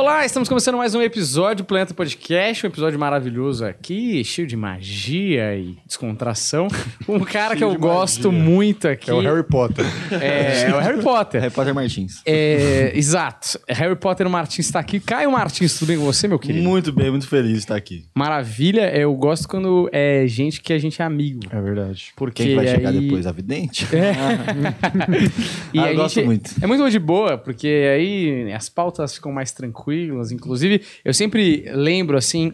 Olá, estamos começando mais um episódio do Planeta Podcast, um episódio maravilhoso aqui, cheio de magia e descontração. Um cara que eu gosto magia. muito aqui. É o Harry Potter. É, é o Harry Potter. Harry Potter Martins. É, exato. Harry Potter Martins está aqui. Caio Martins, tudo bem com você, meu querido? Muito bem, muito feliz de estar aqui. Maravilha. Eu gosto quando é gente que a gente é amigo. É verdade. Porque Quem vai aí... chegar depois? A vidente? E Ah, a eu gosto muito. É muito de boa, porque aí as pautas ficam mais tranquilas. Inclusive, eu sempre lembro, assim,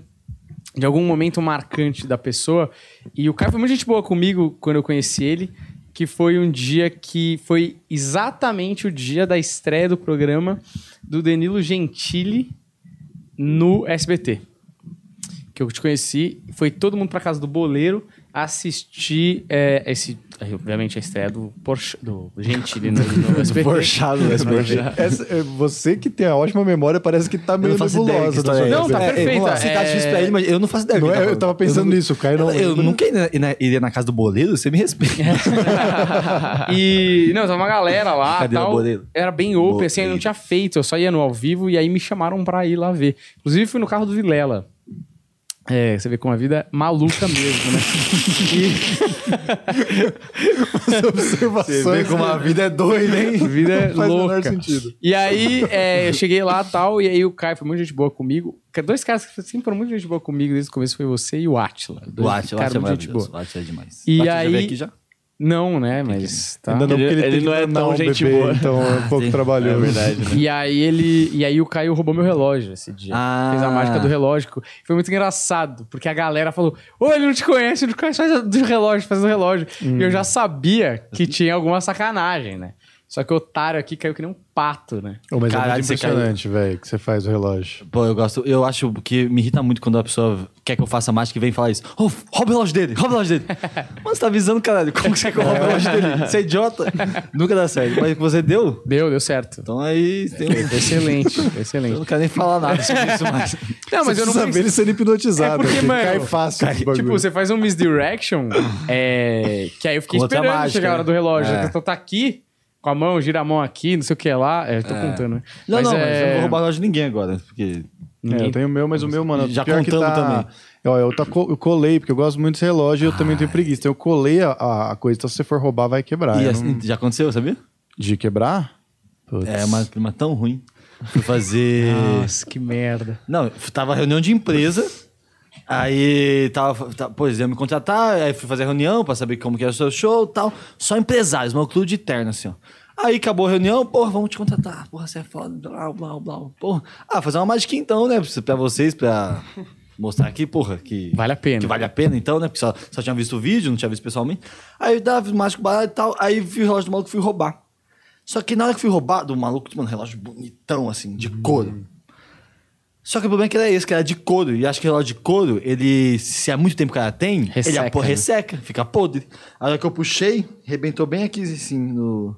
de algum momento marcante da pessoa. E o Caio foi muito gente boa comigo quando eu conheci ele. Que foi um dia que foi exatamente o dia da estreia do programa do Danilo Gentili no SBT. Que eu te conheci. Foi todo mundo pra casa do Boleiro assistir é, esse. Obviamente, a estreia do, Porsche, do Gentili no, no SBT. Porchado no SBT. Essa- é, você que tem a ótima memória parece que tá Eu meio não ideia nebulosa. história é Não, tá cabeça. perfeita. Você tá É- mas eu não faço ideia. do Não que é, tá eu tava falando. pensando não- nisso, o Caio não Eu nunca iria, na casa do boleiro, você me respeita. e, não, tava uma galera lá Cadê o tal. Boleiro? Era bem open, assim, eu não tinha feito. Eu só ia no ao vivo e aí me chamaram pra ir lá ver. Inclusive, fui no carro do Vilela. É, você vê como a vida é maluca mesmo, né? As observações. Você vê como a vida é doida, hein? A vida é faz o menor louca. sentido. E aí, é, eu cheguei lá e tal, e aí o Caio foi muito gente boa comigo. Dois caras que sempre foram muito gente boa comigo desde o começo foi você e o Atila. Dois O Atila, Atila é muito gente boa. O Atila é demais. E Atila aí- já veio aqui já? Não, né? Mas tá. Ainda não, Ele- porque ele, ele não é tão um gente bebê, boa. Então é um pouco trabalhoso. É verdade, né? E aí ele. E aí o Caio roubou meu relógio esse dia. Ah. Fez a mágica do relógio. Foi muito engraçado, porque a galera falou: Ô, ele não te conhece, ele não te conhece, faz do relógio, faz do relógio. E eu já sabia que tinha alguma sacanagem, né? Só que o otário aqui caiu que nem um pato, né? Oh, mas é Caralho, muito você impressionante, velho, que você faz o relógio. Pô, eu gosto. Eu acho que me irrita muito quando a pessoa quer que eu faça mágica e vem falar isso. Oh, rouba o relógio dele, rouba o relógio dele. Mano, você tá avisando, caralho. Como que você quer que eu roube o relógio dele? Você é idiota. Nunca dá certo. Mas você deu? Deu, deu certo. Então aí tem um... Excelente, foi Eu excelente. não quero nem falar nada sobre isso mais. Não, mas você eu não precisa ver pensei- ele sendo hipnotizado. É porque, mano, cai fácil. esse Tipo, bagulho. você faz um misdirection, é, que aí eu fiquei esperando mágica, chegar a hora do relógio. É. Então tá aqui, com a mão, gira a mão aqui, não sei o que lá. É, tô contando, né? Não, não, mas é- eu não vou roubar relógio de ninguém agora. Porque. É, eu tenho o meu, mas o meu, mano, Já pior que contamos tá... também. Ó, eu, tá co- eu colei, porque eu gosto muito desse relógio e eu também tenho preguiça. Então eu colei a, a- coisa, então se você for roubar, vai quebrar. E Eu assim, não- Já aconteceu, sabia? De quebrar? Putz. É uma clima tão ruim. Fui fazer. Nossa, que merda. Não, tava reunião de empresa. Aí tava, tá, pois ia me contratar, aí fui fazer a reunião pra saber como que era o seu show e tal. Só empresários, meu clube de terno, assim, ó. Aí acabou a reunião, porra, vamos te contratar. Porra, você é foda, blá, blá, blá. Porra. Ah, fazer uma mágica então, né? Pra vocês, pra mostrar aqui, porra, que... Vale a pena. Que vale a pena, então, né? Porque só, só tinha visto o vídeo, não tinha visto pessoalmente. Aí dava mágico barato e tal. Aí vi o relógio do maluco e fui roubar. Só que na hora que fui roubar, do maluco, mano, relógio bonitão, assim, de couro. Só que o problema é que era esse, que era de couro. E acho que o relógio de couro, ele, se há muito tempo que cara tem, Resseca, ele apo- né? resseca, fica podre. A hora que eu puxei, arrebentou bem aqui, assim, no,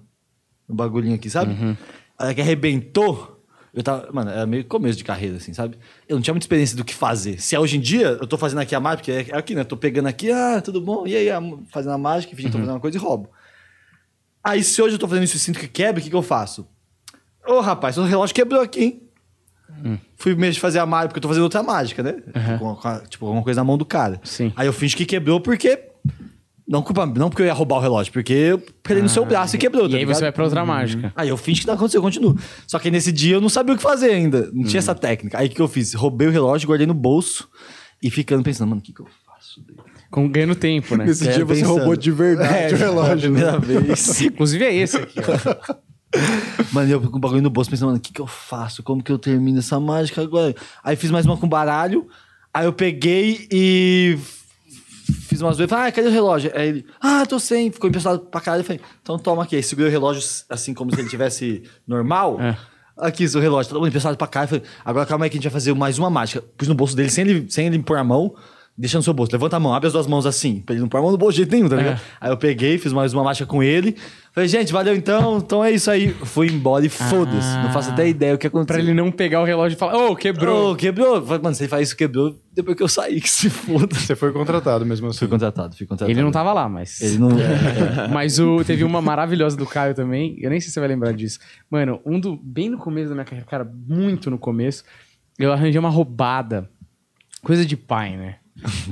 no bagulhinho aqui, sabe? Uhum. A hora que arrebentou, eu tava. Mano, era meio começo de carreira, assim, sabe? Eu não tinha muita experiência do que fazer. Se é hoje em dia, eu tô fazendo aqui a mágica, porque é aqui, né? Tô pegando aqui, ah, tudo bom? E aí, fazendo a mágica, fingindo que Uhum. tô fazendo uma coisa e roubo. Aí, se hoje eu tô fazendo isso e sinto que quebra, o que, que eu faço? Ô, rapaz, o relógio quebrou aqui, hein? Hum. Fui mesmo fazer a mágica, porque eu tô fazendo outra mágica, né? Com- com a- tipo, alguma coisa na mão do cara. Sim. Aí eu fingi que quebrou porque. Não, culpa, não porque eu ia roubar o relógio, porque eu peguei no seu braço e quebrou. E tá aí ligado? você vai pra outra mágica. Aí eu fingi que não aconteceu, eu continuo. Só que nesse dia eu não sabia o que fazer ainda. Não tinha essa técnica. Aí o que eu fiz? Roubei o relógio, guardei no bolso e ficando pensando, mano, o que, que eu faço? Com, ganhando tempo, né? Nesse É, dia você pensando. roubou de verdade É, o relógio. né? Primeira vez. Inclusive é esse aqui, ó. Mano, eu com o bagulho no bolso pensando, mano, o que, que eu faço? Como que eu termino essa mágica agora? Aí fiz mais uma com baralho. Aí eu peguei e fiz umas vezes. Ah, cadê o relógio? Aí ele, ah, tô sem. Ficou emprestado pra caralho. Eu falei, então toma aqui. Aí segurei o relógio assim, como se ele tivesse normal. É. Aqui, seu relógio, todo mundo emprestado pra cá. Eu falei, agora calma aí que a gente vai fazer mais uma mágica. Pus no bolso dele sem ele, sem ele pôr a mão. Deixa no seu bolso, levanta a mão, abre as duas mãos assim, pra ele não pôr a mão no bolso de jeito nenhum, tá ligado? Aí eu peguei, fiz mais uma marcha com ele. Falei, gente, valeu então, então é isso aí. Fui embora e foda-se. Não faço até ideia o que aconteceu. Pra ele não pegar o relógio e falar, ô, quebrou. Ô, quebrou. Mano, você faz isso, quebrou depois que eu saí, que se foda. Você foi contratado mesmo assim. Fui contratado, fui contratado. Ele não tava lá, mas. Ele não. Mas o, teve uma maravilhosa do Caio também. Eu nem sei se você vai lembrar disso. Mano, um do. Bem no começo da minha carreira, cara, muito no começo, eu arranjei uma roubada. Coisa de pai, né?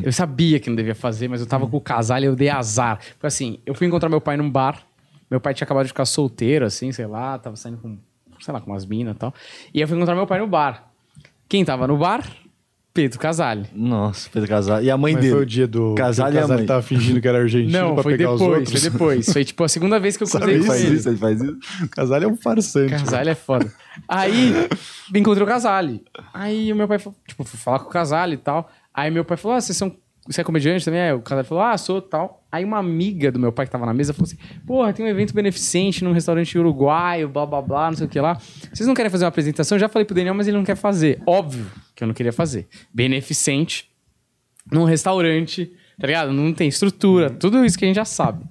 Eu sabia que não devia fazer, mas eu tava com o casal e eu dei azar. Foi assim, eu fui encontrar meu pai num bar. Meu pai tinha acabado de ficar solteiro, assim, sei lá, tava saindo com, sei lá, com umas minas e tal. E eu fui encontrar meu pai no bar. Quem tava no bar? Pedro Casale. Nossa, Pedro Casal. E a mãe Mas dele? foi o dia do. Casal que e o a Casal mãe. tava fingindo que era argentino Não, pra foi pegar os depois, outros. foi depois. Foi tipo a segunda vez que eu cruzei com isso? ele. isso, ele faz isso. O Casal é um farsante. Casale é foda. Aí, me encontrei o Casale. Aí o meu pai falou, tipo, fui falar com o Casale e tal. Aí meu pai falou, ah, vocês são... Você é comediante também? Aí o Casale falou, ah, sou tal. Aí uma amiga do meu pai que tava na mesa falou assim, porra, tem um evento beneficente num restaurante uruguaio, blá, blá, blá, não sei o que lá. Vocês não querem fazer uma apresentação? Eu já falei pro Daniel, mas ele não quer fazer. Óbvio que eu não queria fazer. Beneficente, num restaurante, tá ligado? Não tem estrutura, tudo isso que a gente já sabe.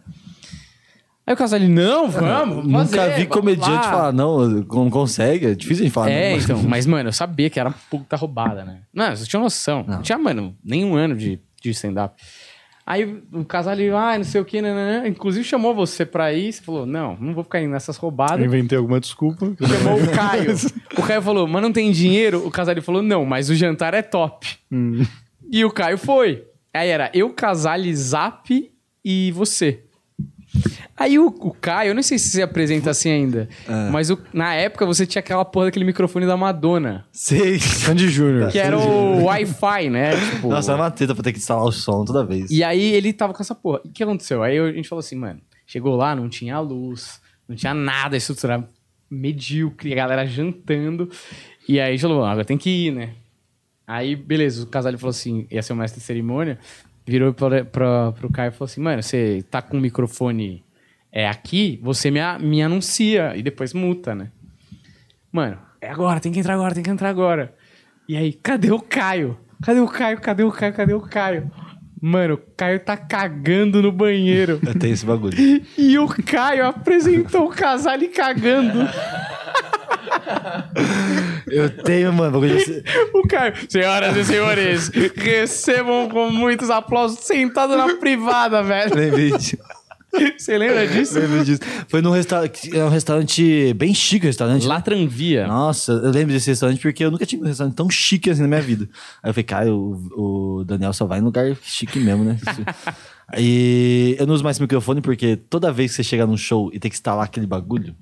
Aí o Casale, não, vamos, vamos Nunca fazer, vi blá, comediante blá. falar, não, não consegue. É difícil a gente falar. É, não. então, mas, mano, eu sabia que era puta roubada, né? Não, você tinha noção. Não, tinha, mano, nenhum ano de, de stand-up. Aí o casal ali, ah, não sei o que, nananã. inclusive chamou você pra ir, você falou, não, não vou ficar indo nessas Eu roubadas. inventei alguma desculpa. Chamou o Caio. O Caio falou, mas não tem dinheiro? O Casale falou, não, mas o jantar é top. E o Caio foi. Aí era eu, Casale, Zap e você. Aí o, o Caio, eu não sei se você apresenta assim ainda, mas o- na época você tinha aquela porra daquele microfone da Madonna. Sei. Sandy Júnior. Que era o Wi-Fi, né? Tipo, Nossa, é uma treta pra ter que instalar o som toda vez. E aí ele tava com essa porra. E o que aconteceu? Aí a gente falou assim, mano, chegou lá, não tinha luz, não tinha nada, estrutura medíocre, a galera jantando. E aí a gente falou, "Ah, agora tem que ir, né? Aí, beleza, o casal falou assim, ia ser o mestre de cerimônia, virou pra, pra, pro Caio e falou assim, mano, você tá com o microfone é, aqui, você me, me anuncia e depois multa, né? Mano, é agora, tem que entrar agora, tem que entrar agora. E aí, cadê o Caio? Cadê o Caio? Cadê o Caio? Cadê o Caio? Mano, o Caio tá cagando no banheiro. Eu tenho esse bagulho. E o Caio apresentou o casal e cagando. Eu tenho, mano, O Caio, senhoras e senhores, recebam com muitos aplausos sentado na privada, velho. Você lembra disso? Lembrei disso. Foi num restaurante. É um restaurante bem chique o restaurante. La Tranvia. Nossa, eu lembro desse restaurante porque eu nunca tive um restaurante tão chique assim na minha vida. Aí eu falei, cara, o, o Daniel só vai em lugar chique mesmo, né? e eu não uso mais esse microfone porque toda vez que você chega num show e tem que instalar aquele bagulho,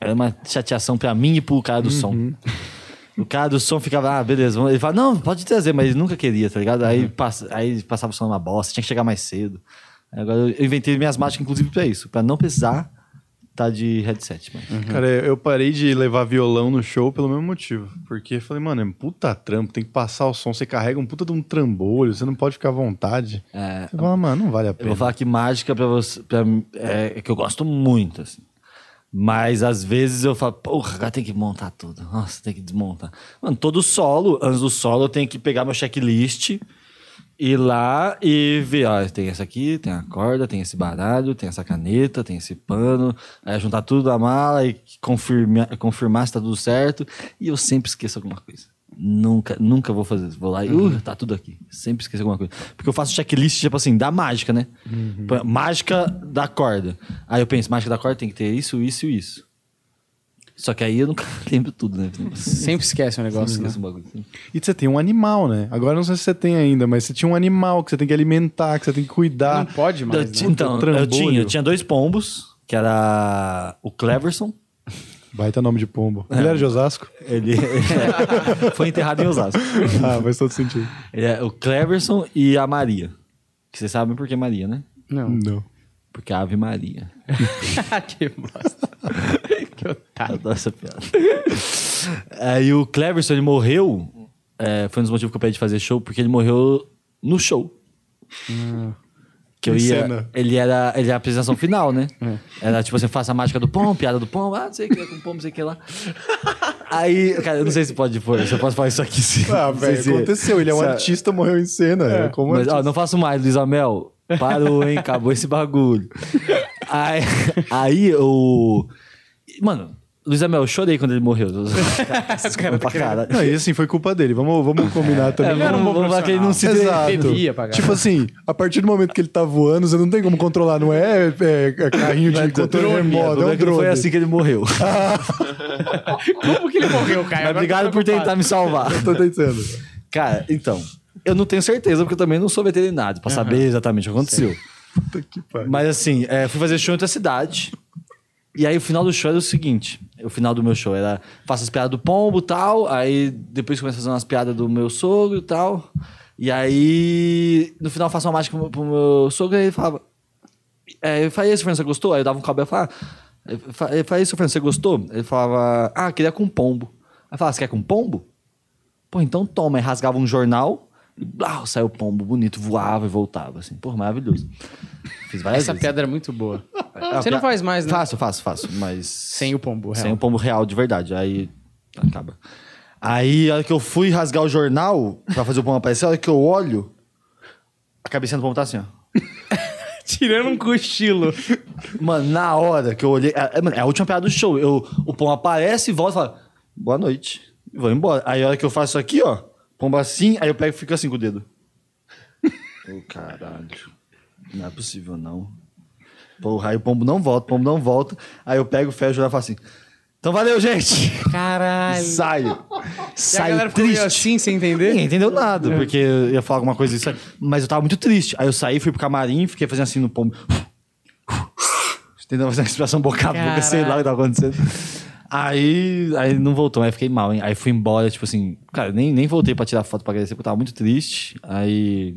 é uma chateação pra mim e pro cara do som. O cara do som ficava, ah, beleza. Ele fala, não, pode trazer, mas ele nunca queria, tá ligado? Aí, passa, aí passava o som uma bosta, tinha que chegar mais cedo. Agora eu inventei minhas mágicas, inclusive, pra isso, pra não precisar tá de headset, mano. Cara, eu parei de levar violão no show pelo mesmo motivo. Porque eu falei, mano, é um puta trampo, tem que passar o som, você carrega um puta de um trambolho, você não pode ficar à vontade. É, Você fala, mano, não vale a Eu pena. vou falar que mágica pra você pra, é, é que eu gosto muito, assim. Mas às vezes eu falo, porra, agora tem que montar tudo. Nossa, tem que desmontar. Mano, todo solo, antes do solo, eu tenho que pegar meu checklist, ir lá e ver, ó, tem essa aqui, tem a corda, tem esse baralho, tem essa caneta, tem esse pano, aí juntar tudo na mala e confirmar, confirmar se tá tudo certo. E eu sempre esqueço alguma coisa. Nunca, nunca vou fazer isso. Vou lá e, uh, tá tudo aqui. Sempre esqueço alguma coisa. Porque eu faço checklist, tipo assim, da mágica, né? Pô, Mágica da corda. Aí eu penso, mágica da corda tem que ter isso, isso e isso. Só que aí eu nunca lembro tudo, né? Sempre esquece o Sempre negócio, né? um bagulho. assim. E você tem um animal, né? Agora não sei se você tem ainda, mas você tinha um animal que você tem que alimentar, que você tem que Não cuidar. pode mais, Eu né? então, eu tinha, eu tinha dois pombos, que era o Cleverson. Baita nome de pombo. Ele era de Osasco? Ele foi enterrado em Osasco. Ah, faz todo sentido. Ele é o Cleverson e a Maria. Que vocês sabem por que Maria, né? Não. Não. Porque é a Ave Maria. que bosta. que otário. Adoro essa piada. Aí o Cleverson, ele morreu. é, foi um dos motivos que eu pedi de fazer show, porque ele morreu no show. Que eu ia. cena. Ele era, ele era a apresentação final, né? É. Era tipo assim, faça a mágica do pombo, piada do pombo, ah, não sei o que é com pombo, não sei o que lá. Aí, cara, eu não sei se pode pôr, se eu posso falar isso aqui sim. Ah, velho, aconteceu. Ele é um se- artista, morreu em cena. É. Como Mas, artista. ó, não faço mais, Luiz Amel. Parou, hein? Acabou esse bagulho. Aí, aí o. Mano, Luiz Amel, eu chorei quando ele morreu. Cara tá pra caralho. Não, e assim, foi culpa dele. Vamos, vamos combinar também. É, vamos, um bom vamos lá que ele não se Exato. Bebia pra. Tipo assim, a partir do momento que ele tá voando, você não tem como controlar. Não é, é, é carrinho de controle drone, remoto, é um é não drone. foi assim que ele morreu. Como que ele morreu, Caio? Mas obrigado tô por tentar me salvar. Tô tentando. Cara, então, eu não tenho certeza, porque eu também não sou veterinário, pra saber exatamente o que aconteceu. Puta que pariu. Mas assim, é, fui fazer show em outra cidade. E aí o final do show era o seguinte: o final do meu show era faço as piadas do pombo e tal. Aí depois começo a fazer umas piadas do meu sogro e tal. E aí, no final, faço uma mágica pro, pro meu sogro e ele falava. É, eu falei, isso, Fernando, você gostou? Aí eu dava um cabelo e falava. Eu fa- eu falei, isso, Fernando, você gostou? Ele falava, ah, queria com pombo. Aí eu falava, você quer com pombo? Pô, então toma. Aí rasgava um jornal e blá, saiu o pombo bonito, voava e voltava, assim. Pô, maravilhoso. Fiz várias Essa vezes. piada era muito boa. Ah, Você não faz mais, né? Faço, faço, faço, mas... Sem o pombo, real. Sem o pombo real de verdade. Aí acaba. Aí, a hora que eu fui rasgar o jornal pra fazer o pombo aparecer, a hora que eu olho, a cabecinha do pombo tá assim, ó. Tirando um cochilo. Mano, na hora que eu olhei. É, é, é a última piada do show. Eu, o pombo aparece e volta e fala: Boa noite. E vou embora. Aí a hora que eu faço aqui, ó, pombo assim, aí eu pego e fico assim com o dedo. Ô, caralho. Não é possível, não. Porra, aí o pombo não volta, o pombo não volta. Aí eu pego, fecho e falo assim. Então valeu, gente! Caralho. Saio. E a Saio galera ficou meio triste. assim, sem entender? Ninguém entendeu nada, porque eu ia falar alguma coisa disso. Mas eu tava muito triste. Aí eu saí, fui pro camarim, fiquei fazendo assim no pombo. Tentando fazer uma expressão boca a boca, sei lá o que tava acontecendo. Aí, aí não voltou, aí fiquei mal, hein? Aí fui embora, tipo assim, cara, nem, nem voltei pra tirar foto pra agradecer, porque eu tava muito triste. Aí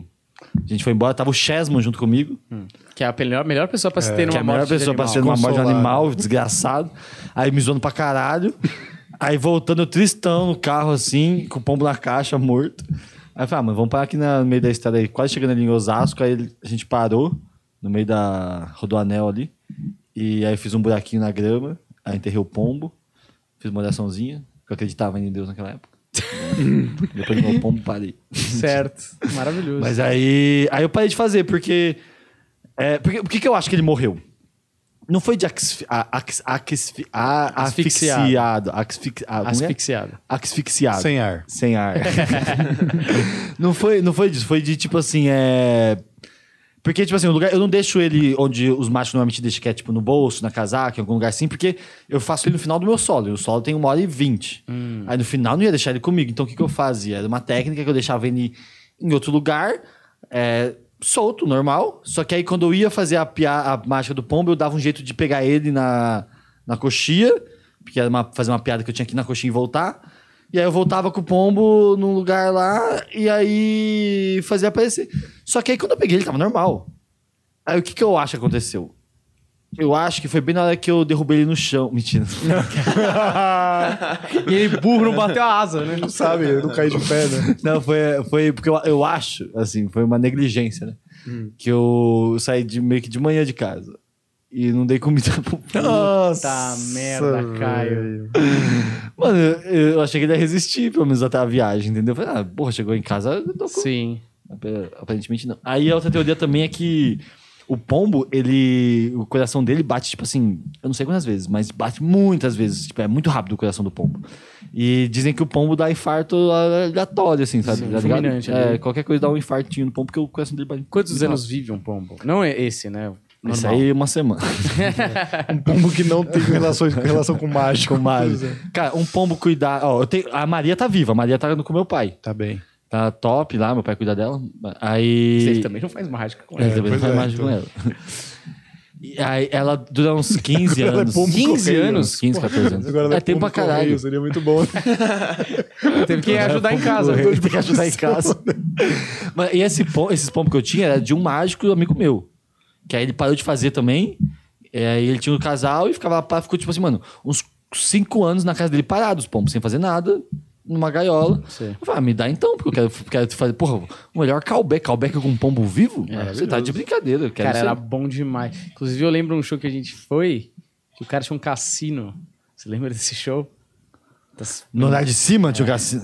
a gente foi embora, tava o Chesman junto comigo, Que é a melhor, melhor pessoa pra se ter numa que é a melhor pessoa pra animal. ser numa morte de Consolado. animal, desgraçado. Aí me zoando pra caralho. Aí voltando tristão no carro, assim, com o pombo na caixa, morto. Aí eu falei, ah, mano, vamos parar aqui na- no meio da estrada aí, quase chegando ali em Osasco. Aí ele- a gente parou no meio da Rodoanel ali. E aí fiz um buraquinho na grama, aí enterrei o pombo, fiz uma oraçãozinha, que eu acreditava em Deus naquela época. Depois do meu pombo, parei. Certo. Maravilhoso. Mas aí, aí eu parei de fazer, porque. É, porque por que que eu acho que ele morreu? Não foi de ax, a- ax- axfi- a- Asfixiado. asfixiado. Asfixi, ah, como é? Asfixiado. Asfixiado. Sem ar. Sem ar. não, foi, não foi disso, foi de tipo assim, é. Porque, tipo assim, o lugar, eu não deixo ele onde os machos normalmente deixam, que é tipo no bolso, na casaca, em algum lugar assim, porque eu faço ele no final do meu solo. E o solo tem uma hora e vinte. Aí no final eu não ia deixar ele comigo. Então o que, que eu fazia? Era uma técnica que eu deixava ele em outro lugar, é, solto, normal. Só que aí quando eu ia fazer a, pia, a mágica do pombo, eu dava um jeito de pegar ele na, na coxia, porque era uma, fazer uma piada que eu tinha aqui na coxinha e voltar. E aí eu voltava com o pombo num lugar lá e aí fazia aparecer. Só que aí quando eu peguei ele tava normal. Aí o que que eu acho que aconteceu? Eu acho que foi bem na hora que eu derrubei ele no chão. Mentira. E ele burro não bateu a asa, né? Não sabe, eu não caí de pé, né? Não, foi, foi porque eu, eu acho, assim, foi uma negligência, né? Que eu saí de, meio que de manhã de casa. E não dei comida pro pombo. Puta merda, Caio. Mano, eu, eu achei que ele ia resistir, pelo menos até a viagem, entendeu? Eu falei, ah, porra, chegou em casa, eu. Sim. Ap- Aparentemente não. Aí a outra teoria também é que o pombo, ele. O coração dele bate, tipo assim, eu não sei quantas vezes, mas bate muitas vezes. Tipo, é muito rápido o coração do pombo. E dizem que o pombo dá infarto aleatório, assim, sabe? Sim, Tá fulminante É, qualquer coisa dá um infartinho no pombo, porque o coração dele bate. Quantos anos vive um pombo? Não é esse, né? Rápido. Isso Normal. aí, uma semana. Um pombo que não tem relações, relação com mágico. Com mágico. Cara, um pombo cuidar. Ó, eu tenho... a Maria tá viva, a Maria tá com meu pai. Tá bem. Tá top lá, meu pai cuida dela. Aí. Você também não faz mágica com É, ele. também não faz é, mágica com então. ela. E aí ela dura uns 15 Ela é anos. pombo 15 correio. anos? 15, 14 anos. Agora ela é tempo pra caralho. correio, Seria muito bom. Teve que ajudar em casa. Tem que ajudar em casa. Mas, e esse pom- esses pombos que eu tinha era de um mágico amigo meu. Que aí ele parou de fazer também. E aí ele tinha um casal e ficava lá, ficou tipo assim, mano, uns 5 anos na casa dele parado, os pombos, sem fazer nada. numa gaiola. Sim. Eu falei, ah, me dá então, porque eu quero, quero fazer. Porra, o melhor callback, callback com pombo vivo? Você tá de brincadeira. Eu quero Cara, isso era bom demais. Inclusive, eu lembro um show que a gente foi, que o cara tinha um cassino. Você lembra desse show? Das- No andar de cima tinha o cassino.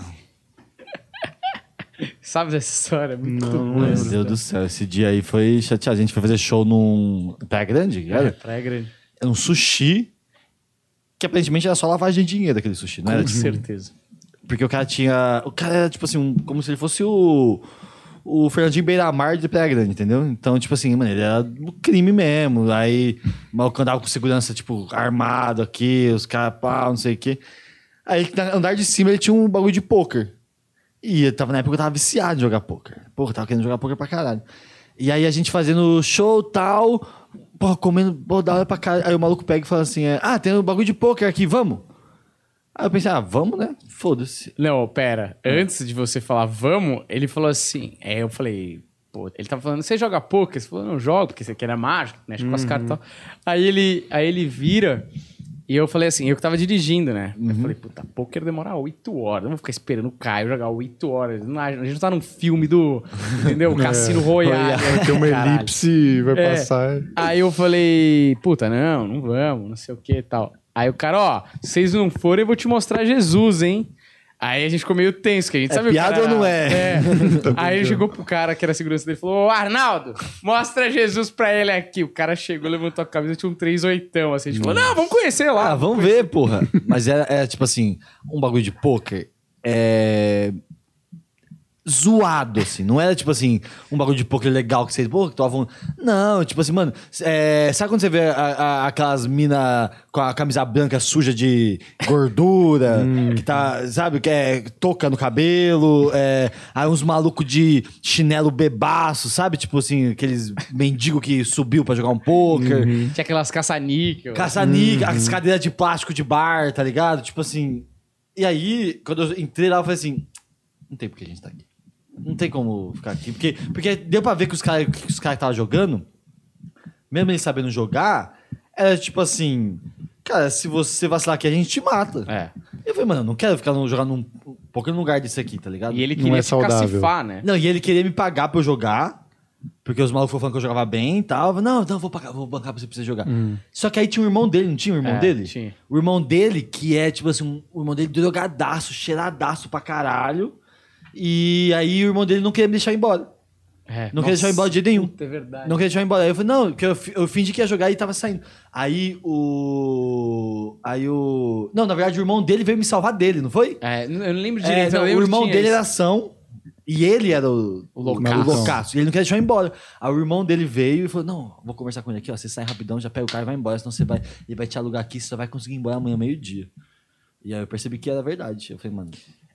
Sabe dessa história? Muito Não, Meu Deus do céu, esse dia aí foi chateado. A gente foi fazer show num. Praia Grande, história. É, era? Praia Grande. Era um sushi. Que aparentemente era só lavagem de dinheiro aquele sushi, não Com era? tipo- certeza. Porque o cara tinha. O cara era tipo assim, um- como se ele fosse o. O Fernandinho Beiramar de Praia Grande, entendeu? Então, tipo assim, mano, ele era do crime mesmo. Aí, o maluco andava com segurança, tipo, armado aqui, os caras, pau, não sei o quê. Aí, no andar de cima, ele tinha um bagulho de pôquer. E eu tava, na época eu tava viciado em jogar pôquer. Porra, tava querendo jogar pôquer pra caralho. E aí a gente fazendo show tal, porra, comendo, pô, da hora pra caralho. Aí o maluco pega e fala assim: é, Ah, tem um bagulho de pôquer aqui, vamos? Aí eu pensei, ah, vamos, né? Foda-se. Não, pera. Antes de você falar vamos, ele falou assim. Aí eu falei, pô, ele tava falando, você joga poker? Você falou, não jogo, porque você quer era mágico, mexe com as cartas e tal. Aí ele, aí ele vira. E eu falei assim, eu que tava dirigindo, né? Eu falei, puta, poker demora oito horas. Eu vou ficar esperando o Caio jogar oito horas. Não, a gente não tá num filme do. Entendeu? Cassino Royale. Tem uma Caralho. elipse, vai É. passar. Aí eu falei, puta, não, não vamos, não sei o que e tal. Aí o cara, ó, se vocês não forem, eu vou te mostrar Jesus, hein? Aí a gente ficou meio tenso, que a gente É sabe o piada cara- ou não é? Aí ele chegou pro cara que era segurança dele e falou: Ô, Arnaldo, mostra Jesus pra ele aqui. O cara chegou, levantou a camisa, tinha um 3 oitão. Assim, a gente falou: Não, vamos conhecer lá. Ah, vamos ver, porra. Mas é, é tipo assim, um bagulho de pôquer é. Zoado, assim. Não era tipo assim, um bagulho de pôquer legal que você. Pô, que tava. Não, tipo assim, mano. é, sabe quando você vê a- a- aquelas mina com a camisa branca suja de gordura, que tá, sabe, que é touca no cabelo, é, aí uns malucos de chinelo bebaço, sabe? Tipo assim, aqueles mendigo que subiu pra jogar um pôquer. Tinha aquelas caça-níquel. Caça-níquel, as cadeiras de plástico de bar, tá ligado? Tipo assim. E aí, quando eu entrei lá, eu falei assim: não tem por que a gente tá aqui. Não tem como ficar aqui. Porque, porque deu pra ver que os caras que os caras estavam jogando, mesmo eles sabendo jogar, era tipo assim: cara, se você vacilar aqui, a gente te mata. É. Eu falei, mano, eu não quero ficar no, jogar num pouquinho lugar desse aqui, tá ligado? E ele Não queria é te saudável. cacifar, né? Não, e ele queria me pagar pra eu jogar. Porque os malucos foram falando que eu jogava bem e tal. Eu falei, Não, não, vou, pagar, vou bancar pra você, pra você jogar. Só que aí tinha um irmão dele, não tinha o irmão É, dele? tinha. O irmão dele, que é, tipo assim, um- o irmão dele drogadaço, cheiradaço pra caralho. E aí o irmão dele não queria me deixar embora. É. Não queria deixar embora de jeito nenhum. É verdade. Não queria deixar embora. Aí eu falei, não, porque eu, eu fingi que ia jogar e tava saindo. Aí o. Aí o. Não, na verdade, o irmão dele veio me salvar dele, não foi? É, eu não lembro É, direito. não, eu o lembro que irmão dele isso. era ação e ele era o, O loucaço. o loucaço. E ele não queria deixar eu ir embora. Aí o irmão dele veio e falou: Não, vou conversar com ele aqui, ó. Você sai rapidão, já pega o cara e vai embora, senão você vai. Ele vai te alugar aqui, você só vai conseguir ir embora amanhã, meio-dia. E aí eu percebi que era verdade. Eu falei, mano.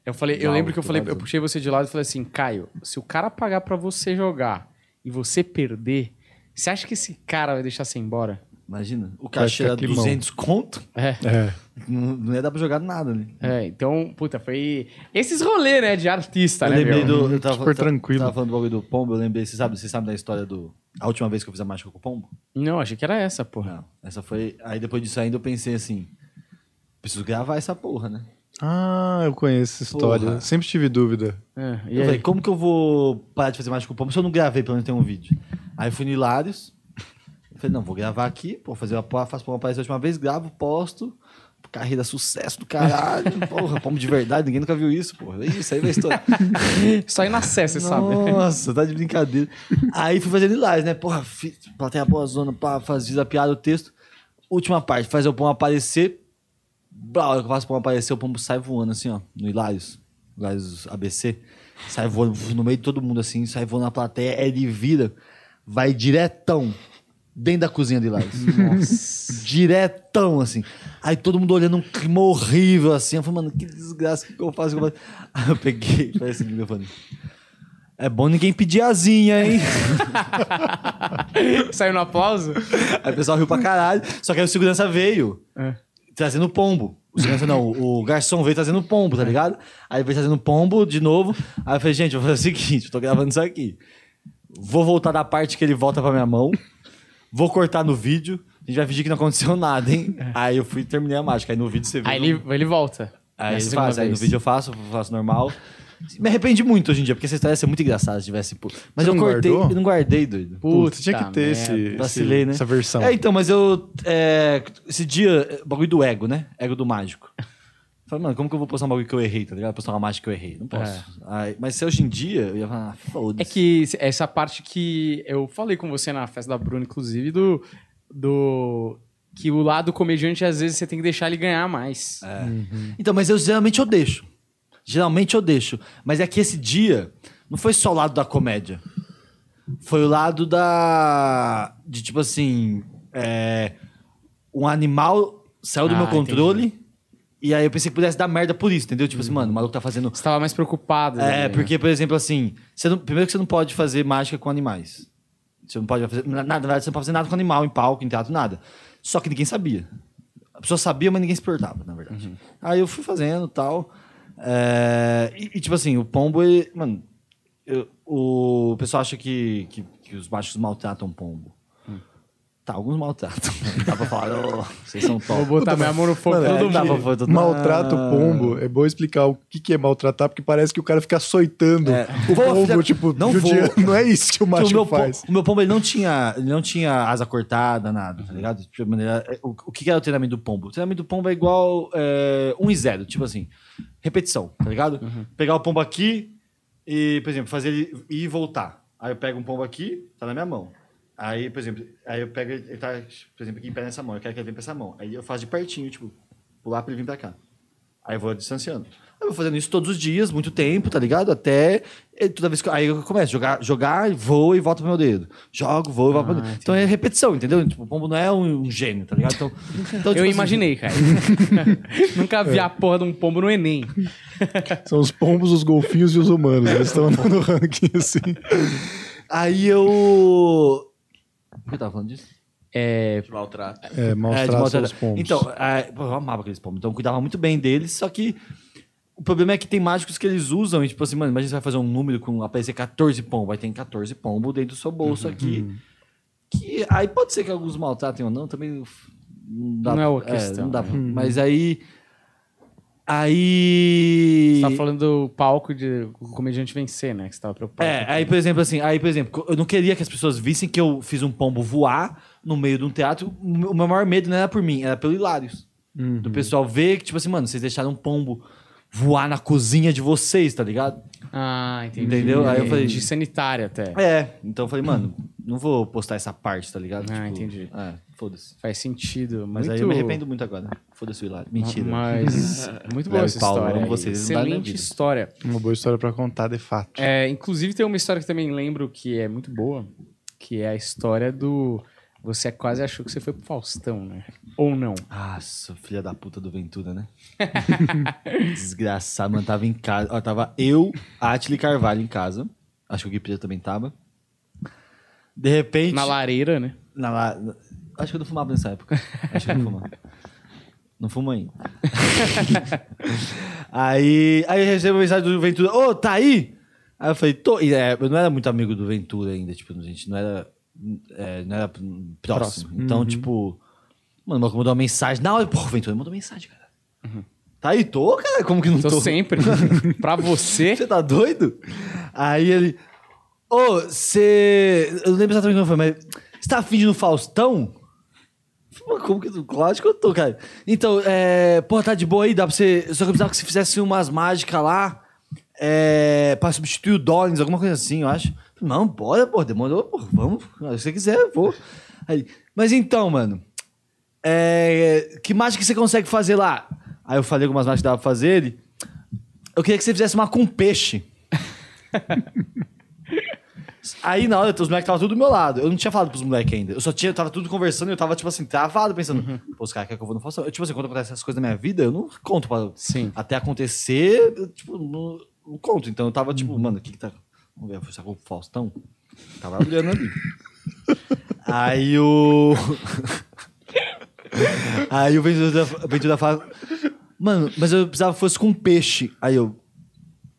Eu falei, eu lembro que eu falei, eu puxei você de lado e falei assim, Caio, se o cara pagar pra você jogar e você perder, você acha que esse cara vai deixar você embora? Imagina, o ficar era climão. 200 conto, É. É. não, não ia dar pra jogar nada ali. É, então, puta, foi esses rolês, né, de artista, eu né, lembrei meu? do. Eu tava, Super tranquilo. Tava falando do bagulho do pombo, eu lembrei. Você sabe, você sabe da história do. A última vez que eu fiz a mágica com o pombo? Não, achei que era essa, porra. Não, essa foi. Aí depois disso ainda eu pensei assim: preciso gravar essa porra, né? Ah, eu conheço essa história. Porra. Sempre tive dúvida. É, e eu aí? falei, como que eu vou parar de fazer mágica com o pombo se eu não gravei, pelo menos tem um vídeo? Aí eu fui no Hilários. Falei, não, vou gravar aqui, pô, fazer uma faço pombo aparecer a última vez, gravo, posto. Carreira sucesso do caralho. porra, pombo de verdade, ninguém nunca viu isso, porra. Isso aí vai estourar. Só ir na sabe. Nossa, tá de brincadeira. Aí fui fazendo live, né? Porra, fi- plateia boa zona, pá, fazia a piada, o texto. Última parte, fazer o pombo aparecer. Blá, hora que eu faço o pombo aparecer, o pombo sai voando assim, ó, no Hilários. Hilários ABC. Sai voando no meio de todo mundo assim, sai voando na plateia, ele vira, vai diretão dentro da cozinha de Hilários. Nossa. Diretão, assim. Aí todo mundo olhando um clima horrível, assim. Eu falei, mano, que desgraça, o que eu faço? Eu? Aí eu peguei, falei assim no microfone. É bom ninguém pedir asinha, hein? Saiu no aplauso? Aí o pessoal riu pra caralho. Só que aí o segurança veio É. trazendo pombo. O segurança não, o garçom veio trazendo pombo, tá ligado? Aí veio trazendo pombo de novo. Aí eu falei, gente, eu vou fazer o seguinte, eu tô gravando isso aqui. Vou voltar da parte que ele volta pra minha mão. Vou cortar no vídeo. A gente vai fingir que não aconteceu nada, hein? Aí eu fui e terminei a mágica. Aí no vídeo você vê. Aí ele, ele volta. Aí ele faz, aí no vídeo eu faço, eu faço normal. Me arrependi muito hoje em dia, porque essa história ia ser muito engraçada se tivesse. pô. Mas Você eu não cortei, guardou? eu não guardei, doido. Putz, tinha que ter esse, merda. esse- Vacilei, né? essa versão. É, então, mas eu. é, esse dia, é, bagulho do ego, né? Ego do mágico. Falei, mano, como que eu vou postar um bagulho que eu errei, tá ligado? Postar uma mágica que eu errei. Não posso. Aí, mas se hoje em dia, eu ia falar, ah, foda-se. É que essa parte que eu falei com você na festa da Bruna, inclusive, do. do que o lado comediante, às vezes, você tem que deixar ele ganhar mais. Então, mas eu geralmente eu deixo. Geralmente eu deixo. Mas é que esse dia não foi só o lado da comédia. Foi o lado da. De tipo assim. É, um animal saiu do Ah, meu controle. E aí eu pensei que pudesse dar merda por isso, entendeu? Tipo assim, mano, o maluco tá fazendo. Você tava mais preocupado. É, né? porque, por exemplo, assim, não- primeiro que você não pode fazer mágica com animais. Você não pode fazer. Nada, você não pode fazer nada com animal em palco, em teatro, nada. Só que ninguém sabia. A pessoa sabia, mas ninguém se importava, na verdade. Aí eu fui fazendo e tal. É, e, e, tipo assim, o pombo, ele, mano, eu- o pessoal acha que, que, que os machos maltratam pombo. Tá, alguns maltratam. Dá pra falar, "Oh, vocês são top. Vou botar minha mão no fogo Mano, todo é, mundo. falar, Maltrata "Ah". o pombo. É bom explicar o que, que é maltratar, porque parece que o cara fica açoitando É. o Vou, pombo, filha- tipo, não judiando. Não é isso que o Porque macho o meu, po- faz. o meu pombo ele não tinha, ele não tinha asa cortada, nada, tá ligado? Tipo, de maneira- é, o, o que era o treinamento do pombo? O treinamento do pombo é igual é, 1 e 0, tipo assim, repetição, tá ligado? Pegar o pombo aqui e, por exemplo, fazer ele ir e voltar. Aí eu pego um pombo aqui, tá na minha mão. Aí, por exemplo, aí eu pego ele, ele tá, por exemplo, aqui em pé nessa mão, eu quero que ele venha pra essa mão. Aí eu faço de pertinho, tipo, pular pra ele vir pra cá. Aí eu vou distanciando. Eu vou fazendo isso todos os dias, muito tempo, tá ligado? Até eh, toda vez que. Aí eu começo a jogar, jogar, vou e volto pro meu dedo. Jogo, vou e volto pro meu dedo. Então é repetição, entendeu? Tipo, o pombo não é um, um gênio, tá ligado? Então, então, Eu tipo assim, imaginei, cara. Nunca vi a porra de um pombo no Enem. São os pombos, os golfinhos e os humanos. Eles estão no ranking assim. Aí eu. Por que eu tava falando disso? É, Maltrato. É, É, maltrato de maltratar. os pombos. Então, é, eu amava aqueles pombos. Então, eu cuidava muito bem deles. Só que o problema é que tem mágicos que eles usam. E, tipo assim, mano, imagina você vai fazer um número com aparecer 14 pombos. Aí tem 14 pombos dentro do seu bolso aqui. Que aí pode ser que alguns maltratem ou não. Também não dá. Não é uma questão, não dá né? pra- Mas aí. Aí. você tá falando do palco de o comediante vencer, né? Que você tava preocupado. É, aí, por exemplo, assim, aí, por exemplo, eu não queria que as pessoas vissem que eu fiz um pombo voar no meio de um teatro. O meu o meu maior medo não era por mim, era pelo Hilários. Do pessoal ver que, tipo assim, mano, vocês deixaram um pombo voar na cozinha de vocês, tá ligado? Ah, entendi. Entendeu? Aí eu falei- De sanitário até. É, então eu falei, mano, não vou postar essa parte, tá ligado? Ah, entendi. É, foda-se. Faz sentido. Mas muito... aí eu me arrependo muito agora. Foda-se o Hilário. Mentira. Mas muito boa Léo e essa Paulo, história. aí. vocês, Excelente história. Uma boa história pra contar, de fato. É, inclusive tem uma história que também lembro que é muito boa, que é a história do você quase achou que você foi pro Faustão, né? Ou não? Nossa, filha da puta do Ventura, né? Desgraçado, mano. Tava em casa. Ó, tava eu, Atli Carvalho em casa. Acho que o Gui também tava. De repente. Na lareira, né? na la- Acho que eu não fumava nessa época. Acho que eu não fumava. Não fumo ainda. aí, aí eu recebo uma mensagem do Ventura. Ô, tá aí? Aí eu falei, tô. E, é, eu não era muito amigo do Ventura ainda. Tipo, a gente não era, é, não era próximo. Então, tipo... Mano, o mandou uma mensagem. Na hora, pô, o Ventura mandou mensagem, cara. Tá aí? Tô, cara? Como que não Tô tô? sempre. pra você. Você tá doido? Aí ele. Ô, você. Eu não lembro exatamente como foi, mas. Você tá afim de no Faustão? Pô, Como que. Lógico que eu tô, cara. Então, é. Porra, tá de boa aí, dá pra você. Só que eu precisava que você fizesse umas mágicas lá. É. Pra substituir o Dollins, alguma coisa assim, eu acho. Não, bora, pô, demorou, pô, vamos. Se você quiser, eu vou. Aí, mas então, mano. É, que mágica você consegue fazer lá? Aí eu falei algumas mágicas que dava pra fazer. Ele, eu queria que você fizesse uma com peixe. Aí na hora, os moleques estavam tudo do meu lado. Eu não tinha falado pros moleques ainda. Eu só tinha, tava tudo conversando e eu tava, tipo assim, travado, pensando, pô, os caras querem que eu vou no Faustão. Eu, tipo assim, quando acontece essas coisas na minha vida, eu não conto pra. Sim. Até acontecer, eu, tipo, não, não conto. Então eu tava, tipo, mano, o que que tá. Vamos ver, que o Faustão? Tava olhando ali. Aí o. Aí o Ventura, o Ventura fala. Mano, mas eu precisava que fosse com peixe. Aí eu.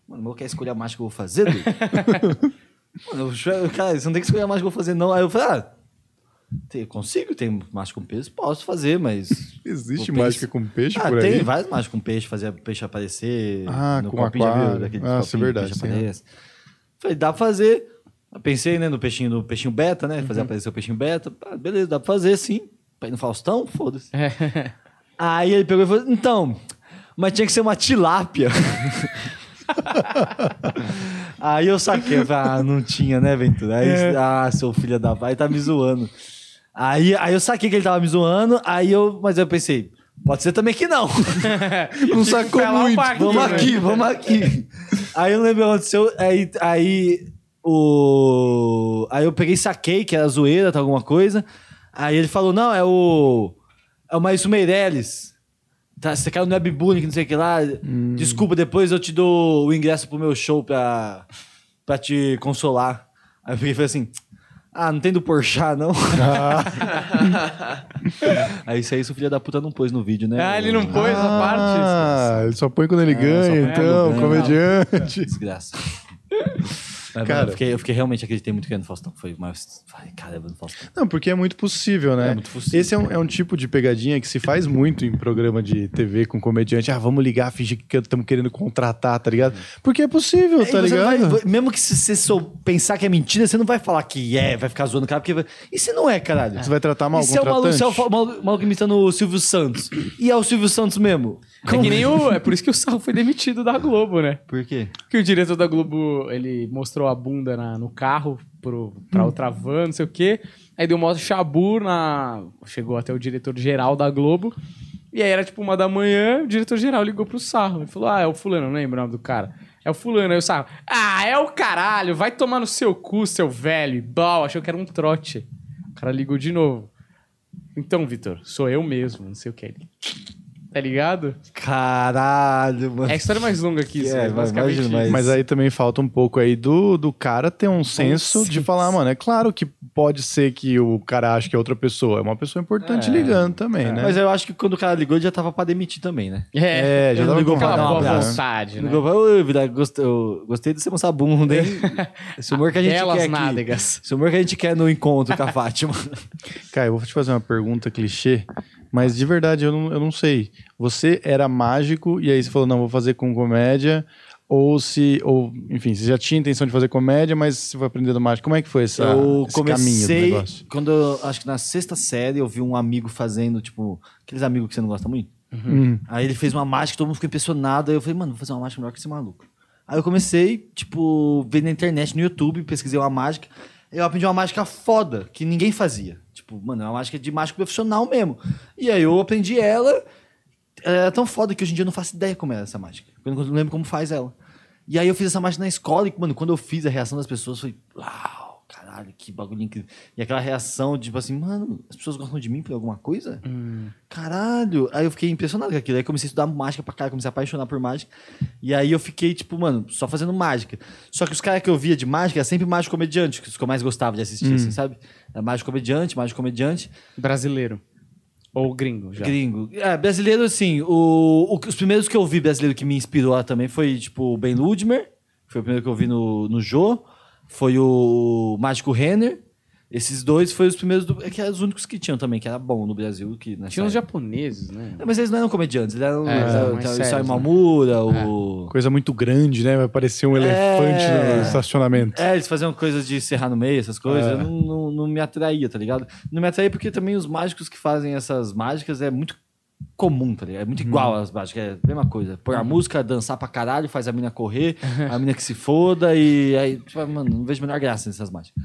Mano, eu quero escolher a mágica que eu vou fazer, doido? Mano, eu, cara, você não tem que escolher a mágica que eu vou fazer, não. Aí eu falei, ah. Tem- consigo, tem mágica com peixe, posso fazer, mas. Existe mágica com peixe ah, por tem aí? várias mágicas com peixe, fazer peixe aparecer. Ah, no com aquário. Ah, isso é verdade, peixe sim. aparece. Falei, dá pra fazer. Eu pensei, né, no peixinho, no peixinho beta, né? Uhum. Fazer aparecer o peixinho beta. Ah, beleza, dá pra fazer sim. Pra ir no Faustão? Foda-se. Aí ele pegou e falou: então, mas tinha que ser uma tilápia. Aí eu saquei, eu falei, ah, não tinha, né, Ventura? Aí, É. ah, seu filho da pai, tá me zoando. Aí, aí eu saquei que ele tava me zoando, aí eu, mas eu pensei, pode ser também que não. Não sacou um muito. vamos né? aqui, vamos aqui. Aí eu lembro o que aconteceu, aí, aí o... Aí eu peguei e saquei que era zoeira, tá, alguma coisa. Aí ele falou, não, é o... É o Maurício Meirelles. Tá, você caiu no webbullying, que não sei o que lá. Desculpa, depois eu te dou o ingresso pro meu show pra, pra te consolar. Aí eu peguei e falei assim... Ah, não tem do Porchat, não? aí isso aí, o filho da puta não pôs no vídeo, né? Ah, ele não pôs a parte. Ah, ele só põe quando ele É, ganha, então, ganha. comediante. Desgraça. Mas, Cara. eu, fiquei, eu fiquei realmente acreditei muito que era no Faustão. Foi, mas, ai, caramba, no Faustão. Não, porque é muito possível, né? É muito possível. Esse é um, é um tipo de pegadinha que se faz muito em programa de TV com comediante. Ah, vamos ligar, fingir que estamos querendo contratar, tá ligado? Porque é possível, tá você não ligado? vai- mesmo que se você sou, pensar que é mentira, você não vai falar que é, vai ficar zoando o cara, porque. vai- E se não é, caralho? Você vai tratar mal o se é o maluco, contratante? se é o maluco, maluco imitando o Silvio Santos? E é o Silvio Santos mesmo? É que nem o. É por isso que o Sal foi demitido da Globo, né? Por quê? Que o diretor da Globo, ele mostrou a bunda na- no carro pro, pra outra van, não sei o quê. Aí deu um maior chabu na... Chegou até o diretor-geral da Globo. E aí era tipo uma da manhã, o diretor-geral ligou pro Sarro. Ele falou, ah, é o fulano, não lembro o nome do cara. É o fulano. Aí o Sarro, ah, é o caralho, vai tomar no seu cu, seu velho. E achou que era um trote. O cara ligou de novo. Então, Vitor, sou eu mesmo, não sei o que. Ele, Tá ligado? Caralho, mano. É a história mais longa aqui, isso, É, mas vai- basicamente imagina, isso. mas- Mas aí também falta um pouco aí do, do cara ter um senso de falar, mano, é claro que pode ser que o cara ache que é outra pessoa. É uma pessoa importante É. ligando também, né? Mas eu acho que quando o cara ligou, ele já tava pra demitir também, né? É, É, já tava ligou com pra aquela dar um boa abraço. vontade, né? Ligou pra, "Oi, Vidal, gostei, eu gostei de você mostrar a bunda, hein? Esse humor que a gente quer aqui. nádegas. Esse humor que a gente quer no encontro com a Fátima. Cara, eu vou te fazer uma pergunta clichê, mas de verdade eu não, eu não sei. Você era mágico e aí você falou, não, vou fazer com comédia, ou se, ou, enfim, você já tinha intenção de fazer comédia, mas você foi aprendendo mágica. Como é que foi essa, eu esse caminho do comecei, negócio? quando eu, acho que na sexta série, eu vi um amigo fazendo, tipo, aqueles amigos que você não gosta muito. Hum. Aí ele fez uma mágica, todo mundo ficou impressionado. Aí eu falei, mano, vou fazer uma mágica melhor que esse maluco. Aí eu comecei, tipo, ver na internet, no YouTube, pesquisei uma mágica. Eu aprendi uma mágica foda, que ninguém fazia. Tipo, mano, é uma mágica de mágico profissional mesmo. E aí eu aprendi ela. Ela é tão foda que hoje em dia eu não faço ideia como é essa mágica. Eu não lembro como faz ela. E aí eu fiz essa mágica na escola e, mano, quando eu fiz a reação das pessoas foi, uau, caralho, que bagulho incrível. E aquela reação, tipo assim, mano, as pessoas gostam de mim por alguma coisa? Caralho. Aí eu fiquei impressionado com aquilo. Aí comecei a estudar mágica pra caralho, comecei a apaixonar por mágica. E aí eu fiquei, tipo, mano, só fazendo mágica. Só que os caras que eu via de mágica era sempre mágico comediante, que os que eu mais gostava de assistir, assim, sabe? Era mágico comediante, mágico comediante. Brasileiro. Ou gringo, já. Gringo. É, brasileiro, assim, o, o- os primeiros que eu vi brasileiro que me inspirou também foi, tipo, o Ben Ludmer, foi o primeiro que eu vi no, no Jô, foi o Mágico Renner. Esses dois foram os primeiros, do, é que eram os únicos que tinham também, que era bom no Brasil. Que Tinha uns japoneses, né? É, mas eles não eram comediantes, eles eram É, eles eram mais então, o sérios, né? Mamura, o... Coisa muito grande, né? Vai parecer um elefante É. no estacionamento. É, eles faziam coisas de serrar no meio, essas coisas. É. Não, não, não me atraía, tá ligado? Não me atraía porque também os mágicos que fazem essas mágicas é muito comum, tá ligado? É muito igual às mágicas, é a mesma coisa. Pôr a música, dançar pra caralho, faz a mina correr, a mina que se foda e aí, tipo, mano, não vejo a menor graça nessas mágicas.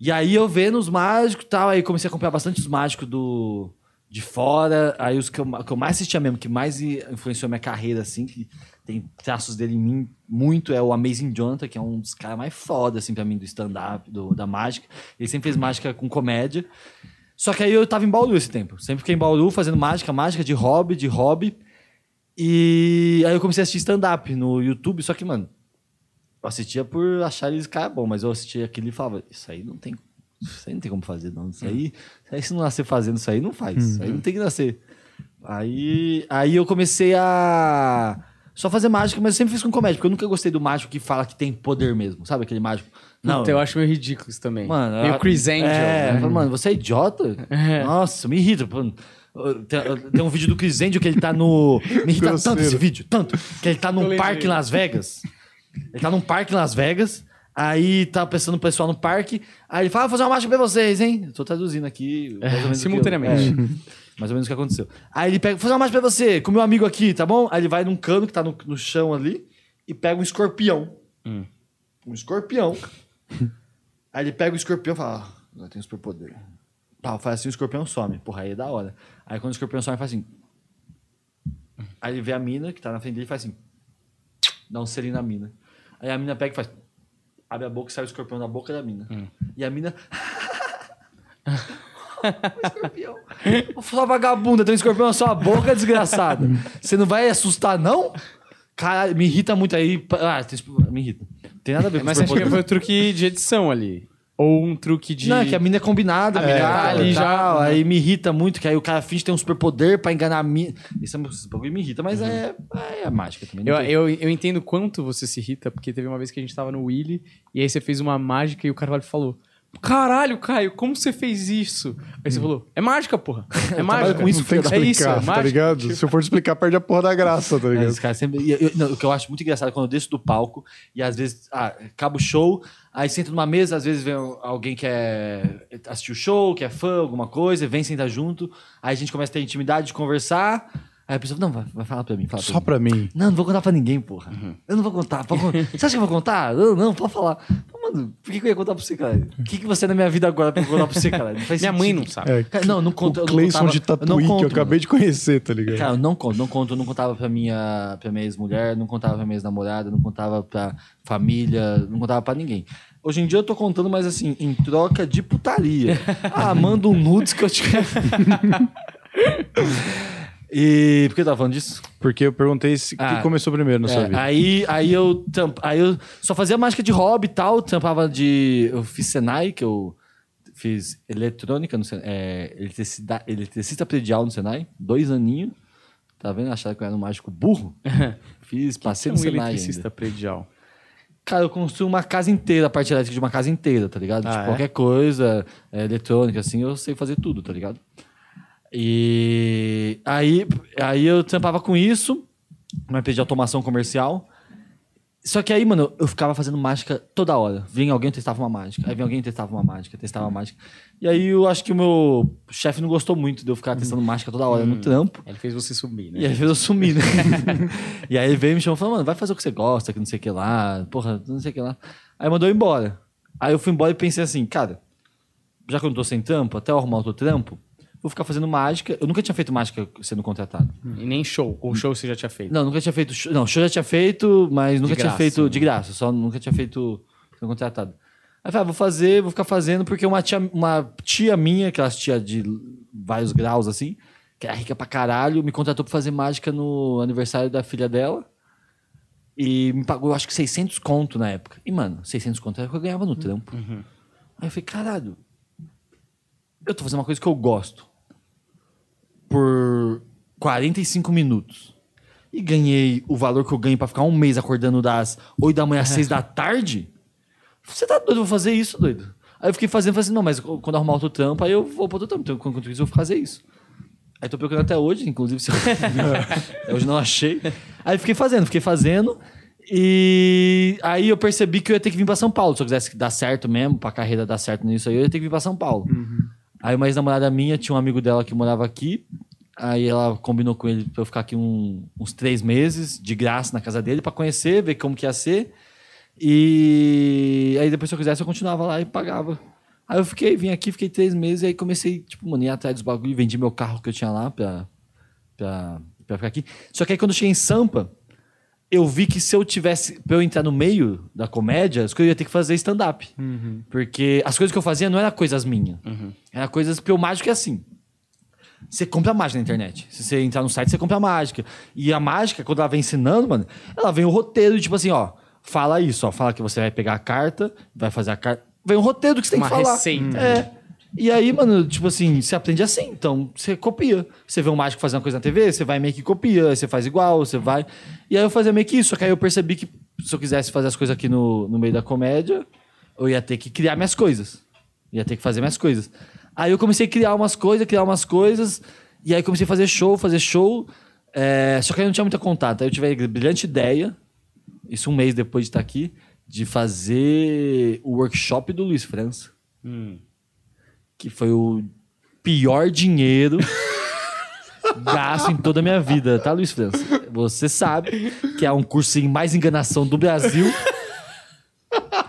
E aí eu vendo os mágicos e tal, aí comecei a acompanhar bastante os mágicos do de fora, aí os que eu, que eu mais assistia mesmo, que mais influenciou minha carreira, assim, que tem traços dele em mim muito, é o Amazing Jonathan, que é um dos caras mais foda, assim, pra mim, do stand-up, da mágica. Ele sempre fez mágica com comédia. Só que aí eu tava em Bauru esse tempo. Sempre fiquei em Bauru fazendo mágica, mágica de hobby, de hobby. E aí eu comecei a assistir stand-up no YouTube, só que, mano, eu assistia por achar eles cara bom, mas eu assistia aquilo e falava, isso aí não tem. Isso aí não tem como fazer, não. Isso aí, isso aí se não nascer fazendo isso aí, não faz. Isso aí não tem que nascer. Aí, aí eu comecei a Só fazer mágica, mas eu sempre fiz com comédia, porque eu nunca gostei do mágico que fala que tem poder mesmo, sabe? Aquele mágico. Não, Puta, eu acho meio ridículo isso também. Mano, meio Chris Angel. É, né? mano, você é idiota? Nossa, me irrita. pô. Tem, tem um vídeo do Chris Angel que ele tá no. Me irrita tanto Grosseiro. esse vídeo, tanto. Que ele tá num parque em Las Vegas. Ele tá num parque em Las Vegas. Aí tá pensando o pessoal no parque. Aí ele fala, vou fazer uma marcha pra vocês, hein? Eu tô traduzindo aqui. mais ou menos o que eu- simultaneamente. é, mais ou menos o que aconteceu. Aí ele pega, vou fazer uma marcha pra você, com meu amigo aqui, tá bom? Aí ele vai num cano que tá no, no chão ali e pega um escorpião. Um escorpião. Aí ele pega o escorpião e fala, ah, agora tem um superpoder. Pá, faz assim, o escorpião some. Porra, aí é da hora. Aí quando o escorpião some, ele faz assim. Aí ele vê a mina que tá na frente dele e faz assim. Dá um selinho na mina. Aí a mina pega e faz. Abre a boca e sai o escorpião da boca da mina. E a mina. o escorpião. Sua vagabunda, tem um escorpião na sua boca, desgraçada. Você não vai assustar, não? Caralho, me irrita muito aí. Ah, me irrita. Tem nada a ver com Mas acho que foi o truque de edição ali. Ou um truque de. Não, é que a mina é combinada, A mina amigável tá ali já- tal, Aí me irrita muito, que aí o cara finge ter um superpoder pra enganar a mina. Isso é esse bagulho me irrita, mas é, é mágica também. não Eu, tem- eu, eu entendo quanto você se irrita, porque teve uma vez que a gente tava no Willy e aí você fez uma mágica e o Carvalho falou: Caralho, Caio, como você fez isso? Aí você falou: É mágica, porra. É mágica. com isso, Não tem que é isso, explicar, é tá ligado? Se eu for explicar, perde a porra da graça, tá É, ligado? esse cara sempre. e eu- não, o que eu acho muito engraçado é quando eu desço do palco e às vezes ah, acaba o show, aí senta numa mesa, às vezes vem alguém que é assistir o show, que é fã, alguma coisa, vem sentar junto, aí a gente começa a ter intimidade de conversar. Aí a pessoa, não, vai, vai falar pra mim, fala Só pra mim. Não, não vou contar pra ninguém, porra. Uhum. Eu não vou contar. pode Você acha que eu vou contar? Não, não, pode falar. Mano, por que, que eu ia contar pra você, cara? O que, que você é na minha vida agora pra eu contar pra você, cara? Não faz Minha mãe não sabe. É, Cara, não, não conto. eu o Cleison contava- de Tatuí, que eu acabei de conhecer, tá ligado? Cara, eu não conto, não conto, eu não contava pra minha, pra minha ex-mulher, não contava pra minha ex-namorada, não contava pra família, não contava pra ninguém. Hoje em dia eu tô contando, mas assim, em troca de putaria. Ah, manda um nudes que eu te. e. Por que eu tava falando disso? Porque eu perguntei se Ah, que começou primeiro na sua É, vida. aí, aí, eu tamp... aí eu só fazia mágica de hobby e tal, tampava de. Eu fiz Senai, que eu fiz eletrônica no Senai, é, eletricida... eletricista predial no Senai, dois aninhos. Tá vendo? Acharam que eu era um mágico burro? Fiz, passei É no Senai. eletricista Ainda. predial. Cara, eu construí uma casa inteira, a parte elétrica de uma casa inteira, tá ligado? Ah, tipo, é? qualquer coisa, é, eletrônica, assim, eu sei fazer tudo, tá ligado? E aí, aí eu tampava com isso, uma empresa de automação comercial. Só que aí, mano, eu ficava fazendo mágica toda hora. Vinha alguém testava uma mágica, aí vinha alguém testava uma mágica, testava uma mágica. E aí eu acho que o meu chefe não gostou muito de eu ficar testando mágica toda hora no trampo. Ele fez você subir, né? E aí fez eu sumir, né? e aí ele veio e me chamou e falou, mano, vai fazer o que você gosta, que não sei o que lá, porra, não sei o que lá. Aí mandou eu embora. Aí eu fui embora e pensei assim, cara, já que eu não tô sem trampo, até eu arrumar outro trampo, vou ficar fazendo mágica. Eu nunca tinha feito mágica sendo contratado. E nem show. Ou show você já tinha feito. Não, nunca tinha feito. show- Não, show já tinha feito, mas nunca tinha graça, feito né? de graça. Só nunca tinha feito sendo contratado. Aí eu falei, ah, vou fazer, vou ficar fazendo, porque uma tia, uma tia minha, aquelas tia de vários graus assim, que era rica pra caralho, me contratou pra fazer mágica no aniversário da filha dela. E me pagou, acho que 600 conto na época. E, mano, 600 conto era o que eu ganhava no trampo. Aí eu falei, caralho, eu tô fazendo uma coisa que eu gosto. Por 45 minutos. E ganhei o valor que eu ganho pra ficar um mês acordando das 8 da manhã às 6 da tarde. Você tá doido? Eu vou fazer isso, doido. Aí eu fiquei fazendo, falei assim, não, mas quando arrumar outro trampo, aí eu vou pro outro trampo. Então, enquanto isso, eu vou fazer isso. Aí tô procurando até hoje, inclusive, se eu... hoje não achei. Aí fiquei fazendo, fiquei fazendo. E aí eu percebi que eu ia ter que vir pra São Paulo. Se eu quisesse dar certo mesmo, pra carreira dar certo nisso aí, eu ia ter que vir pra São Paulo. Aí uma ex-namorada minha tinha um amigo dela que morava aqui. Aí ela combinou com ele pra eu ficar aqui um- uns três meses, de graça, na casa dele, pra conhecer, ver como que ia ser. E aí depois, se eu quisesse, eu continuava lá e pagava. Aí eu fiquei, vim aqui, fiquei três meses, e aí comecei, tipo, mano, ir atrás dos bagulho, vendi meu carro que eu tinha lá pra, pra, pra ficar aqui. Só que aí quando eu cheguei em Sampa, eu vi que se eu tivesse, pra eu entrar no meio da comédia, as coisas eu ia ter que fazer stand-up. Porque as coisas que eu fazia não eram coisas minhas. Era coisas, porque o mágico é assim. Você compra mágica na internet. Se você entrar no site, você compra mágica. E a mágica, quando ela vem ensinando, mano, ela vem o roteiro, tipo assim, ó. Fala isso, ó. Fala que você vai pegar a carta, vai fazer a carta. Vem um roteiro do que você tem Uma que falar. receita. É. E aí, mano, tipo assim, você aprende assim. Então, você copia. Você vê um mágico fazendo uma coisa na TV, você vai meio que copia, você faz igual, você vai. E aí eu fazia meio que isso. Só que aí eu percebi que se eu quisesse fazer as coisas aqui no, no meio da comédia, eu ia ter que criar minhas coisas. Ia ter que fazer minhas coisas. Aí eu comecei a criar umas coisas, criar umas coisas. E aí comecei a fazer show, fazer show. É, só que aí não tinha muita contato. Aí eu tive a brilhante ideia, isso um mês depois de estar aqui, de fazer o workshop do Luiz França. Que foi o pior dinheiro gasto em toda a minha vida, tá, Luiz França? Você sabe que é um cursinho mais enganação do Brasil.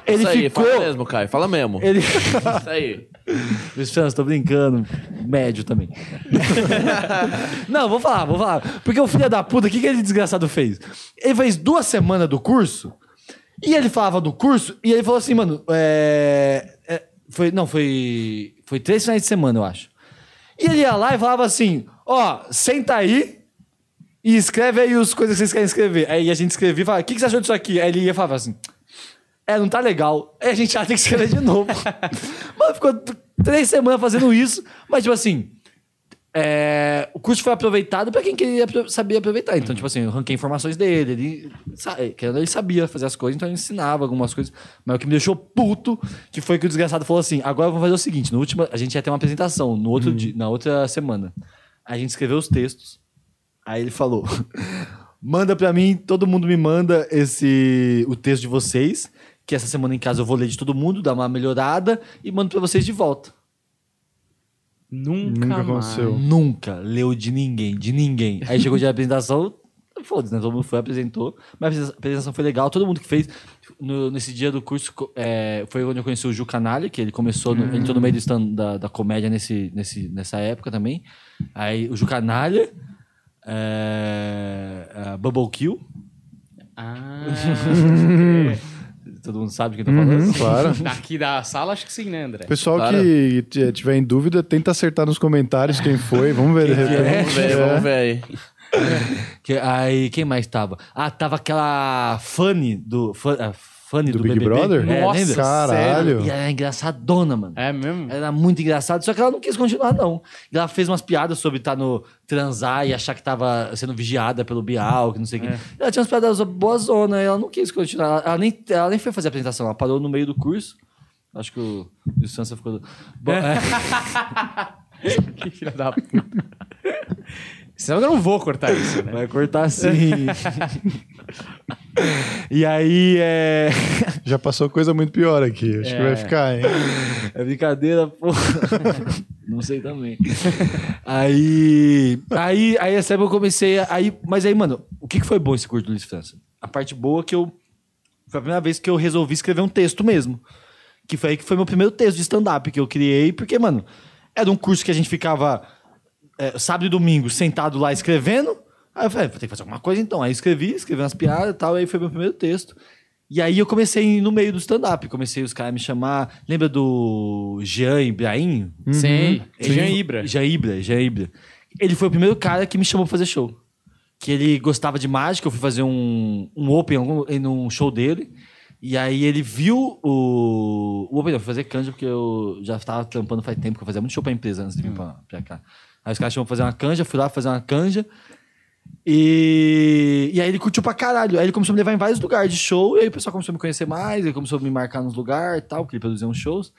Ele Isso aí, ficou. fala mesmo, Caio. Fala mesmo. Ele... Isso aí. Luiz França, tô brincando. Médio também. Não, vou falar, vou falar. Porque o filho da puta, o que, que ele desgraçado fez? Ele fez duas semanas do curso e ele falava do curso e ele falou assim, mano, é, é, foi, não, foi, foi três finais de semana, eu acho. E ele ia lá e falava assim, ó, senta aí e escreve aí as coisas que vocês querem escrever. Aí a gente escrevia e falava, o que, que você achou disso aqui? Aí ele ia falava assim, é, não tá legal. Aí a gente já tem que escrever de novo. Mano, ficou três semanas fazendo isso, mas tipo assim, é, o curso foi aproveitado pra quem queria sabia aproveitar. Então, tipo assim, eu ranquei informações dele, ele, querendo, ele sabia fazer as coisas, então ele ensinava algumas coisas. Mas o que me deixou puto, que foi que o desgraçado falou assim: agora vamos fazer o seguinte: no último, a gente ia ter uma apresentação no outro dia, na outra semana. A gente escreveu os textos. Aí ele falou: manda pra mim, todo mundo me manda esse o texto de vocês, que essa semana em casa eu vou ler de todo mundo, dar uma melhorada e mando pra vocês de volta. Nunca, Nunca mais. aconteceu. Nunca leu de ninguém, de ninguém. Aí chegou o dia da apresentação, foda-se, né? Todo mundo foi, apresentou. Mas a apresentação foi legal, todo mundo que fez. No- nesse dia do curso, é, foi onde eu conheci o Ju Canalha, que ele começou, no, ele entrou no meio do stand, da, da comédia nesse, nesse, nessa época também. Aí o Ju Canalha, é, a Bubble Kill, Ah, todo mundo sabe o que eu tô falando. Claro. daqui da sala, acho que sim, né, André? Pessoal Claro. que tiver em dúvida, tenta acertar nos comentários quem foi. Vamos ver de é? repente. Vamos ver, É. vamos ver aí. Que, aí, quem mais tava? Ah, tava aquela Fanny do, Fa- a Fanny Do do, Big BBB. Brother? É, Nossa, lembra? Caralho. E ela é engraçadona, mano. É mesmo? Era muito engraçado, só que ela não quis continuar, não. E ela fez umas piadas sobre estar no transar e achar que tava sendo vigiada pelo Bial, que não sei o quê. Ela tinha umas piadas boa zona, e ela não quis continuar. Ela, ela nem, ela nem foi fazer a apresentação, ela parou no meio do curso. Acho que o França ficou. Bom, é. que filha da puta. Que eu não vou cortar isso, né? Vai cortar sim. e aí é. Já passou coisa muito pior aqui. Acho que vai ficar, hein? É brincadeira, pô. Não sei também. Aí. Aí, aí essa época eu comecei. a- Aí, mas aí, mano, o que, que foi bom esse curso do Luiz França? A parte boa que eu. Foi a primeira vez que eu resolvi escrever um texto mesmo. Que foi aí que foi meu primeiro texto de stand-up que eu criei, porque, mano, era um curso que a gente ficava é, sábado e domingo sentado lá escrevendo. Aí eu falei, "Ah, vou ter que fazer alguma coisa então. Aí escrevi, escrevi umas piadas e tal, aí foi meu primeiro texto. E aí eu comecei no meio do stand-up, comecei os caras a me chamar. Lembra do Jean Ibrahim? Sei. Ele- Jean Ibra. Jean Ibra, Jean Ibra. Ele foi o primeiro cara que me chamou pra fazer show. Que ele gostava de mágica, eu fui fazer um, um open algum, em um show dele. E aí ele viu o. O open não, eu fui fazer canja, porque eu já tava trampando faz tempo, que eu fazia muito show pra empresa antes de vir pra, pra cá. Aí os caras chamam pra fazer uma canja, fui lá fazer uma canja. E, e aí ele curtiu pra caralho. Aí ele começou a me levar em vários lugares de show, e aí o pessoal começou a me conhecer mais, ele começou a me marcar nos lugares e tal, porque ele produzia uns shows.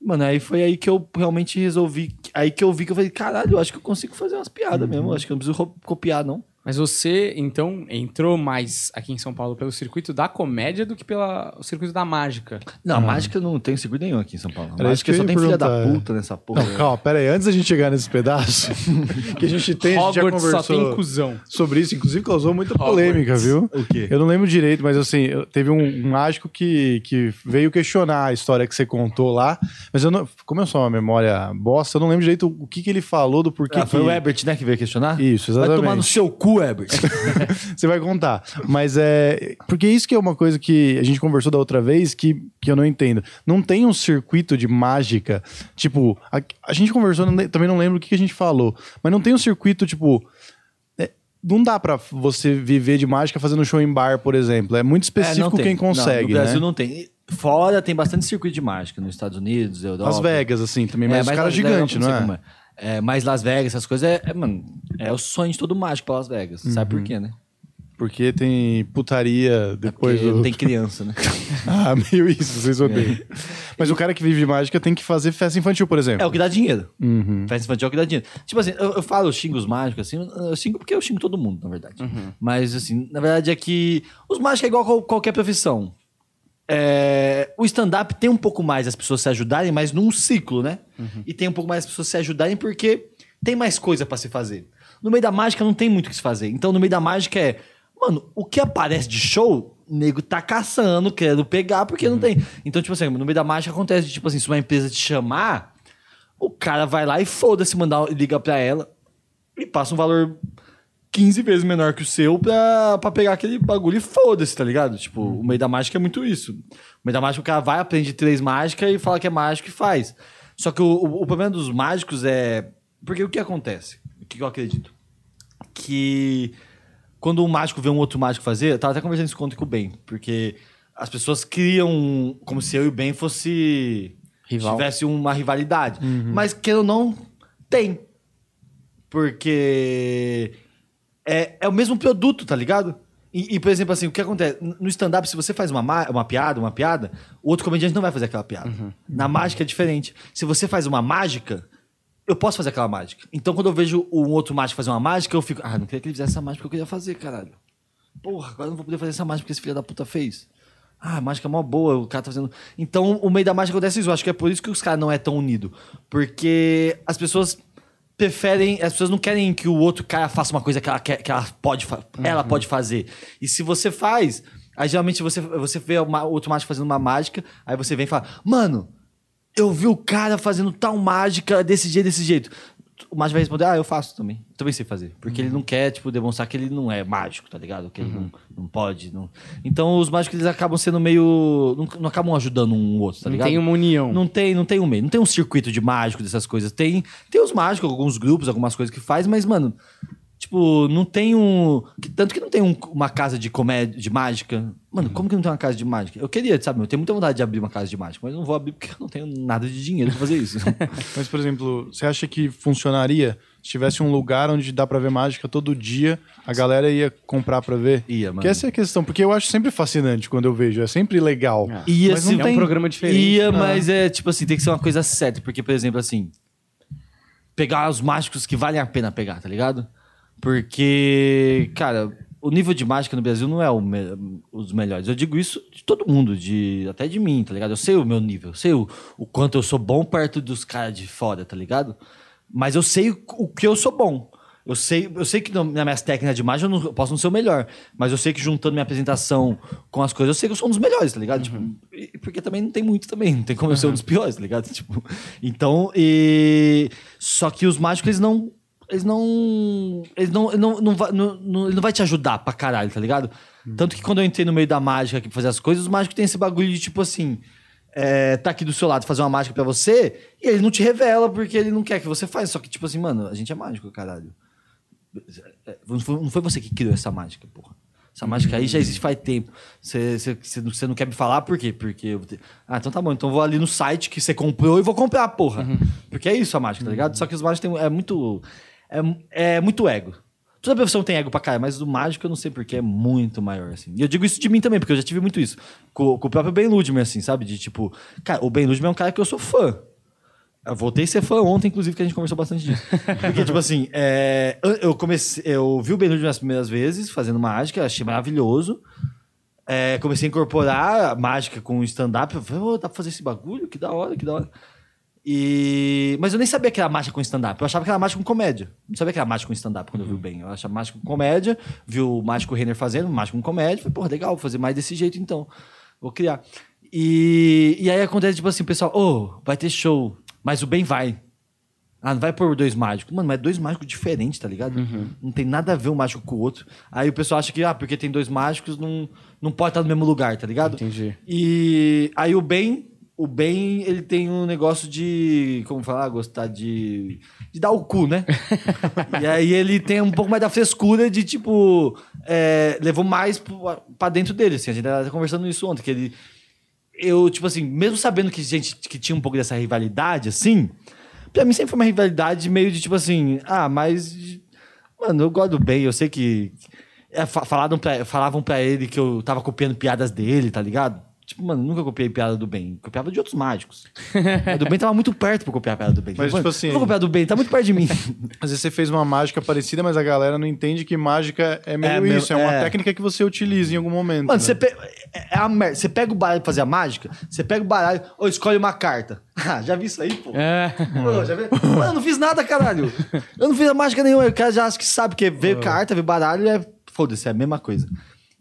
Mano, aí foi aí que eu realmente resolvi. Aí que eu vi que eu falei, caralho, eu acho que eu consigo fazer umas piadas mesmo. eu Acho que eu não preciso copiar, não. Mas você, então, entrou mais aqui em São Paulo pelo circuito da comédia do que pelo circuito da mágica. Não, mágica não tem seguro nenhum aqui em São Paulo. Era isso mágica que eu só tem filha da é. puta nessa porra. Não, calma, pera aí. Antes da gente chegar nesse pedaço, que a gente tem, a gente já Hogwarts só tem conversou cuzão. sobre isso, inclusive causou muita polêmica, viu? O quê? Eu não lembro direito, mas assim, teve um, um mágico que, que veio questionar a história que você contou lá, mas eu não, como eu sou uma memória bosta, eu não lembro direito o que, que ele falou do porquê Ah, foi que... o Ebert, né, que veio questionar? Isso, Vai exatamente. tomar no seu cu, Ebert. Você vai contar. Mas é. Porque isso que é uma coisa que a gente conversou da outra vez que, que eu não entendo. Não tem um circuito de mágica. Tipo, a, a gente conversou, não também não lembro o que, que a gente falou. Mas não tem um circuito, tipo. é, não dá pra você viver de mágica fazendo show em bar, por exemplo. É muito É, específico não tem. quem consegue, Não, no Brasil né? não tem. Fora tem bastante circuito de mágica, nos Estados Unidos, Europa. Las Vegas, assim, também. Mas os caras gigantes, não sei é? É, mas Las Vegas, essas coisas, é, é, mano, é o sonho de todo mágico pra Las Vegas. Sabe Uhum. por quê, né? Porque tem putaria depois Porque do... tem criança, né? Ah, meio isso, vocês odeiam. Mas o cara que vive mágica tem que fazer festa infantil, por exemplo. É o que dá dinheiro. Uhum. Festa infantil é o que dá dinheiro. Tipo assim, eu, eu falo, eu xingo os mágicos, assim, eu xingo porque eu xingo todo mundo, na verdade. Uhum. Mas, assim, na verdade é que os mágicos é igual a qual- qualquer profissão. É, o stand-up tem um pouco mais as pessoas se ajudarem, mas num ciclo, né? Uhum. E tem um pouco mais as pessoas se ajudarem porque tem mais coisa pra se fazer. No meio da mágica não tem muito o que se fazer. Então, no meio da mágica é, mano, o que aparece de show, o nego tá caçando, querendo pegar, porque Uhum. não tem. Então, tipo assim, no meio da mágica acontece, tipo assim, se uma empresa te chamar, o cara vai lá e foda-se, mandar, liga pra ela e passa um valor 15 vezes menor que o seu pra, pra pegar aquele bagulho e foda-se, tá ligado? Tipo, o meio da mágica é muito isso. O meio da mágica o cara vai, aprende três mágicas e fala que é mágico e faz. Só que o, o, o problema dos mágicos é. Porque o que acontece? O que eu acredito? Que quando um mágico vê um outro mágico fazer, eu tava até conversando isso com o Ben, porque as pessoas criam como se eu e o Ben fosse. Rival. tivesse uma rivalidade. Mas que eu não tem. Porque é, é o mesmo produto, tá ligado? E, e, por exemplo, assim, o que acontece? No stand-up, se você faz uma, ma- uma piada, uma piada, o outro comediante não vai fazer aquela piada. Na mágica é diferente. Se você faz uma mágica, eu posso fazer aquela mágica. Então, quando eu vejo um outro mágico fazer uma mágica, eu fico, ah, não queria que ele fizesse essa mágica que eu queria fazer, caralho. Porra, agora eu não vou poder fazer essa mágica que esse filho da puta fez. Ah, a mágica é mó boa, o cara tá fazendo. Então, o meio da mágica acontece isso. Eu acho que é por isso que os caras não é tão unido. Porque as pessoas preferem. As pessoas não querem que o outro cara faça uma coisa que ela, quer, que ela, pode, fa- ela pode fazer. E se você faz, aí geralmente você, você vê uma, outro mágico fazendo uma mágica, aí você vem e fala, mano, eu vi o cara fazendo tal mágica desse jeito, desse jeito. O mágico vai responder, ah, eu faço também. Eu também sei fazer. Porque ele não quer, tipo, demonstrar que ele não é mágico, tá ligado? Que ele não, não pode. Não... Então, os mágicos, eles acabam sendo meio... Não, não acabam ajudando um outro, tá Não ligado? tem uma união. Não tem, não tem um meio. Não tem um circuito de mágico dessas coisas. Tem, tem os mágicos, alguns grupos, algumas coisas que faz, mas, mano... Tipo, não tem um... Tanto que não tem um- uma casa de comédia, de mágica. Mano, como que não tem uma casa de mágica? Eu queria, sabe? Eu tenho muita vontade de abrir uma casa de mágica, mas eu não vou abrir porque eu não tenho nada de dinheiro pra fazer isso. Mas, por exemplo, você acha que funcionaria se tivesse um lugar onde dá pra ver mágica todo dia, a galera ia comprar pra ver? Ia, mano. Que essa é a questão, porque eu acho sempre fascinante quando eu vejo, é sempre legal. É. Ia Mas se não É um programa diferente. Ia, né? mas é tipo assim, tem que ser uma coisa certa. Porque, por exemplo, assim. Pegar os mágicos que valem a pena pegar, tá ligado? Porque, cara, o nível de mágica no Brasil não é o me- os melhores. Eu digo isso de todo mundo, de, até de mim, tá ligado? Eu sei o meu nível, sei o, o quanto eu sou bom perto dos caras de fora, tá ligado? Mas eu sei o, o que eu sou bom. Eu sei, eu sei que no- nas minhas técnicas de mágica eu, não- eu posso não ser o melhor, mas eu sei que juntando minha apresentação com as coisas, eu sei que eu sou um dos melhores, tá ligado? Tipo, e- porque também não tem muito também, não tem como eu ser um dos piores, tá ligado? Tipo, então, e... só que os mágicos, eles não eles não. Eles não. Não, não, vai, não, não, ele não vai te ajudar pra caralho, tá ligado? Tanto que quando eu entrei no meio da mágica aqui pra fazer as coisas, os mágicos têm esse bagulho de tipo assim. É, tá aqui do seu lado fazer uma mágica pra você, e ele não te revela porque ele não quer que você faça. Só que, tipo assim, mano, a gente é mágico, caralho. É, Não foi, não foi você que criou essa mágica, porra. Essa mágica aí já existe faz tempo. Você, não- quer me falar por quê? Porque. eu ter- Ah, então tá bom. Então eu vou ali no site que você comprou e vou comprar, porra. Porque é isso a mágica, tá ligado? Só que os mágicos têm, é muito. É, é muito ego. Toda profissão tem ego pra caralho, mas o mágico eu não sei porque é muito maior, assim. E eu digo isso de mim também, porque eu já tive muito isso. Com, com o próprio Ben Ludmer, assim, sabe? De tipo. Cara, o Ben Ludmer é um cara que eu sou fã. Eu voltei a ser fã ontem, inclusive, que a gente conversou bastante disso. Porque, tipo assim, é, eu- comecei. Eu vi o Ben Ludmer as primeiras vezes, fazendo mágica, achei maravilhoso. É, comecei a incorporar a mágica com o stand-up. Eu falei, "Ô, dá pra fazer esse bagulho? Que da hora, que da hora. E... Mas eu nem sabia que era mágica com stand-up. Eu achava que era mágica com comédia. Não sabia que era mágica com stand-up quando eu vi o Ben. Eu achava mágica com comédia, vi o mágico Renner fazendo, mágica com comédia. Falei, porra, legal, vou fazer mais desse jeito então. Vou criar. E, e aí acontece, tipo assim, o pessoal, ô, vai ter show, mas o Ben vai. Ah, não vai pôr dois mágicos. Mano, mas é dois mágicos diferentes, tá ligado? Não tem nada a ver um mágico com o outro. Aí o pessoal acha que, ah, porque tem dois mágicos, não, não pode estar no mesmo lugar, tá ligado? Entendi. E aí o Ben o Ben, ele tem um negócio de. Como falar? Gostar de. de dar o cu, né? e aí ele tem um pouco mais da frescura de, tipo. é, levou mais pra dentro dele, assim. A gente tava conversando isso ontem, que ele. Eu, tipo assim, mesmo sabendo que gente que tinha um pouco dessa rivalidade, assim. Pra mim sempre foi uma rivalidade meio de, tipo assim. Ah, mas. Mano, eu gosto do Ben, eu sei que. é, fa- falaram pra, falavam pra ele que eu tava copiando piadas dele, tá ligado? Tipo, mano, nunca copiei piada do Ben. Copiava de outros mágicos. Mas do Ben tava muito perto pra copiar a piada do Ben. Mas, Mano, tipo assim- não vou copiar do Ben, tá muito perto de mim. Às vezes você fez uma mágica parecida, mas a galera não entende que mágica é meio É, isso. É uma é. técnica que você utiliza em algum momento. Mano, né? você, pe- é é a merda. Você pega o baralho pra fazer a mágica, você pega o baralho, ou escolhe uma carta. Ah, já vi isso aí, pô. É. Pô, já vi? Mano, eu não fiz nada, caralho. Eu não fiz a mágica nenhuma. O cara já acha que sabe, porque veio carta, veio baralho, é. Foda-se, é a mesma coisa.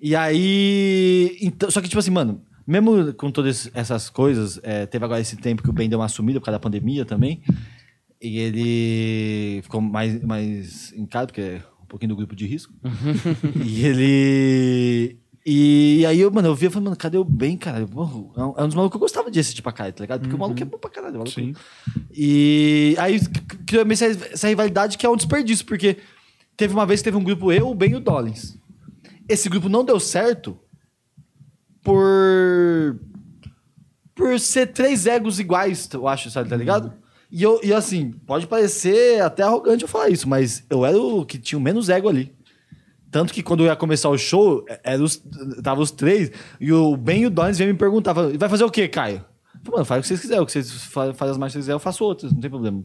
E aí. Então, só que, tipo assim, mano, mesmo com todas essas coisas, é, teve agora esse tempo que o Ben deu uma sumida por causa da pandemia também. E ele ficou mais, mais em casa, porque é um pouquinho do grupo de risco. e ele. E aí, eu, mano, eu vi e falei, mano, cadê o Ben, cara? É um, é um dos malucos que eu gostava de assistir pra caralho, tá ligado? Porque o maluco é bom pra caralho. o maluco- Sim. E aí criou essa, essa rivalidade que é um desperdício, porque teve uma vez que teve um grupo eu, o Ben e o Dollins. Esse grupo não deu certo por. por ser três egos iguais, eu acho, sabe, tá ligado? E eu, e assim, pode parecer até arrogante eu falar isso, mas eu era o que tinha o menos ego ali. Tanto que quando eu ia começar o show, é- era os, tava os três, e o Ben e o Donis vinham me perguntar, vai fazer o quê, Caio? Eu falei, mano, faz o que vocês quiserem, o que vocês fa- fazem as marchas que vocês quiserem, eu faço outras, não tem problema.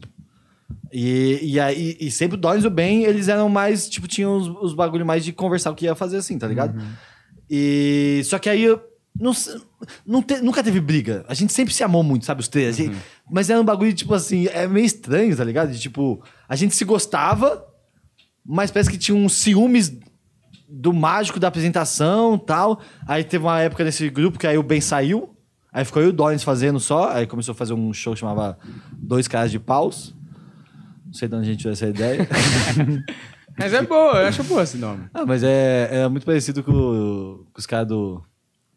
E, e, aí, e sempre o Donis e o Ben, eles eram mais, tipo, tinham os, os bagulho mais de conversar o que ia fazer assim, tá ligado? E só que aí eu não, não te- nunca teve briga. A gente sempre se amou muito, sabe, os três. Gente- mas era um bagulho, tipo assim, é meio estranho, tá ligado? De, tipo, a gente se gostava, mas parece que tinha uns ciúmes do mágico da apresentação tal. Aí teve uma época nesse grupo que aí o Ben saiu. Aí ficou eu e o Donis fazendo só. Aí começou a fazer um show que chamava Dois Caras de Paus. Não sei de onde a gente tirou essa ideia. Mas é boa, eu acho boa esse nome. ah, mas é, é muito parecido com, com os caras do.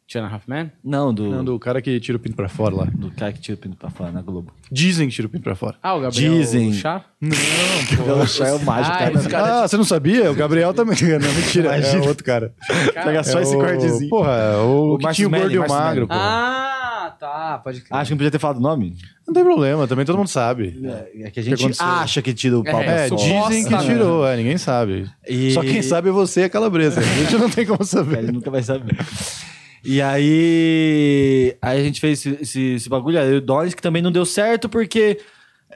Two and a Half Men? Não, do. Não, do cara que tira o pinto pra fora lá. do cara que tira o pinto pra fora na Globo. Dizem que tira o pinto pra fora. Ah, o Gabriel Dizem. Char? Não, pô. é o mágico, Ah, cara. cara- Ah, você não sabia? O Gabriel também. Não, mentira. É outro cara. Pega só É esse o- cortezinho. Porra, o, O que tinha o gordo e o magro. Ah, tá, pode crer. Acho que não podia ter falado o nome. Não tem problema, também todo mundo sabe. É que a gente aconteceu? acha que tira o pau É, pra É, fora. dizem que Suposta, tirou, é, ninguém sabe. E- Só quem sabe é você e a calabresa. A gente não tem como Ele saber. nunca vai saber. E aí, aí a gente fez esse, esse, esse bagulho. Aí o Donis, que também não deu certo, porque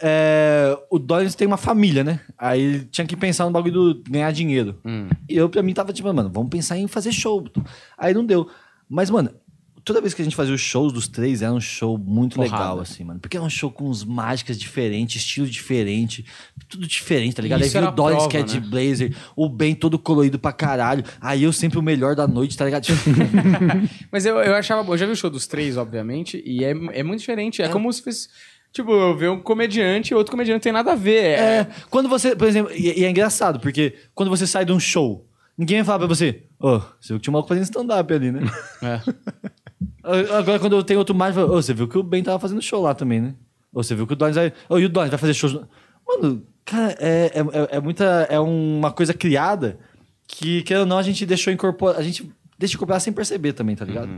é, o Donis tem uma família, né? Aí ele tinha que pensar no bagulho do ganhar dinheiro. E eu, pra mim, tava tipo, mano, vamos pensar em fazer show. Aí não deu. Mas, mano, toda vez que a gente fazia os shows dos três, era um show muito Porrada. legal, assim, mano. Porque era um show com uns mágicas diferentes, estilo diferente, tudo diferente, tá ligado? Isso Aí veio o prova, que é de blazer, o Ben todo colorido pra caralho. Aí eu sempre o melhor da noite, tá ligado? Mas eu, eu achava bom. Eu já vi o show dos três, obviamente, e é, é muito diferente. É, como se fosse. Tipo, eu ver um comediante e outro comediante não tem nada a ver. É, É, quando você, por exemplo, e, e é engraçado, porque quando você sai de um show, ninguém vai falar pra você, ô, você viu que tinha um maluco fazendo stand-up ali, né? é. Agora, quando eu tenho outro mais, ô, você viu que o Ben tava fazendo show lá também, né? Ou você viu que o Donis vai. Ô, e o Donis vai fazer shows. Mano, cara, é, é, é- é muita. É uma coisa criada que, querendo ou não, a gente deixou incorporar. A gente deixa incorporar sem perceber também, tá ligado?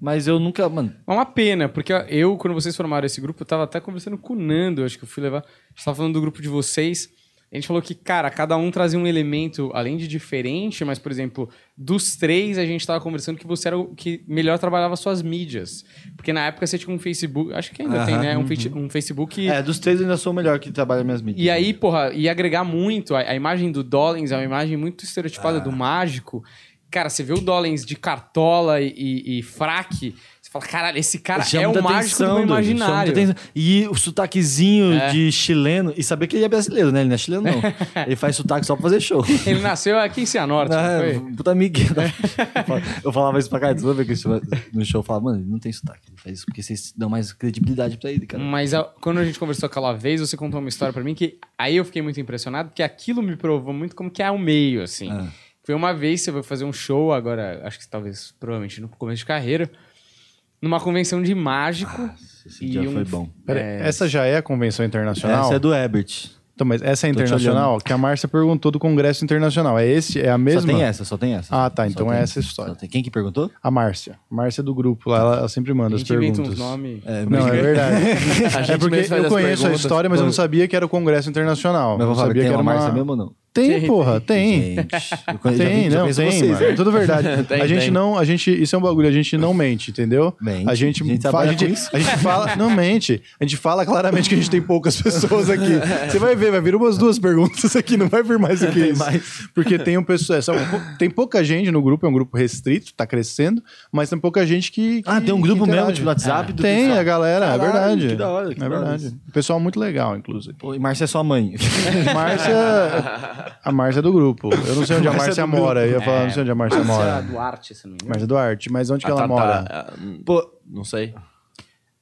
Mas eu nunca. Mano, É uma pena, porque eu, quando vocês formaram esse grupo, eu tava até conversando com o Nando, eu acho que eu fui levar. A gente tava falando do grupo de vocês. A gente falou que, cara, cada um trazia um elemento, além de diferente, mas, por exemplo, dos três, a gente tava conversando que você era o que melhor trabalhava suas mídias. Porque na época você tinha um Facebook, acho que ainda tem, né? Um, face- um Facebook. é, dos três eu ainda sou o melhor que trabalha minhas mídias. E aí, porra, ia agregar muito. A, a imagem do Dollins é uma imagem muito estereotipada Ah. do mágico. Cara, você vê o Dollins de cartola e, e, e fraque, você fala, caralho, esse cara Chama é o mágico do meu imaginário. E o sotaquezinho É. de chileno. E saber que ele é brasileiro, né? Ele não é chileno, não. ele faz sotaque só pra fazer show. Ele nasceu aqui em Cianorte, Ah, foi? puta amiguinho. eu falava isso pra cara, toda vez que no show, eu falava, mano, ele não tem sotaque. Ele faz isso porque vocês dão mais credibilidade pra ele, cara. Mas a- quando a gente conversou aquela vez, você contou uma história pra mim que aí eu fiquei muito impressionado, porque aquilo me provou muito como que é o meio, assim. Ah. Foi uma vez, você foi fazer um show, agora, acho que talvez, provavelmente no começo de carreira, numa convenção de mágico. Esse e dia um- foi bom. Pera, É. Essa já é a convenção internacional? Essa é do Ebert. Então, mas essa é internacional? Que a Márcia perguntou do Congresso Internacional. É esse? É a mesma? Só tem essa, só tem essa. Ah, tá. Só Então tem- é essa a história. Quem que perguntou? A Márcia. Márcia do grupo lá, ela, ela sempre A manda as perguntas. uns nomes. É, Não, é verdade. A gente é porque eu conheço a perguntas. história, mas eu não sabia que era o Congresso Internacional. Mas eu falar, sabia tem que era uma... Márcia mesmo ou não? Tem, Tem, porra, tem. Tem, já não, tem, vocês, mano. É tudo verdade. Tem, a gente tem. não, a gente, isso é um bagulho, a gente não mente, entendeu? Mente. A gente, A gente fa- a gente, a gente fala, não mente. A gente fala claramente que a gente tem poucas pessoas aqui. Você vai ver, vai vir umas duas perguntas aqui, não vai vir mais do que isso. Porque tem um pessoal, são pou- tem pouca gente no grupo, é um grupo restrito, tá crescendo, mas tem pouca gente que, Ah, que- tem um grupo mesmo, tipo, no WhatsApp? do Tem, pessoal? a galera, Caralho, é verdade. que da hora, que é da hora verdade. isso. Pessoal muito legal, inclusive. Pô, e Márcia é sua mãe. Márcia, a Márcia é do grupo. Eu não sei onde a Márcia Márcia é mora. Eu ia falar, não sei onde a Márcia mora. Duarte, se não me engano. Márcia Duarte, mas onde que Ah, ela tá, mora? tá. Ah, hum, Pô, Não sei.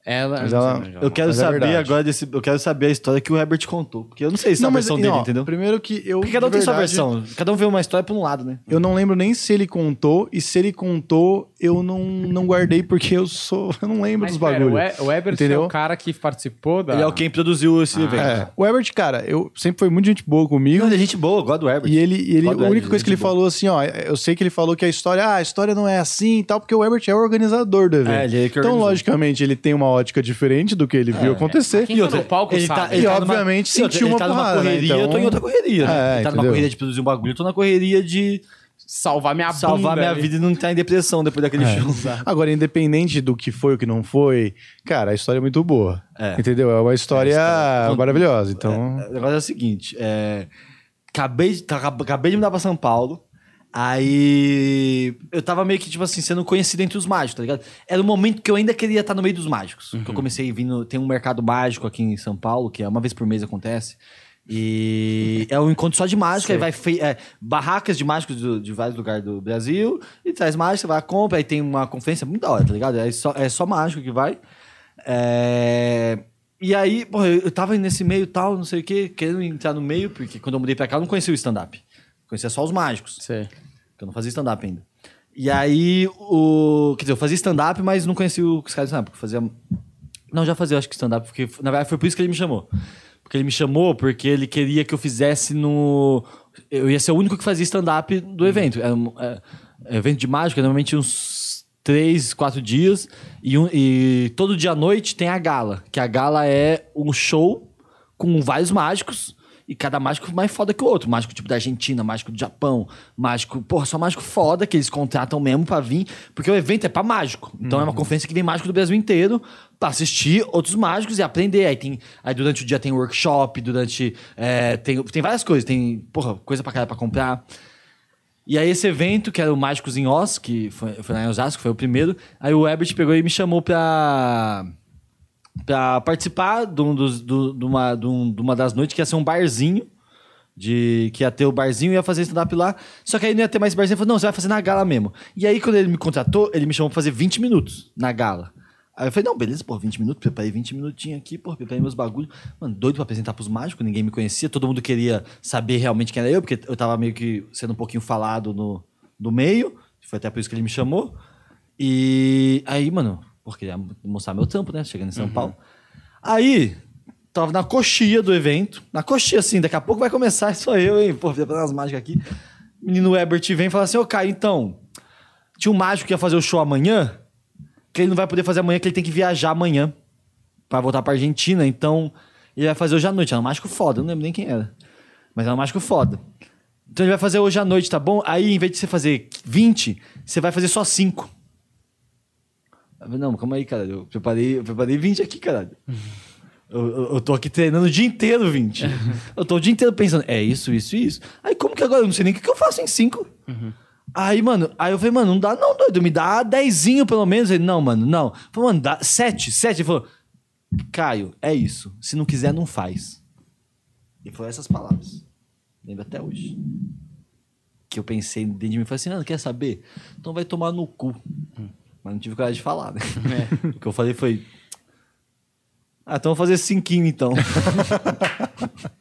Ela, Mas não ela- eu quero Mas é saber verdade. agora desse. Eu quero saber a história que o Herbert contou. Porque eu não sei se é a versão dele, ó, entendeu? Primeiro que eu. Porque cada um tem sua versão. Cada um vê uma história por um lado, né? Eu não lembro nem se ele contou, e se ele contou, eu não, não guardei porque eu sou. Eu não lembro Mas dos bagulhos. o, Entendeu? é o cara que participou da... Ele é o quem produziu esse evento. É, o Herbert, cara, eu sempre foi muito gente boa comigo. Não, ele é gente boa, eu gosto do Herbert. E ele, e ele a única coisa que ele boa. falou assim, ó, eu sei que ele falou que a história, ah, a história não é assim e tal, porque o Herbert é o organizador do evento. É, ele é que então, organizou. logicamente, ele tem uma ótica diferente do que ele viu acontecer. Quem tá no palco ele sabe. tá, ele E, tá numa- obviamente, e outra, sentiu ele uma tá numa porrada, né? correria, eu tô em Então- outra correria. né? É, ele tá numa entendeu? correria de produzir um bagulho, eu tô na correria de Salvar minha salvar bunda minha ali. vida e não estar em depressão depois daquele É. show. Agora, independente do que foi ou que não foi, cara, a história é muito boa. É. Entendeu? É uma história história- maravilhosa. Então, O negócio é o seguinte, é, acabei, de, tá- acabei de mudar pra São Paulo, aí eu tava meio que, tipo assim, sendo conhecido entre os mágicos, tá ligado? Era o momento que eu ainda queria estar no meio dos mágicos. Que eu comecei vindo, tem um mercado mágico aqui em São Paulo, que é uma vez por mês acontece, e é um encontro só de mágica, aí vai fei- é, barracas de mágicos do- de vários lugares do Brasil, e traz mágica, vai, compra, aí tem uma conferência muito da hora, tá ligado? É só, é só mágico que vai. É, E aí, porra, eu eu tava nesse meio tal, não sei o quê, querendo entrar no meio, porque quando eu mudei pra cá eu não conhecia o stand-up. Conhecia só os mágicos, Sei. porque eu não fazia stand-up ainda. E aí, o. Quer dizer, eu fazia stand-up, mas não conhecia os caras de stand-up, fazia. Não, já fazia, acho que stand-up, porque na verdade foi por isso que ele me chamou. Porque ele me chamou porque ele queria que eu fizesse no. Eu ia ser o único que fazia stand-up do evento. Era um é, é evento de mágica, normalmente uns três, quatro dias. E, um- e todo dia à noite tem a gala. Que a gala é um show com vários mágicos. E cada mágico mais foda que o outro. Mágico tipo da Argentina, mágico do Japão, mágico, porra, só mágico foda que eles contratam mesmo pra vir, porque o evento é pra mágico. Então é uma conferência que vem mágico do Brasil inteiro pra assistir outros mágicos e aprender. Aí tem, aí durante o dia tem workshop, durante é, tem, tem várias coisas, tem, porra, coisa pra caralho pra comprar. E aí esse evento, que era o Mágicos em Oz, que foi, foi lá em Osasco, foi o primeiro, aí o Herbert pegou e me chamou pra pra participar de, um dos- do- de uma, de um- de uma das noites que ia ser um barzinho. De, que ia ter o barzinho e ia fazer stand-up lá. Só que aí não ia ter mais barzinho. Ele falou, não, você vai fazer na gala mesmo. E aí, quando ele me contratou, ele me chamou pra fazer 20 minutos na gala. Aí eu falei, não, beleza, pô, 20 minutos, preparei 20 minutinhos aqui, pô, preparei meus bagulhos. Mano, doido pra apresentar pros mágicos, ninguém me conhecia, todo mundo queria saber realmente quem era eu, porque eu tava meio que sendo um pouquinho falado no, no meio. Foi até por isso que ele me chamou. E aí, mano, pô, queria mostrar meu trampo, né? Chegando em São Paulo. Aí, tava na coxia do evento. Na coxia, assim, daqui a pouco vai começar, sou eu, hein? Pô, preparando as mágicas aqui. Menino Ebert vem e fala assim: Ô, Caio, então. Tinha um mágico que ia fazer o show amanhã, que ele não vai poder fazer amanhã, que ele tem que viajar amanhã pra voltar pra Argentina. Então, ele vai fazer hoje à noite. Era um mágico foda, eu não lembro nem quem era. Mas era um mágico foda. Então ele vai fazer hoje à noite, tá bom? Aí, em vez de você fazer 20, você vai fazer só 5. Não, calma aí, cara. Eu preparei, eu preparei 20 aqui, caralho. Eu, eu, eu tô aqui treinando o dia inteiro 20. eu tô o dia inteiro pensando, é isso, isso e isso. Aí como que agora? Eu não sei nem o que, que eu faço em 5. Aí, mano, aí eu falei, mano, não dá não, doido. Me dá dezinho pelo menos. Ele, não, mano, não. Eu falei, mano, dá 7, 7. Ele falou, Caio, é isso. Se não quiser, não faz. E foi essas palavras. Lembro até hoje. Que eu pensei dentro de mim falei assim: não quer saber? Então vai tomar no cu. Mas não tive coragem de falar, né? O que eu falei foi. Ah, então vou fazer cinquinho então.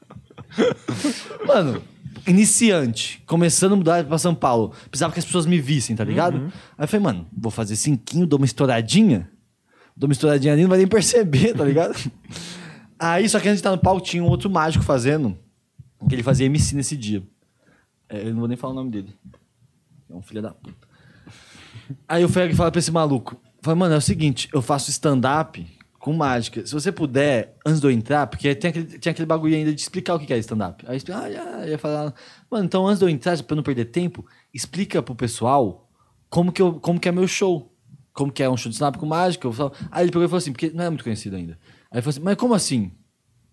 Mano, iniciante, começando a mudar pra São Paulo. Precisava que as pessoas me vissem, tá ligado? Aí eu falei, mano, vou fazer cinquinho, dou uma estouradinha. dou misturadinha ali, não vai nem perceber, tá ligado? Aí, só que antes de estar no palco, tinha um outro mágico fazendo, que ele fazia MC nesse dia. É, eu não vou nem falar o nome dele. É um filho da puta. Aí eu falei fala pra esse maluco: falei, mano, é o seguinte, eu faço stand-up com mágica. Se você puder, antes de eu entrar, porque tem aquele, tinha aquele bagulho ainda de explicar o que é stand-up. Aí eu explica- ah, ia falar, mano, então antes de eu entrar, pra não perder tempo, explica pro pessoal como que, eu, como que é meu show. Como que é um show de stand-up com mágica. Eu aí ele pegou e falou assim, porque não é muito conhecido ainda. Aí ele falou assim, mas como assim? O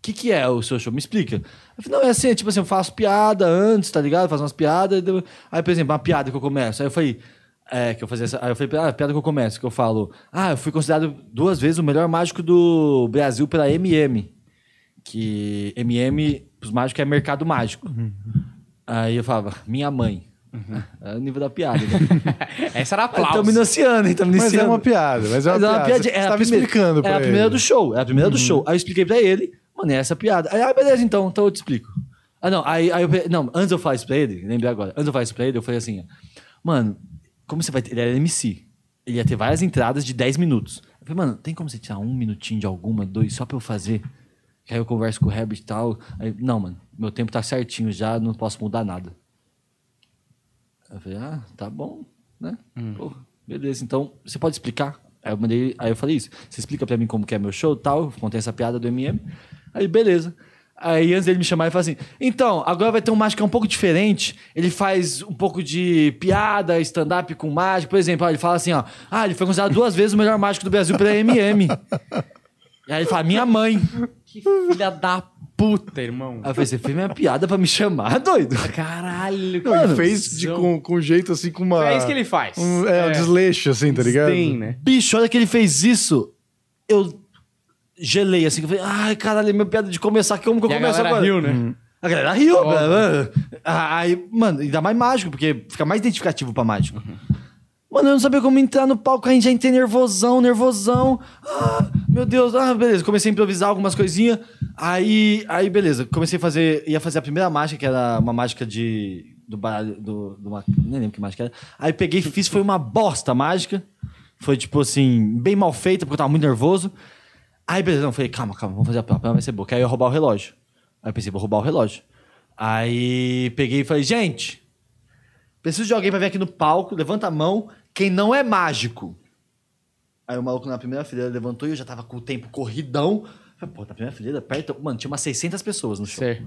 que, que é o seu show? Me explica. Eu falei, não, é assim, é tipo assim, eu faço piada antes, tá ligado? Faço umas piadas. Aí, por exemplo, uma piada que eu começo. Aí eu falei, é, que eu fazia essa. Aí eu falei, ah, piada que eu começo, que eu falo, ah, eu fui considerado duas vezes o melhor mágico do Brasil pela MM. Que MM, pros mágicos, é mercado mágico. Aí eu falava, minha mãe. É o nível da piada. Né? Essa era aplauso. Estamos iniciando, hein? Estamos Mas iniciando. é uma piada, mas é uma Mas piada. piada- Você era a estava primeira- explicando pra Era a primeira ele. do show. Era a primeira do show. Aí eu expliquei pra ele, mano, é essa piada. Aí, ah, beleza, então, então eu te explico. Ah, não, aí, aí eu. Não, antes eu falar isso pra ele, lembrei agora. Antes eu falar isso pra ele, eu falei assim, ó, mano, como você vai ter. Ele era MC. Ele ia ter várias entradas de 10 minutos. Eu falei, mano, tem como você tirar um minutinho de alguma, dois, só pra eu fazer? Que aí eu converso com o Herbert e tal. Aí, não, mano, meu tempo tá certinho já, não posso mudar nada. Eu falei, ah, tá bom, né? Porra, beleza, então você pode explicar? Aí eu mandei, aí eu falei isso. Você explica pra mim como que é meu show e tal, contei essa piada do MM. Aí, beleza. Aí antes dele me chamar, ele falou assim: então, agora vai ter um mágico que é um pouco diferente. Ele faz um pouco de piada, stand-up com mágico. Por exemplo, ó, ele fala assim: ó, ah, ele foi considerado duas vezes o melhor mágico do Brasil pela MM. e aí ele fala, minha mãe. Que filha da puta, irmão. Aí eu falei, você fez minha piada pra me chamar, doido? Caralho, Não, ele fez de, com, com jeito assim, com uma. É isso que ele faz. Um, é, um desleixo, assim, tá ligado? Desdém, né? Bicho, olha que ele fez isso. Eu gelei assim. que Eu falei, ai, caralho, minha piada de começar. Como que eu E a começo galera agora? riu, né? A galera riu. Galera. Ah, Aí, mano, ainda mais mágico, porque fica mais identificativo pra mágico. Mano, eu não sabia como entrar no palco, a gente já entrei nervosão, nervosão. Ah, meu Deus, ah, beleza. Comecei a improvisar algumas coisinhas. Aí, aí, beleza. Comecei a fazer, ia fazer a primeira mágica, que era uma mágica de. Do baralho. Do, do nem lembro que mágica era. Aí peguei e fiz, foi uma bosta a mágica. Foi, tipo assim, bem mal feita, porque eu tava muito nervoso. Aí, beleza, não, falei, calma, calma, vamos fazer a prova, a prova vai ser boa. Que aí eu ia roubar o relógio. Aí eu pensei, vou roubar o relógio. Aí peguei e falei, gente, preciso de alguém pra vir aqui no palco, levanta a mão, quem não é mágico. Aí o maluco na primeira fileira levantou e eu já tava com o tempo corridão. Falei, pô, na primeira fileira, perto. Mano, tinha umas 600 pessoas no show. Sei.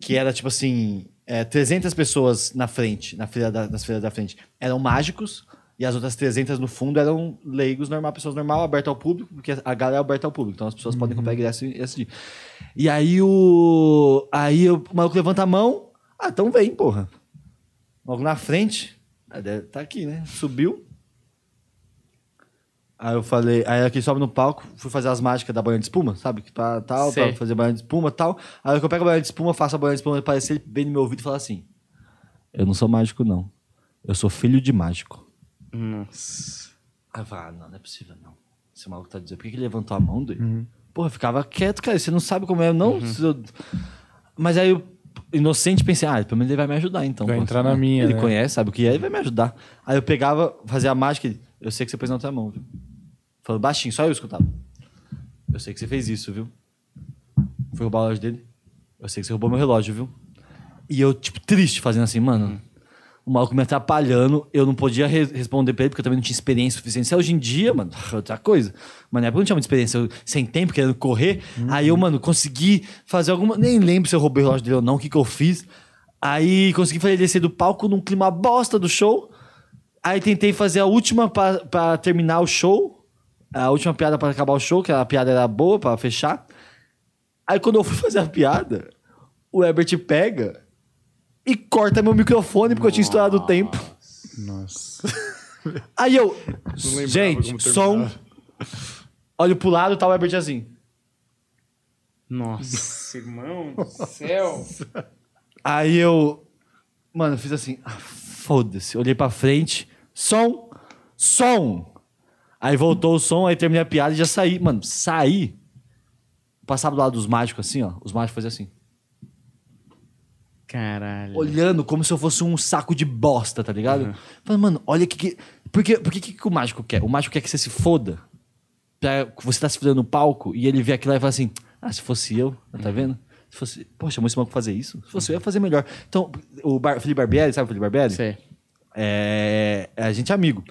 Que era tipo assim: é, 300 pessoas na frente, na fila da, nas fileiras da frente, eram mágicos. E as outras 300 no fundo eram leigos, normal, pessoas normal, aberta ao público, porque a galera é aberta ao público, então as pessoas podem comprar ingresso e assistir. E aí o. Aí o maluco levanta a mão. Ah, então vem, porra. Logo na frente. Ah, Tá aqui, né? Subiu. Aí eu falei, aí aqui sobe no palco, fui fazer as mágicas da banha de espuma, sabe? Que pra tal, Sei. pra fazer banha de espuma tal. Aí eu pego a banha de espuma, faço a banha de espuma, aparecer bem no meu ouvido e fala assim: Eu não sou mágico, não. Eu sou filho de mágico. Nossa. Ah, não, não é possível, não. Esse maluco tá dizendo, por que, que ele levantou a mão, doido? Porra, eu ficava quieto, cara, você não sabe como é, não. se eu- Mas aí eu, inocente, pensei, ah, pelo menos ele vai me ajudar, então. Vai entrar né? na minha, Ele né? conhece, sabe o que é, ele vai me ajudar. Aí eu pegava, fazia a mágica, ele, eu sei que você pôs na outra mão, viu? Falando baixinho, só eu escutava. Eu sei que você fez isso, viu? Foi roubar o relógio dele. Eu sei que você roubou meu relógio, viu? E eu, tipo, triste, fazendo assim, mano. O maluco me atrapalhando, eu não podia re- responder pra ele, porque eu também não tinha experiência suficiente. Se é hoje em dia, mano, é outra coisa. Mas na época eu não tinha muita experiência, eu, sem tempo, querendo correr. Aí eu, mano, consegui fazer alguma. Nem lembro se eu roubei o relógio dele ou não, o que, que eu fiz. Aí consegui fazer ele descer do palco num clima bosta do show. Aí tentei fazer a última pra, pra terminar o show. A última piada pra acabar o show, que a piada era boa pra fechar. Aí quando eu fui fazer a piada, o Herbert pega e corta meu microfone porque eu tinha estourado o tempo. Nossa. Aí eu. Gente, som. Olho pro lado e tá o Herbert assim. Nossa, irmão do céu. Aí eu. Mano, eu fiz assim. ah, Foda-se. Olhei pra frente. Som. Som. Aí voltou o som, aí terminei a piada e já saí. Mano, saí. Passava do lado dos mágicos assim, ó. Os mágicos faziam assim. Caralho. Olhando como se eu fosse um saco de bosta, tá ligado? Falei, mano, olha que. que... Por, que, por que, que o mágico quer? O mágico quer que você se foda. pra você tá se fudendo no palco e ele vê aquilo lá e fala assim: ah, se fosse eu, tá vendo? Se fosse, poxa, chamou esse maluco fazer isso? Se fosse eu, ia fazer melhor. Então, o Bar, Felipe Barbieri, sabe o Felipe Barbieri? Sei. É, a gente é amigo.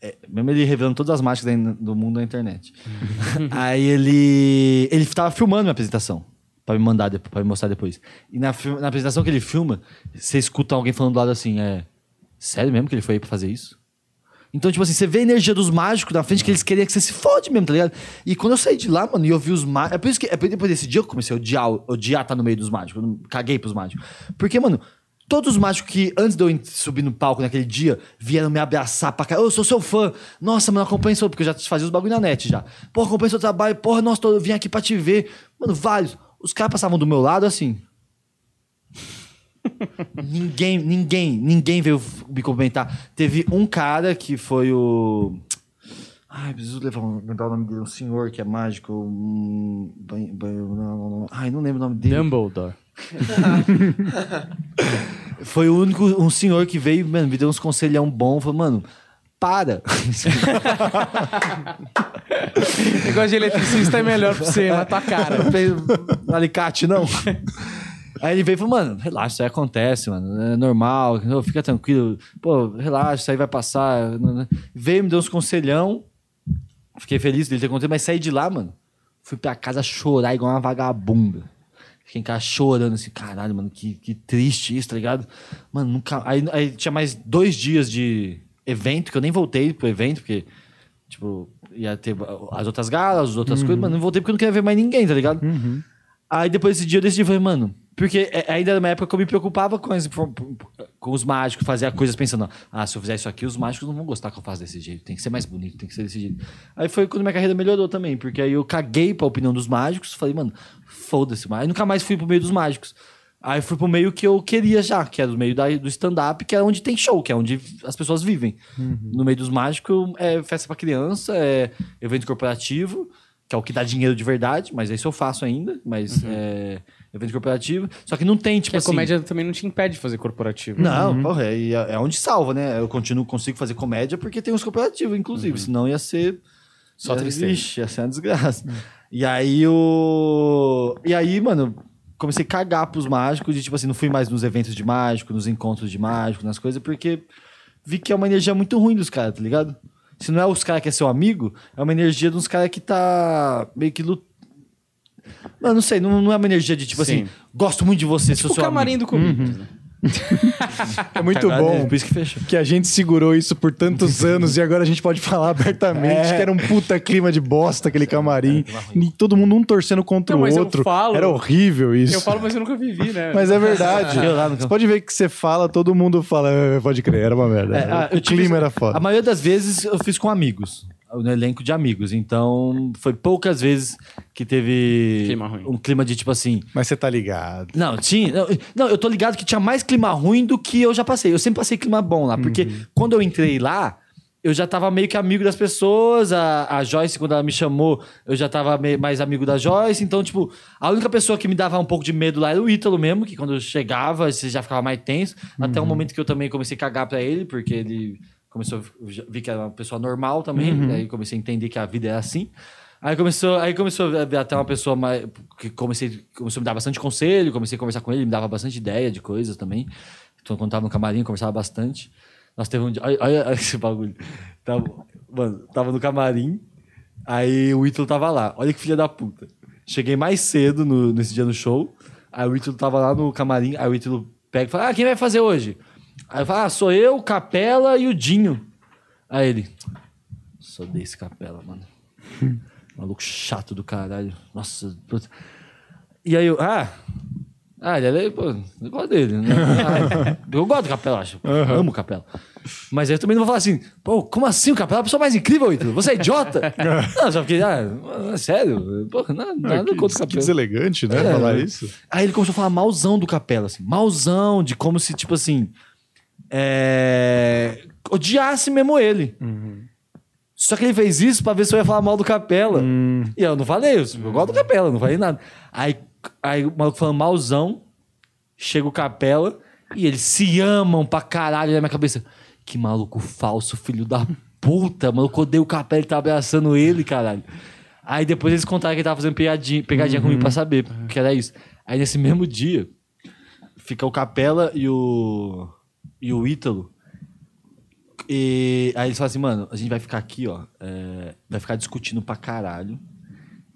É, mesmo ele revelando todas as mágicas do mundo na internet. Aí ele. Ele tava filmando minha apresentação. Pra me mandar, pra me mostrar depois. E na, na apresentação que ele filma, você escuta alguém falando do lado assim: é. Sério mesmo que ele foi aí pra fazer isso? Então, tipo assim, você vê a energia dos mágicos na frente que eles queriam que você se fode mesmo, tá ligado? E quando eu saí de lá, mano, e eu vi os mágicos. É por isso que é depois desse dia eu comecei a odiar, odiar estar no meio dos mágicos. Eu caguei pros mágicos. Porque, mano, todos os mágicos que antes de eu subir no palco naquele dia vieram me abraçar pra cá. Eu sou seu fã. Nossa, mano, acompanha seu. Porque eu já fazia os bagulho na net já. Porra, acompanha seu trabalho. Porra, nossa, eu vim aqui pra te ver. Mano, vários. Os caras passavam do meu lado assim. ninguém, ninguém, ninguém veio me cumprimentar. Teve um cara que foi o. Ai, preciso levar, um- lembrar o nome dele. Um senhor que é mágico. Um... ban- ban- não, não, não. Ai, não lembro o nome dele. Dumbledore. Foi o único, um senhor que veio, mano, me deu uns conselhão bom. Falou, mano, para. Negócio de eletricista é melhor pra você, na tua cara. Alicate, não. Aí ele veio e falou, mano, relaxa, isso aí acontece, mano. É normal, fica tranquilo. Pô, relaxa, isso aí vai passar. Veio, me deu uns conselhão. Fiquei feliz dele ter acontecido, mas saí de lá, mano. Fui pra casa chorar igual uma vagabunda. Fiquei em casa chorando assim, caralho, mano, que, que triste isso, tá ligado? Mano, nunca. Aí, aí tinha mais dois dias de evento, que eu nem voltei pro evento, porque, tipo, ia ter as outras galas, as outras coisas, mano, não voltei porque eu não queria ver mais ninguém, tá ligado? Aí depois desse dia eu decidi, falei, mano, porque é- ainda era uma época que eu me preocupava com, as com os mágicos, fazia coisas pensando, ah, se eu fizer isso aqui, os mágicos não vão gostar que eu faça desse jeito, tem que ser mais bonito, tem que ser desse jeito. Aí foi quando minha carreira melhorou também, porque aí eu caguei pra opinião dos mágicos, falei, mano, foda-se, mas nunca mais fui pro meio dos mágicos. Aí fui pro meio que eu queria já, que era o meio da- do stand-up, que é onde tem show, que é onde as pessoas vivem. No meio dos mágicos é festa pra criança, é evento corporativo, que é o que dá dinheiro de verdade, mas isso eu faço ainda, mas é evento corporativo. Só que não tem, tipo a assim... comédia também não te impede de fazer corporativo. Não, porra, é, é onde salva, né? Eu continuo, consigo fazer comédia porque tem os corporativos, inclusive. Senão ia ser. Só ia, tristeza. Ixi, ia ser uma desgraça. E aí o. E aí, mano, comecei a cagar pros mágicos de tipo assim, não fui mais nos eventos de mágico, nos encontros de mágico, nas coisas, porque vi que é uma energia muito ruim dos caras, tá ligado? Se não é os caras que é seu amigo, é uma energia de uns caras que tá meio que lutando. Mano, não sei, não, não é uma energia de tipo Sim. assim, gosto muito de você, sou O seu camarim amigo. do Corinthians, né? É muito bom. Por isso que fechou. Que a gente segurou isso por tantos anos e agora a gente pode falar abertamente É. que era um puta clima de bosta aquele camarim. E todo mundo um torcendo contra Não, o mas eu outro. falo- Era horrível isso. Eu falo, mas eu nunca vivi, né? Mas é verdade. Eu lá no Você pode ver que você fala, todo mundo fala, "Ah, pode crer, era uma merda. É, ah, o clima era foda. A maioria das vezes eu fiz com amigos. No elenco de amigos. Então, foi poucas vezes que teve Clima ruim. um clima de tipo assim. Mas você tá ligado. Não, tinha. Não, não, eu tô ligado que tinha mais clima ruim do que eu já passei. Eu sempre passei clima bom lá. Porque quando eu entrei lá, eu já tava meio que amigo das pessoas. A, a Joyce, quando ela me chamou, eu já tava me- mais amigo da Joyce. Então, tipo, a única pessoa que me dava um pouco de medo lá era o Ítalo mesmo, que quando eu chegava, você já ficava mais tenso. Até um momento que eu também comecei a cagar pra ele, porque ele começou. Vi que era uma pessoa normal também. Daí comecei a entender que a vida é assim. Aí começou, aí começou a ver até uma pessoa mais. que comecei, começou a me dar bastante conselho, comecei a conversar com ele, me dava bastante ideia de coisas também. Então, quando tava no camarim, conversava bastante. Nós teve um dia. Olha, olha- olha esse bagulho. Tava, mano, tava no camarim, aí o Ítalo tava lá. Olha que filha da puta. Cheguei mais cedo no- nesse dia no show. Aí o Ítalo tava lá no camarim, aí o Ítalo pega e fala: Ah, quem vai fazer hoje? Aí eu falo: Ah, sou eu, o Capela e o Dinho. Aí ele. Sou desse Capela, mano. Maluco chato do caralho. Nossa. puta. E aí eu, ah. Ah, ele é, pô, eu gosto dele. Né? Ah, eu gosto do Capela, acho. Amo o Capela. Mas aí eu também não vou falar assim, pô, como assim o Capela é a pessoa mais incrível, Ítalo? Você é idiota? não, só porque, ah, sério? Pô, nada, nada Ah, que, contra o que Capela. deselegante, né? É. Falar isso. Aí ele começou a falar malzão do Capela, assim. Malzão, de como se, tipo assim. É... Odiasse mesmo ele. Só que ele fez isso pra ver se eu ia falar mal do Capela. E eu não falei, eu, eu gosto do Capela, não falei nada. Aí, aí o maluco falando malzão, chega o Capela e eles se amam pra caralho na minha cabeça. Que maluco falso, filho da puta, mano, eu codei o Capela, ele tava abraçando ele, caralho. Aí depois eles contaram que ele tava fazendo pegadinha, pegadinha comigo pra saber, que era isso. Aí nesse mesmo dia, fica o Capela e o. e o Ítalo. E aí eles falam assim, mano, a gente vai ficar aqui, ó. é, vai ficar discutindo pra caralho.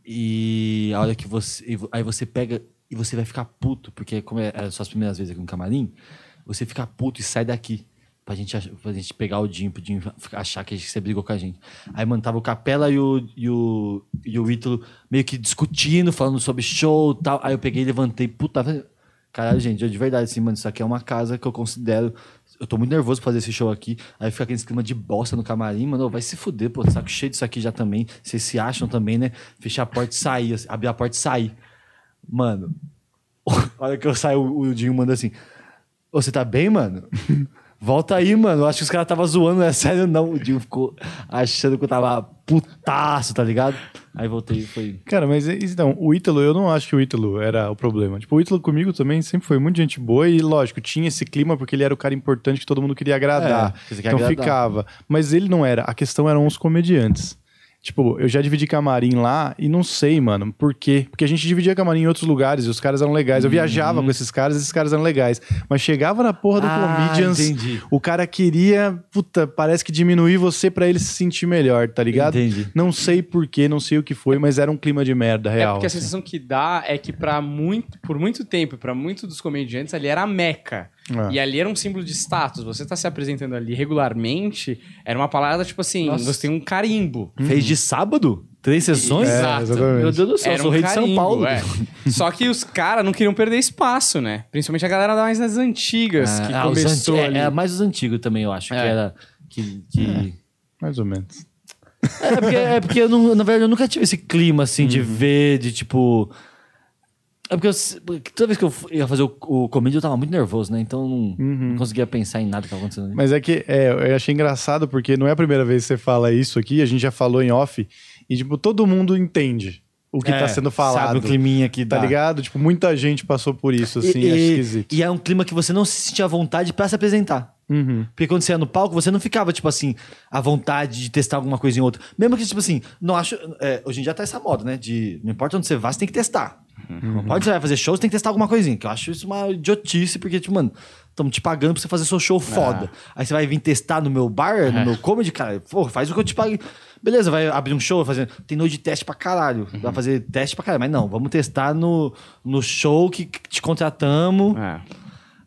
E a hora que você. vo- Aí você pega e você vai ficar puto, porque como é, é suas primeiras vezes aqui no camarim, você fica puto e sai daqui. Pra gente, pra gente pegar o Jim, pro Jim achar que você brigou com a gente. Aí, mano, tava o Capela e o, e o, e o Ítalo meio que discutindo, falando sobre show e tal. Aí eu peguei levantei, puta. Caralho, gente, de verdade, assim, mano, isso aqui é uma casa que eu considero. Eu tô muito nervoso pra fazer esse show aqui. Aí fica aquele clima de bosta no camarim, mano. Vai se fuder, pô. Saco cheio disso aqui já também. Vocês se acham também, né? Fechar a porta e sair, assim, abrir a porta e sair. Mano, a hora que eu saio, o o Dinho manda assim: Ô, você tá bem, mano? Volta aí, mano. Eu acho que os caras tava zoando, não é sério, não. O Dinho ficou achando que eu tava putaço, tá ligado? Aí voltei e foi. Cara, mas então, o Ítalo, eu não acho que o Ítalo era o problema. Tipo, o Ítalo comigo também sempre foi muito gente boa e, lógico, tinha esse clima porque ele era o cara importante que todo mundo queria agradar. É, quer então agradar. ficava. Mas ele não era. A questão eram os comediantes. Tipo, eu já dividi camarim lá e não sei, mano, por quê? Porque a gente dividia camarim em outros lugares e os caras eram legais. Eu viajava com esses caras e esses caras eram legais. Mas chegava na porra do Uhum. Ah, Comedians, entendi. o cara queria, puta, parece que diminuir você pra ele se sentir melhor, tá ligado? Entendi. Não sei porquê, não sei o que foi, mas era um clima de merda É real. porque a assim. sensação que dá é que para muito, por muito tempo, pra muitos dos comediantes, ali era a meca. É. E ali era um símbolo de status. Você tá se apresentando ali regularmente, era uma palavra tipo assim, Nossa. você tem um carimbo. Fez de sábado? Três sessões? É, Exato. exatamente. Meu Deus do céu, eu Era sou um rei de São carimbo, Paulo. é. Só que os caras não queriam perder espaço, né? Principalmente a galera mais das antigas, que Ah, começou anti- é, ali. é mais os antigos também, eu acho. Que É. era. Que, que... Mais ou menos. É porque, é porque eu, não- na verdade, eu nunca tive esse clima, assim, Uhum. de ver, de tipo... É porque, eu porque toda vez que eu ia fazer o, o comédia, eu tava muito nervoso, né? Então, eu não, Uhum. não conseguia pensar em nada que tava acontecendo ali. Mas é que é, eu achei engraçado porque não é a primeira vez que você fala isso aqui, a gente já falou em off, e tipo, todo mundo entende o que É, tá sendo falado. Sabe o climinha que Tá dá. ligado? Tipo, muita gente passou por isso, assim, e, acho e- esquisito. e é um clima que você não se sentia à vontade pra se apresentar. Uhum. Porque quando você ia no palco, você não ficava, tipo assim, à vontade de testar alguma coisa em outra. Mesmo que, tipo assim, não acho. é, hoje em dia tá essa moda, né? De não importa onde você vá, você tem que testar. Uhum. Pode você vai fazer show, você tem que testar alguma coisinha. Que eu acho isso uma idiotice, porque, tipo, mano, estamos te pagando pra você fazer seu show foda. Aí você vai vir testar no meu bar, no meu comedy, cara, pô, faz o que eu te pague. Beleza, vai abrir um show, fazer. Tem noite de teste pra caralho. Vai fazer teste pra caralho. Mas não, vamos testar no, no show que que te contratamos. É.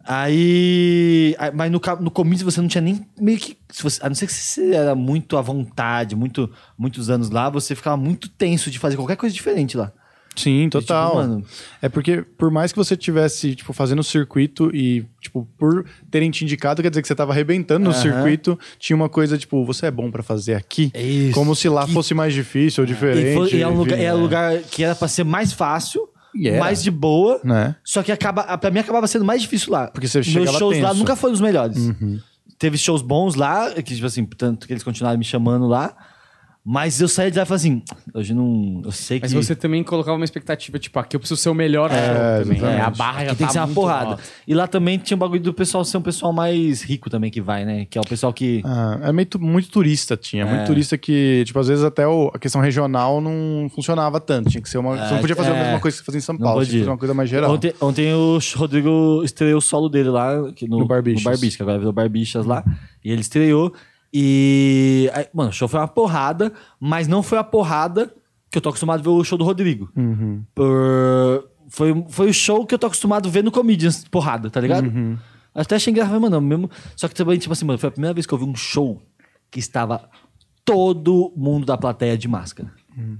Aí. Mas no, no começo você não tinha nem meio que. Você, a não ser que você era muito à vontade, muito, muitos anos lá, você ficava muito tenso de fazer qualquer coisa diferente lá. Sim, tipo, total. mano- É porque, por mais que você tivesse, tipo, fazendo o circuito e, tipo, por terem te indicado, quer dizer que você tava arrebentando no Aham. circuito, tinha uma coisa, tipo, você é bom pra fazer aqui. É isso. Como se lá Que- fosse mais difícil ou diferente. E, foi- e é um lugar, é um né? lugar que era pra ser mais fácil, E era. mais de boa. Né? Só que acaba, pra mim acabava sendo mais difícil lá. Porque você Meus shows lá tenso. Uhum. nunca foram os melhores. Teve shows bons lá, que, tipo assim, tanto que eles continuaram me chamando lá. Mas eu saí de lá e falei assim, hoje não. Eu sei que. Mas você também colocava uma expectativa, tipo, aqui eu preciso ser o melhor show também. É, a barra já Aqui tem tá que ser uma muito porrada. alta. E lá também tinha o bagulho do pessoal ser um pessoal mais rico também que vai, né? Que é o pessoal que. Ah, é meio tu- muito turista, tinha. Muito turista que, tipo, às vezes até o- a questão regional não funcionava tanto. Tinha que ser uma. você não podia fazer é. a mesma coisa que você fazia em São Não Paulo, tinha que podia. fazer uma coisa mais geral. Ontem, ontem o Rodrigo estreou o solo dele lá que no, No Barbichas. no Barbichas, que agora virou Barbichas lá. E ele estreou. E. aí, mano, o show foi uma porrada, mas não foi a porrada que eu tô acostumado a ver o show do Rodrigo. Uhum. Por- Foi, foi o show que eu tô acostumado a ver no Comedians, porrada, tá ligado? Uhum. Até achei engraçado, mano, mesmo. Só que também, tipo assim, mano, foi a primeira vez que eu vi um show que estava todo mundo da plateia de máscara. Uhum.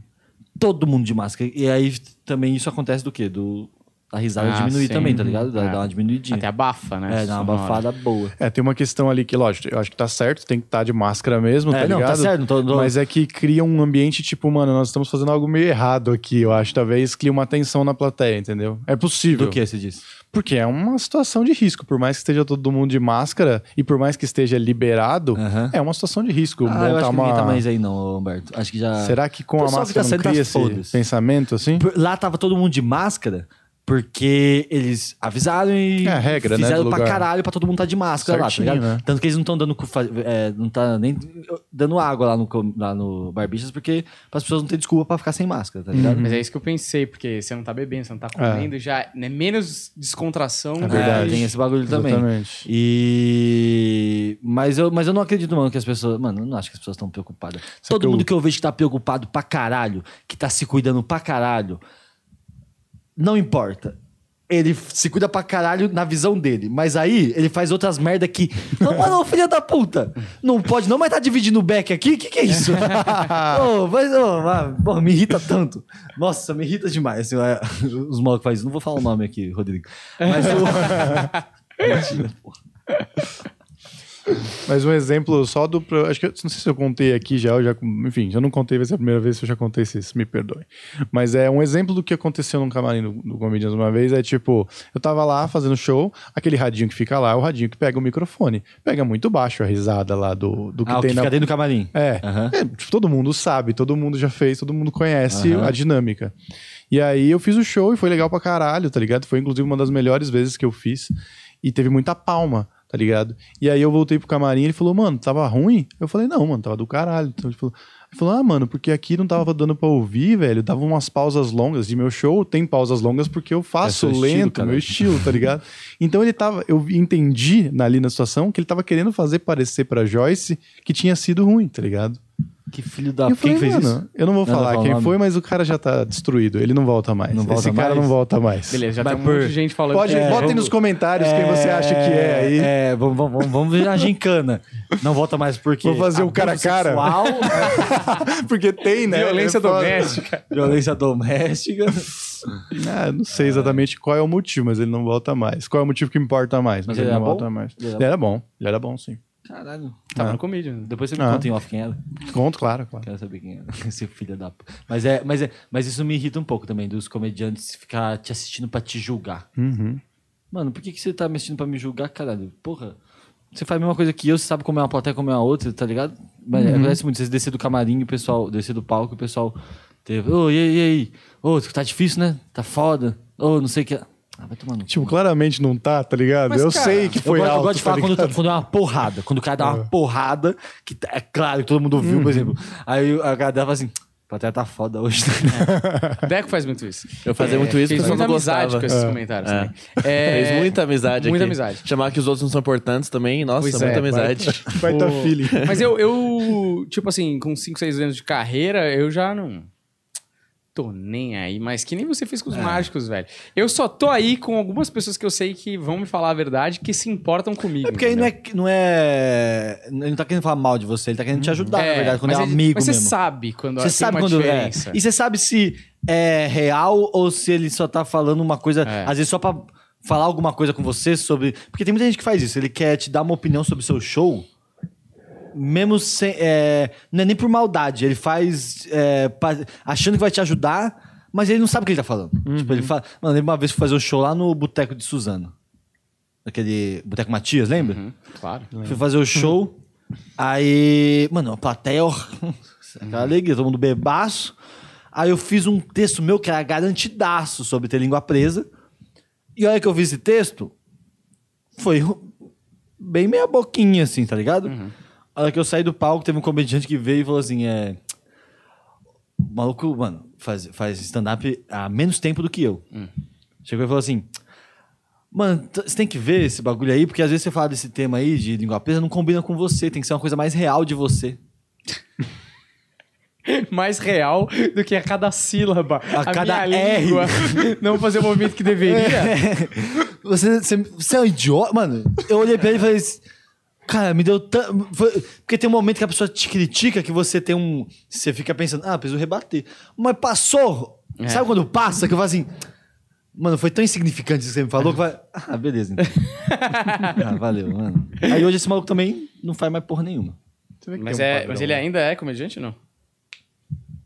Todo mundo de máscara. E aí também isso acontece do quê? Do, da risada Ah, diminuir sim. também, tá ligado? Dá, É. dá uma diminuidinha. Até abafa, né? É, dá uma Sonora. abafada boa. É, tem uma questão ali que, lógico, eu acho que tá certo, tem que estar de máscara mesmo, É, tá não, tá ligado? certo, não tô- não- Mas é que cria um ambiente tipo, mano, nós estamos fazendo algo meio errado aqui, eu acho. Talvez cria uma tensão na plateia, entendeu? É possível. Do que você disse? Porque é uma situação de risco. Por mais que esteja todo mundo de máscara e por mais que esteja liberado, Aham. é uma situação de risco. Ah, eu montar acho que uma... ninguém tá mais aí não, Humberto. Acho que já... Será que com a pessoal máscara não cria esse pensamento assim? Por- Lá tava todo mundo de máscara, Porque eles avisaram e É regra, né, fizeram do pra lugar. caralho pra todo mundo tá de máscara Certinho, lá, tá ligado? né? Tanto que eles não estão dando, é, não tá nem dando água lá no, lá no Barbixas, porque as pessoas não têm desculpa pra ficar sem máscara, tá ligado? Mas é isso que eu pensei, porque você não tá bebendo, você não tá comendo, já é menos descontração. É verdade. É, tem esse bagulho também. Exatamente. E. Mas eu, mas eu não acredito, mano, que as pessoas. Mano, eu não acho que as pessoas estão preocupadas. Todo que eu- mundo que eu vejo que tá preocupado pra caralho, que tá se cuidando pra caralho, não importa. Ele se cuida pra caralho na visão dele. Mas aí ele faz outras merda que. Não, mano, filha da puta! Não pode, não, mas tá dividindo o back aqui? O que, que é isso? Ô, mas, ô, ah, pô, me irrita tanto. Nossa, me irrita demais. assim, é, os malucos fazem isso. Não vou falar o nome aqui, Rodrigo. Mas o. Mentira, porra. Mas um exemplo só do. Acho que eu não sei se eu contei aqui já, eu já. Enfim, já não contei, vai ser a primeira vez que eu já contei isso, me perdoe. Mas é um exemplo do que aconteceu num camarim do, do Comedians uma vez. É tipo, eu tava lá fazendo show, aquele radinho que fica lá, é o radinho que pega o microfone. Pega muito baixo a risada lá do, do que Ah, tem que na. fica dentro do camarim. É, Aham. é, tipo, todo mundo sabe, todo mundo já fez, todo mundo conhece Aham. a dinâmica. E aí eu fiz o show e foi legal pra caralho, tá ligado? Foi inclusive uma das melhores vezes que eu fiz. E teve muita palma, tá ligado? E aí eu voltei pro camarim e ele falou, mano, tava ruim? Eu falei, não, mano, tava do caralho. Então ele falou, ele falou, ah, mano, porque aqui não tava dando pra ouvir, velho. Dava umas pausas longas. E meu show tem pausas longas porque eu faço É estilo, lento, cara. meu estilo, tá ligado? Então ele tava, eu entendi ali na situação que ele tava querendo fazer parecer pra Joyce que tinha sido ruim, tá ligado? Que filho da E eu Quem falei, fez mano, isso? eu não vou Não, não falar fala o quem nome. foi, mas o cara já tá destruído. Ele não volta mais. Não volta Esse cara mais? não volta mais. Beleza, já Mas tem um por- monte de gente falando. Pode, que- botem vamos- nos comentários quem você acha que é aí. É, vamos, vamos, vamos virar gincana. Não volta mais porque. Vou fazer o cara a cara. Porque tem, né? Violência É foda. doméstica. violência doméstica. Ah, não sei exatamente qual é o motivo, mas ele não volta mais. Qual é o motivo que importa mais? Mas, Mas ele ele não volta bom? mais. Ele era bom. Ele era bom, sim. Caralho. Tava Ah. no comedian. Depois você me Ah. conta em off quem era. Conto, claro, claro. Quero saber quem era. Esse filho da. p- Mas, é, mas, é, mas isso me irrita um pouco também, dos comediantes ficar te assistindo pra te julgar. Uhum. Mano, por que, que você tá me assistindo pra me julgar, caralho? Porra. Você faz a mesma coisa que eu, você sabe como é uma plateia, como é a outra, tá ligado? Mas Uhum. acontece muito, você descer do camarim, e o pessoal, descer do palco, e o pessoal teve. Ô, e aí, e aí? Ô, tá difícil, né? Tá foda. Ô, não sei o que. Ah, vai tomar no cu. Tipo, claramente não tá, tá ligado? Mas, eu cara, sei que Eu foi eu alto, gosto de falar tá quando, quando é uma porrada. Quando o cara dá uma porrada, que tá- é claro que todo mundo viu, por exemplo. Aí a galera fala assim: a plateia tá foda hoje. Deco faz muito isso. Eu fazia muito isso, Fez mas eu muita não amizade gostava. com esses É. comentários É. também. É, Fez muita amizade Muita aqui. amizade. Chamar que os outros não são importantes também, nossa, Pois muita é, amizade. Vai tá O- feeling. Mas eu, eu, tipo assim, com 5, 6 anos de carreira, eu já não tô nem aí. Mas que nem você fez com os mágicos, velho. Eu só tô aí com algumas pessoas que eu sei que vão me falar a verdade, que se importam comigo. É porque aí não entendeu? é, não é. Ele não tá querendo falar mal de você, ele tá querendo te ajudar, na verdade, quando é mas um ele- amigo Mas você mesmo. sabe quando Você sabe quando é. diferença. E você sabe se é real ou se ele só tá falando uma coisa, É. às vezes só pra falar alguma coisa com você sobre. Porque tem muita gente que faz isso, ele quer te dar uma opinião sobre o seu show. Mesmo sem. é, não é nem por maldade, ele faz é, pa- achando que vai te ajudar, mas ele não sabe o que ele tá falando. Tipo, ele fala. Mano, lembro uma vez que fui fazer um show lá no Boteco de Suzano. Aquele. Boteco Matias, lembra? Uhum, claro. Fui fazer o show. aí, mano, a plateia, aquela alegria, todo mundo bebaço. Aí eu fiz um texto meu que era garantidaço sobre ter língua presa. E a hora que eu vi esse texto, foi bem meia boquinha, assim, tá ligado? A hora que eu saí do palco, teve um comediante que veio e falou assim: é. O maluco, mano, faz, faz stand-up há menos tempo do que eu. Chegou e falou assim: Mano, você tem que ver esse bagulho aí, porque às vezes você fala desse tema aí de língua presa, não combina com você, tem que ser uma coisa mais real de você. Mais real do que a cada sílaba. A cada minha R. língua não fazer o movimento que deveria. Você, você, você é um idiota? Mano, eu olhei pra ele e falei assim, Cara, me deu tanto. Porque tem um momento que a pessoa te critica que você tem um. Você fica pensando, ah, preciso rebater. Mas passou. É. Sabe quando passa? Que eu falo assim. Mano, foi tão insignificante isso que você me falou que vai. Ah, beleza, então. ah, valeu, mano. Aí hoje esse maluco também não faz mais porra nenhuma. Mas, um é, mas ele né? ainda é comediante ou não?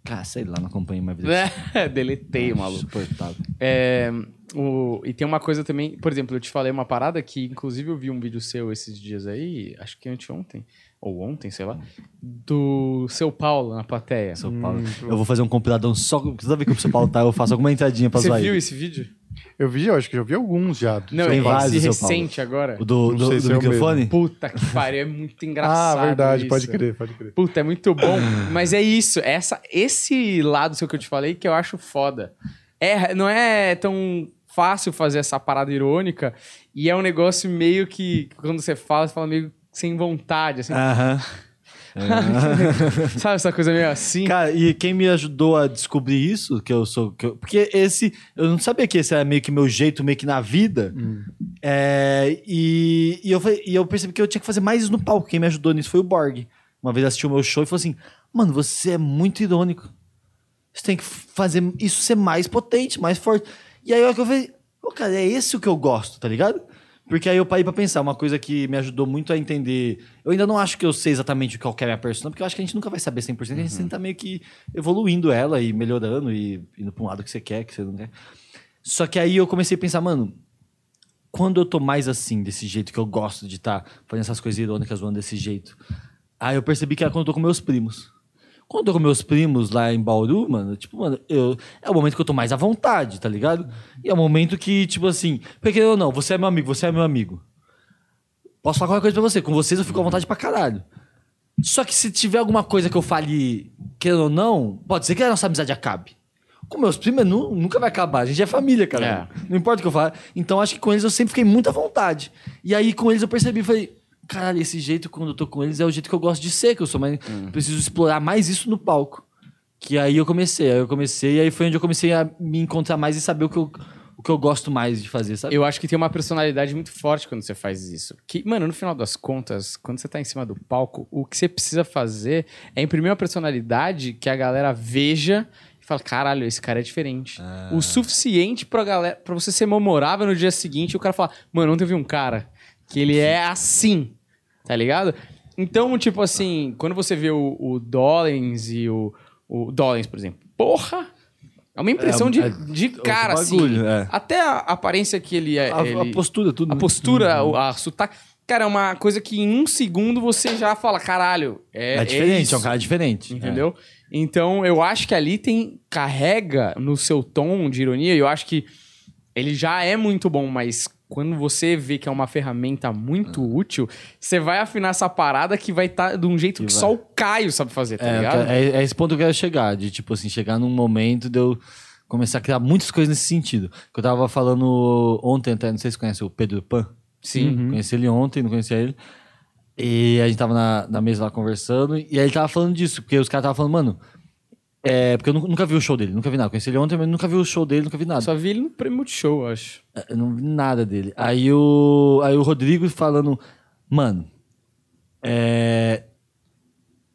Cara, sei lá, não acompanho mais vida. É, deletei o maluco. Insuportável. É, o, e tem uma coisa também, por exemplo, eu te falei uma parada que, inclusive, eu vi um vídeo seu esses dias aí, acho que anteontem, ou ontem, sei lá, do seu Paulo na plateia. São Paulo. Eu vou fazer um compiladão só. Toda vez que o São Paulo tá, eu faço alguma entradinha pra Você zoar viu ele. esse vídeo? Eu vi, eu acho que eu vi alguns já. Não, Tem esse vários, seu Paulo. recente agora. O do, do, do é microfone? Puta que pariu, é muito engraçado. Ah, verdade, isso. pode crer, pode crer. Puta, é muito bom. Mas é isso, essa, esse lado seu que eu te falei que eu acho foda. É, não é tão fácil fazer essa parada irônica e é um negócio meio que, quando você fala, você fala meio sem vontade, assim. Aham. Sabe essa coisa meio assim? Cara, e quem me ajudou a descobrir isso, que eu sou. que eu- porque esse. Eu não sabia que esse era meio que meu jeito, meio que na vida. É, e, e, eu, falei- e eu percebi que eu tinha que fazer mais isso no palco. Quem me ajudou nisso foi o Borg. Uma vez assistiu o meu show e falou assim: Mano, você é muito irônico. Você tem que fazer isso ser mais potente, mais forte. E aí eu falei, Ô, cara, é esse o que eu gosto, tá ligado? Porque aí eu parei pra pensar, uma coisa que me ajudou muito a entender. Eu ainda não acho que eu sei exatamente qual que é a minha persona, porque eu acho que a gente nunca vai saber 100%, a gente sempre tá meio que evoluindo ela e melhorando e indo pra um lado que você quer, que você não quer. Só que aí eu comecei a pensar, mano, quando eu tô mais assim, desse jeito que eu gosto de estar fazendo essas coisas irônicas zoando desse jeito. Aí eu percebi que era quando eu tô com meus primos. Quando eu tô com meus primos lá em Bauru, mano, tipo, mano, eu, é o momento que eu tô mais à vontade, tá ligado? E é o momento que, tipo assim, porque ou não, você é meu amigo, você é meu amigo. Posso falar qualquer coisa pra você, com vocês eu fico à vontade pra caralho. Só que se tiver alguma coisa que eu fale, querendo ou não, pode ser que a nossa amizade acabe. Com meus primos, nu- nunca vai acabar. A gente é família, cara. Não importa o que eu fale. Então, acho que com eles eu sempre fiquei muito à vontade. E aí, com eles eu percebi, falei... Caralho, esse jeito, quando eu tô com eles, é o jeito que eu gosto de ser. Que eu sou mais... Preciso explorar mais isso no palco. Que aí eu comecei. Aí eu comecei, e aí foi onde eu comecei a me encontrar mais e saber o que eu, o que eu gosto mais de fazer, sabe? Eu acho que tem uma personalidade muito forte quando você faz isso. Que, mano, no final das contas, quando você tá em cima do palco, o que você precisa fazer é imprimir uma personalidade que a galera veja e fala: caralho, esse cara é diferente. O suficiente pra, galera, pra você ser memorável no dia seguinte e o cara falar: mano, ontem eu vi um cara que ele é assim, tá ligado? Então, tipo assim, quando você vê o, o Dollins e o, o Dollins, por exemplo, porra! É uma impressão É, de, é de cara, bagulho, assim. é. Até a aparência que ele é. A, a ele- postura, tudo. a né? postura, o- a sotaque. Cara, é uma coisa que em um segundo você já fala, caralho. É, É, diferente, isso, é um cara diferente. Entendeu? Então, eu acho que ali tem. Carrega no seu tom de ironia, e eu acho que ele já é muito bom, mas quando você vê que é uma ferramenta muito útil, você vai afinar essa parada que vai estar de um jeito que, só o Caio sabe fazer, tá É, ligado? quero- é, é esse ponto que eu quero chegar, de tipo assim, chegar num momento de eu começar a criar muitas coisas nesse sentido. Que eu tava falando ontem até, não sei se você conhece o Pedro Pan. Sim. Conheci ele ontem, não conhecia ele. E a gente tava na, na mesa lá conversando, e aí ele tava falando disso, porque os caras tava falando, mano. É, porque eu nu- nunca vi o show dele, nunca vi nada. Conheci ele ontem, mas nunca vi o show dele, nunca vi nada. Só vi ele no prêmio Multishow, eu acho. Eu não vi nada dele. Aí o, aí o Rodrigo falando, mano, é,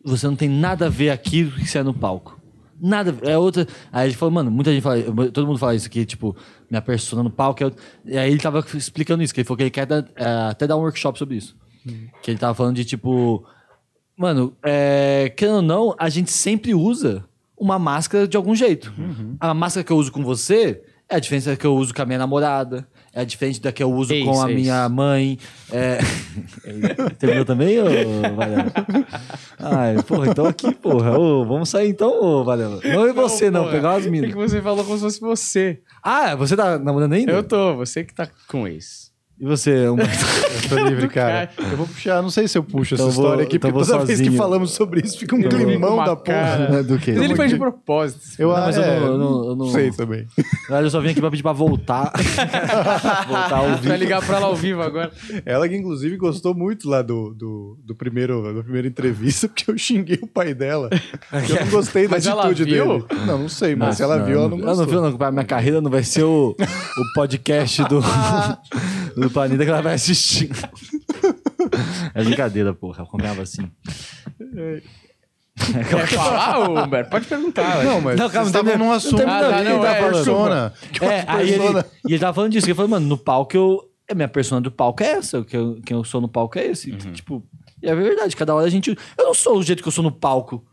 você não tem nada a ver aquilo que você é no palco. Nada, é outra. Aí ele falou, mano, muita gente fala, todo mundo fala isso aqui, tipo, minha persona no palco é. E aí ele tava explicando isso, que ele falou que ele quer dar- é, até dar um workshop sobre isso. Que ele tava falando de tipo, mano, é, querendo ou não, a gente sempre usa uma máscara de algum jeito. A máscara que eu uso com você é a diferença da que eu uso com a minha namorada, é a diferente da que eu uso É com isso, a é minha mãe. É... Terminou também, ô Varela? Ai, porra, então aqui, porra. Ô, vamos sair então, ô Varela. Não é você, não, porra. pegar umas É minas. que você falou como se fosse você. Ah, você tá namorando ainda? Eu tô, você que tá com esse. E você? Um... Eu tô livre, cara. cara. Eu vou puxar, não sei se eu puxo Então essa vou- história aqui, então porque toda vez que sozinho. falamos sobre isso fica um Eu climão vou com da porra. Do quê? Mas ele foi de que- propósito. Eu, Não, mas eu é, não- eu não- eu não- sei também. Na verdade, eu só vim aqui pra pedir pra voltar. voltar ao Pra vivo. ligar pra ela ao vivo agora. Ela que, inclusive, gostou muito lá do, do, do primeiro, da primeira entrevista, porque eu xinguei o pai dela. Eu não gostei da ela atitude viu? dele. Não, não sei, mas se ela viu, ela não Ela gostou. não viu, não. Minha carreira não vai ser o, o podcast do, do Planeta que ela vai assistir. É brincadeira, porra. Eu acompanhava assim. Quer falar, Humberto? Pode perguntar. Não, mas Não, calma, estavam num terminou. assunto da não, da é, persona. É, aí ele, e ele tava falando disso. que Ele falou, mano, no palco eu. A minha persona do palco é essa. O que eu, quem eu sou no palco é esse. Tipo, e é verdade. Cada hora a gente. Eu não sou o jeito que eu sou no palco.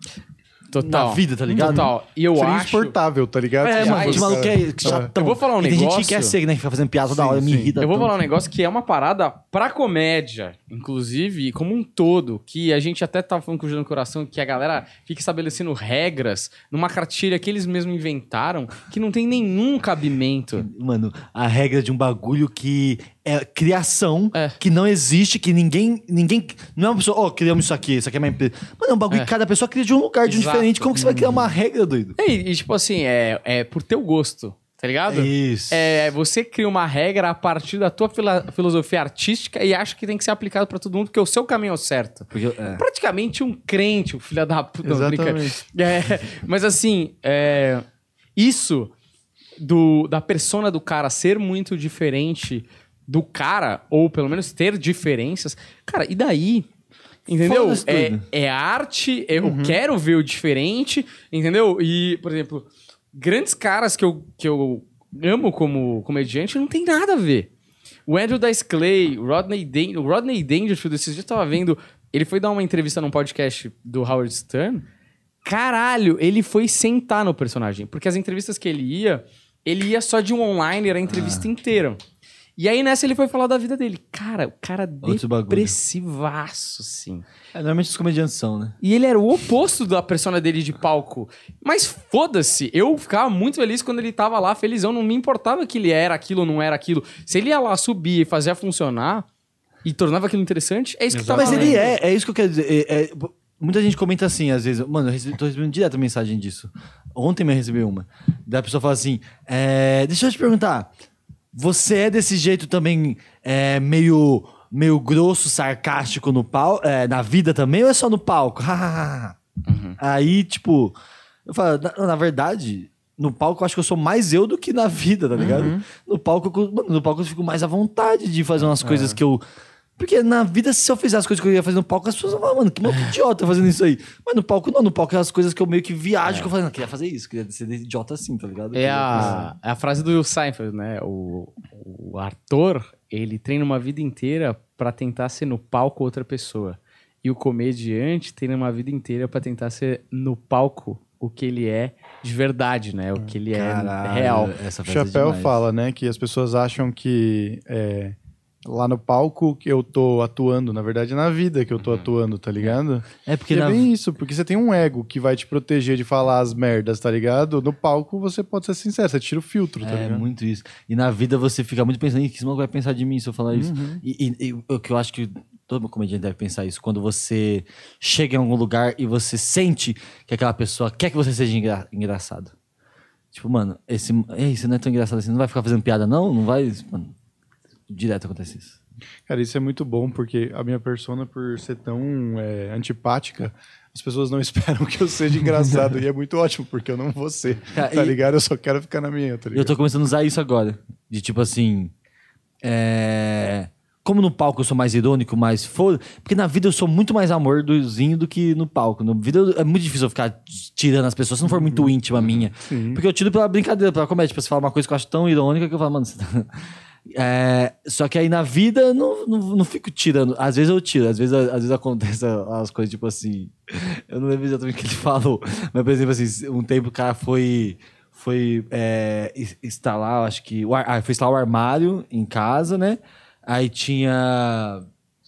Total. na vida, tá ligado? Total. E eu Seria acho... insuportável, tá ligado? É, mano, é chatão. Eu vou falar um E Tem gente negócio- que quer ser, né? Que fica fazendo piada toda Sim, hora, me irrita. Eu vou tanto. falar um negócio que é uma parada pra comédia, inclusive, como um todo, que a gente até tava falando com o Júlio no Coração, que a galera fica estabelecendo regras numa cartilha que eles mesmos inventaram, que não tem nenhum cabimento. Mano, a regra de um bagulho que é criação, É. que não existe, que ninguém. ninguém não é uma pessoa, ó, criamos isso aqui, isso aqui é uma empresa. Mano, é um bagulho É. que cada pessoa cria de um lugar, de um Exato. diferente. Como que você vai criar uma regra, doido? E, e, tipo assim, é, é por teu gosto, tá ligado? Isso. É, você cria uma regra a partir da tua fila- filosofia artística e acha que tem que ser aplicado pra todo mundo, porque o seu caminho é o certo. Porque, é. praticamente um crente, o filho da puta. Exatamente. É, mas assim, é, isso do, da persona do cara ser muito diferente do cara, ou pelo menos ter diferenças, cara, e daí? Entendeu? É, é arte, eu quero ver o diferente, entendeu? E, por exemplo, grandes caras que eu, que eu amo como comediante não tem nada a ver. O Andrew Dice Clay, o Rodney, Dan o Rodney Dangerfield, esses dias eu tava vendo, ele foi dar uma entrevista num podcast do Howard Stern. Caralho, ele foi sentar no personagem. Porque as entrevistas que ele ia, ele ia só de um online, era a entrevista inteira. E aí nessa ele foi falar da vida dele. Cara, o cara Outro depressivaço, assim. É, normalmente os comediantes são, né? E ele era o oposto da persona dele de palco. Mas foda-se, eu ficava muito feliz quando ele tava lá, felizão. Não me importava que ele era aquilo ou não era aquilo. Se ele ia lá subir e fazia funcionar e tornava aquilo interessante, é isso que tá Mas ele é, é isso que eu quero dizer. É- é- muita gente comenta assim, às vezes. Mano, eu recebi, tô recebendo direto mensagem disso. Ontem eu recebi uma. Da pessoa fala assim: é, Deixa eu te perguntar. Você é desse jeito também, é, meio, meio grosso, sarcástico no pau, é, na vida também, ou é só no palco? Aí, tipo, eu falo, na, na verdade, no palco eu acho que eu sou mais eu do que na vida, tá ligado? No palco, no palco eu fico mais à vontade de fazer umas coisas que eu. Porque na vida, se eu fizer as coisas que eu ia fazer no palco, as pessoas vão falar, mano, que maluco idiota fazendo isso aí. Mas no palco, não, no palco é as coisas que eu meio que viajo, que eu falo, não, queria fazer isso, queria ser idiota assim, tá ligado? É a, é a frase do Seinfeld, né? O, o ator, ele treina uma vida inteira pra tentar ser no palco outra pessoa. E o comediante treina uma vida inteira pra tentar ser no palco o que ele é de verdade, né? O que ele é Caralho, real. Essa é Chapéu demais. fala, né, que as pessoas acham que é, lá no palco que eu tô atuando, na verdade é na vida que eu tô atuando, tá ligado? É porque E é na... bem isso, porque você tem um ego que vai te proteger de falar as merdas, tá ligado? No palco você pode ser sincero, você tira o filtro, tá É ligado? muito isso. E na vida você fica muito pensando, "Ih, o que esse maluco vai pensar de mim se eu falar isso? Uhum. E, e- e o que eu acho que todo comediante deve pensar isso. Quando você chega em algum lugar e você sente que aquela pessoa quer que você seja engra- engraçado. Tipo, mano, esse, ei, você não é tão engraçado assim, não vai ficar fazendo piada não? Não vai... Mano, direto acontece isso. Cara, isso é muito bom, porque a minha persona, por ser tão é, antipática, as pessoas não esperam que eu seja engraçado. e é muito ótimo, porque eu não vou ser, Cara, tá ligado? Eu só quero ficar na minha, tá E eu ligado? tô começando a usar isso agora. De tipo assim. É... Como no palco eu sou mais irônico, mais foda. Porque na vida eu sou muito mais amordozinho do que no palco. Na vida eu- é muito difícil eu ficar tirando as pessoas, se não for muito íntima minha. Porque eu tiro pela brincadeira, pela comédia. Tipo, você fala uma coisa que eu acho tão irônica que eu falo, mano. Você tá... É, só que aí na vida não, não, não fico tirando. Às vezes eu tiro, às vezes, às vezes acontece as coisas tipo assim. Eu não lembro exatamente o que ele falou. Mas, por exemplo, assim, um tempo o cara foi. Foi é, ins- instalar, acho que. O ah, foi instalar o armário em casa, né? Aí tinha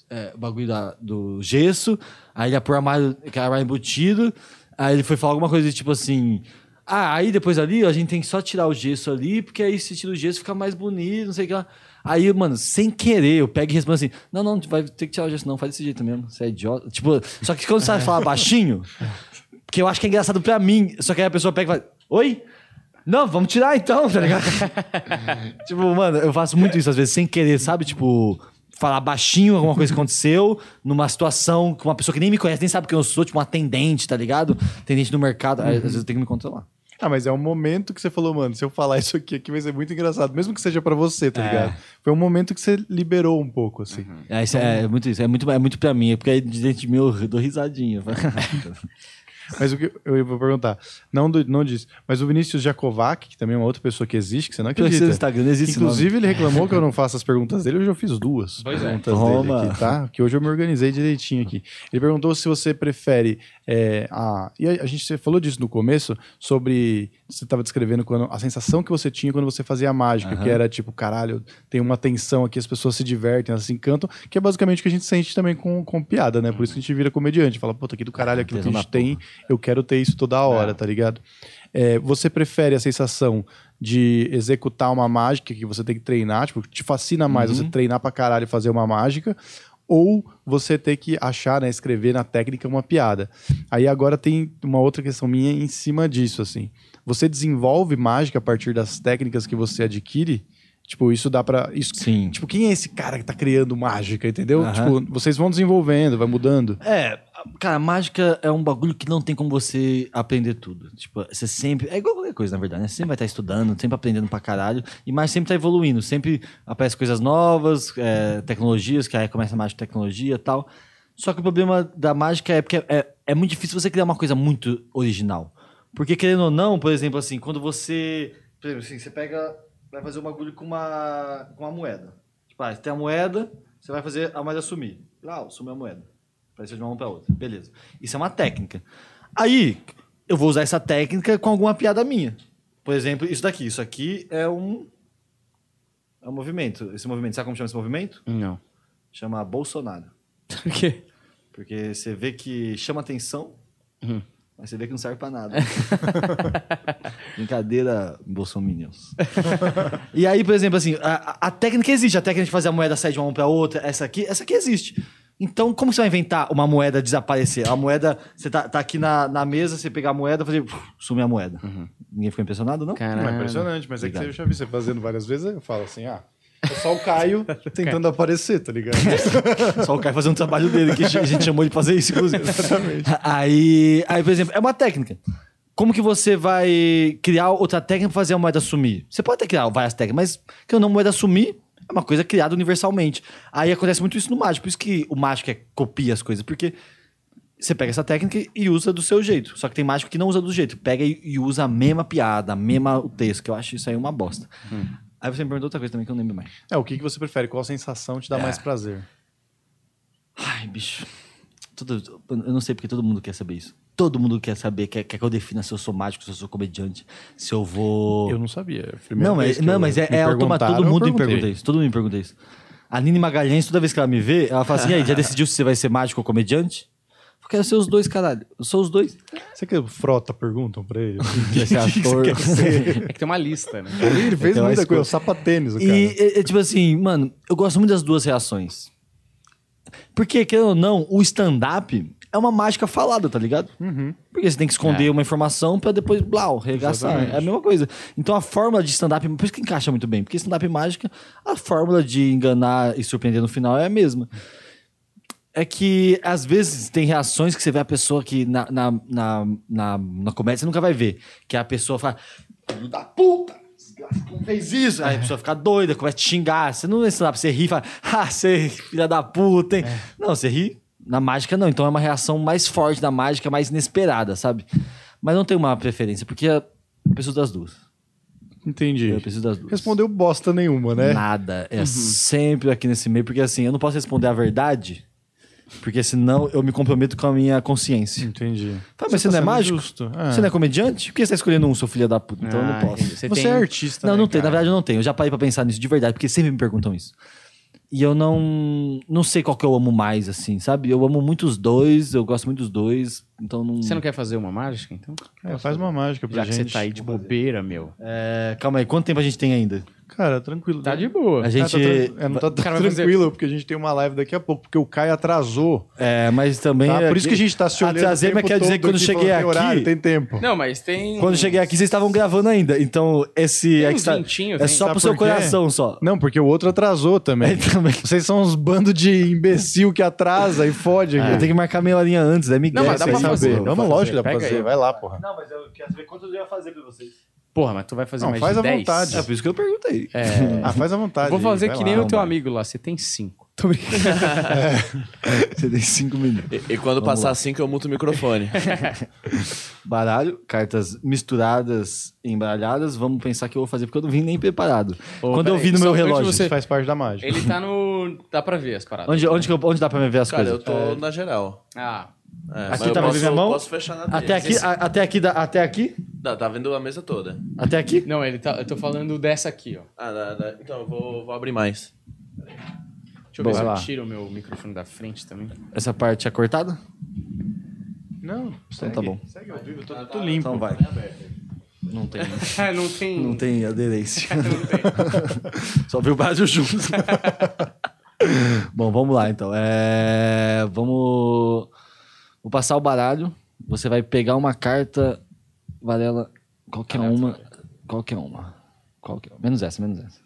é, o bagulho da- do gesso, aí ele ia pôr o armário, aquele armário embutido, aí ele foi falar alguma coisa tipo assim. Ah, aí depois ali a gente tem que só tirar o gesso ali, porque aí se tira o gesso fica mais bonito, não sei o que lá. Aí, mano, sem querer, eu pego e respondo assim: Não, não, vai ter que tirar o gesso, não, faz desse jeito mesmo, você é idiota. Tipo, só que quando você fala baixinho, porque eu acho que é engraçado pra mim, só que aí a pessoa pega e fala: Oi? Não, vamos tirar então, tá ligado? tipo, mano, eu faço muito isso às vezes sem querer, sabe? Tipo, falar baixinho alguma coisa que aconteceu, numa situação com uma pessoa que nem me conhece, nem sabe quem eu sou, tipo uma atendente, tá ligado? Atendente no mercado, aí, às vezes eu tenho que me controlar. Ah, mas é um momento que você falou, mano, se eu falar isso aqui, aqui vai ser muito engraçado, mesmo que seja pra você, tá É. ligado? Foi um momento que você liberou um pouco, assim. É, isso é, é muito isso, é muito, é muito pra mim, é porque aí dentro de mim eu dou risadinha. Mas o que eu vou perguntar, não, do, não disso, mas o Vinícius Jakovac, que também é uma outra pessoa que existe, que você não acredita. seu Instagram, não existe Inclusive, ele reclamou que eu não faço as perguntas dele, hoje eu fiz duas Pois é. perguntas Toma. dele aqui, tá? Que hoje eu me organizei direitinho aqui. Ele perguntou se você prefere é, a... E a, a gente você falou disso no começo, sobre... Você estava descrevendo quando, a sensação que você tinha quando você fazia a mágica, que era tipo, caralho, tem uma tensão aqui, as pessoas se divertem, elas se encantam, que é basicamente o que a gente sente também com, com piada, né? Por isso que a gente vira comediante. Fala, puta, aqui do caralho, aquilo que a gente tem, eu quero ter isso toda hora, tá ligado? É, você prefere a sensação de executar uma mágica que você tem que treinar, tipo, te fascina mais você treinar pra caralho e fazer uma mágica, ou você ter que achar, né, escrever na técnica uma piada. Aí agora tem uma outra questão minha em cima disso, assim. Você desenvolve mágica a partir das técnicas que você adquire? Tipo, isso dá pra... Isso, Sim. Tipo, quem é esse cara que tá criando mágica, entendeu? Tipo, vocês vão desenvolvendo, vai mudando. É, cara, mágica é um bagulho que não tem como você aprender tudo. Tipo, você sempre. É igual qualquer coisa, na verdade, né? Você sempre vai estar estudando, sempre aprendendo pra caralho. E mais sempre tá evoluindo. Sempre aparecem coisas novas, é, tecnologias, que aí começa a mágica tecnologia e tal. Só que o problema da mágica é porque é, é muito difícil você criar uma coisa muito original. Porque, querendo ou não, por exemplo, assim, quando você. Por exemplo, assim, você pega. Vai fazer um bagulho com uma, com uma moeda. Tipo, ah, você tem a moeda, você vai fazer a moeda sumir. Ah, sumiu a moeda. Vai ser de uma mão para outra. Beleza. Isso é uma técnica. Aí, eu vou usar essa técnica com alguma piada minha. Por exemplo, isso daqui. Isso aqui é um. É um movimento. Esse movimento, sabe como chama esse movimento? Não. Chama Bolsonaro. Por quê? Porque você vê que chama atenção, Uhum. Mas você vê que não serve pra nada. Brincadeira, bolsominions. e aí, por exemplo, assim, a, a- técnica existe. A técnica de fazer a moeda sair de uma mão pra outra, essa aqui, essa aqui existe. Então, como você vai inventar uma moeda desaparecer? A moeda, você tá, tá aqui na, na sumir você pegar a moeda, fazer, sumir a moeda. Ninguém ficou impressionado, não? Não, Caralho. é impressionante, mas é que Obrigado. você já vi você fazendo várias vezes, eu falo assim, ah, é só o Caio tentando aparecer, tá ligado? Só o Caio fazendo o trabalho dele, que a gente chamou ele de fazer isso, inclusive. Exatamente. Aí, aí, por exemplo, é uma técnica. Como que você vai criar outra técnica para fazer a moeda sumir? Você pode até criar várias técnicas, mas que não moeda sumir é uma coisa criada universalmente. Aí acontece muito isso no mágico, por isso que o mágico é copia as coisas, porque você pega essa técnica e usa do seu jeito. Só que tem mágico que não usa do jeito, pega e, usa a mesma piada, a mesma o texto, que eu acho isso aí uma bosta. Aí você me perguntou outra coisa também que eu não lembro mais. É, o que, que você prefere? Qual sensação te dá mais prazer? Ai, bicho. Tudo, eu não sei porque todo mundo quer saber isso. Todo mundo quer saber, quer, quer que eu defina se eu sou mágico, se eu sou comediante, se eu vou. Eu não sabia. é Não, mas, não, mas é, é automático. Todo mundo me pergunta isso. Todo mundo me pergunta isso. A Nini Magalhães, toda vez que ela me vê, ela fala assim: e aí, já decidiu se você vai ser mágico ou comediante? Eu quero ser os dois, caralho. Eu sou os dois. Você que frota perguntam pra ele? Quer ser ator. É que tem uma lista, né? ele fez Então, muita coisa, coisa. o sapatênis, o cara. E é, é tipo assim, mano, eu gosto muito das duas reações. Porque, querendo ou não, o stand-up é uma mágica falada, tá ligado? Porque você tem que esconder uma informação pra depois, blau, regaçar. Exatamente. É a mesma coisa. Então a fórmula de stand-up, por isso que encaixa muito bem. Porque stand-up mágica, a fórmula de enganar e surpreender no final é a mesma. É que, às vezes, tem reações que você vê a pessoa que na, na, na, na, na comédia você nunca vai ver. Que a pessoa fala, filho da puta, desgraça, como fez isso? Aí a pessoa fica doida, começa a te xingar. Você não ensina pra você rir e fala, ah, você, filha da puta, hein? Não, você ri. Na mágica, não. Então é uma reação mais forte da mágica, mais inesperada, sabe? Mas não tem uma preferência, porque eu preciso das duas. Entendi. Eu preciso das duas. Respondeu bosta nenhuma, né? Nada. É sempre aqui nesse meio, porque assim, eu não posso responder a verdade, porque senão eu me comprometo com a minha consciência. Entendi. Fala, mas você, tá não é mágico? justo. É. Você não é comediante? Por que você tá escolhendo um, seu filho da puta? Então eu não Ah, posso. Você, Você tem... é artista, Não, né, não tem. Na verdade, eu não tenho. Eu já parei pra pensar nisso de verdade, porque sempre me perguntam isso. E eu não, não sei qual que eu amo mais, assim, sabe? Eu amo muito os dois, eu gosto muito dos dois, então não... Você não quer fazer uma mágica, então? É, faz uma mágica pra Já que gente. você tá aí de bobeira, meu. É, calma aí, quanto tempo a gente tem ainda? Cara, tranquilo. Tá de boa. A Ah, gente... tá é, não tá cara vai fazer- tranquilo, porque a gente tem uma live daqui a pouco, porque o Caio atrasou. É, mas também... Tá? é Por isso que a gente tá se olhando. Atrasei, mas quer dizer que quando cheguei aqui... horário, tem tempo. Não, mas tem... Quando eu cheguei aqui, vocês estavam gravando ainda. Então, esse Tem uns extra ventinhos, é só pro seu coração só. Não, porque o outro atrasou também. É, também. Vocês são uns bandos de imbecil que atrasa e fode aqui. Eu tenho que marcar meia horinha antes, é Miguel. Não, mas dá pra fazer. saber. Dá Não, pra fazer. dá pra. Vai lá, porra. Não, mas eu quero saber quantos eu ia fazer pra vocês. Porra, mas tu vai fazer Não, mais faz de à 10? vontade. É por isso que eu perguntei. É... Ah, faz à vontade. Vou fazer que lá. nem o teu vai. amigo lá. Você tem cinco. Tô brincando. Você tem cinco minutos. E, e quando passar cinco, eu muto o microfone. Baralho, cartas misturadas, embaralhadas. Vamos pensar que eu vou fazer, porque eu não vim nem preparado. Ô, Quando eu vi no meu relógio. você- faz parte da mágica. Ele tá no. Dá pra ver as paradas. Onde, onde, que eu- onde dá pra me ver as Cara, coisas? eu tô na geral. Ah, É, Aqui tá posso, vendo minha mão? posso fechar na Até aqui, a- até aqui, dá- até aqui? Tá, tá vendo a mesa toda. Até aqui? não, ele tá. Eu tô falando dessa aqui, ó. Ah, dá- dá- então eu vou, vou abrir mais. Deixa eu Boa, ver se vai eu lá. tiro o meu microfone da frente também. Essa parte é cortada? Não, segue, tá bom. Segue ao vivo, eu tô, tô limpo. Então vai. Não tem, não tem. não tem aderência. Só viu o Brasil junto. Bom, vamos lá então. É, Vamos. Vou passar o baralho. Você vai pegar uma carta, Varela, qualquer uma. Qualquer uma. Qualquer... Menos essa, menos essa.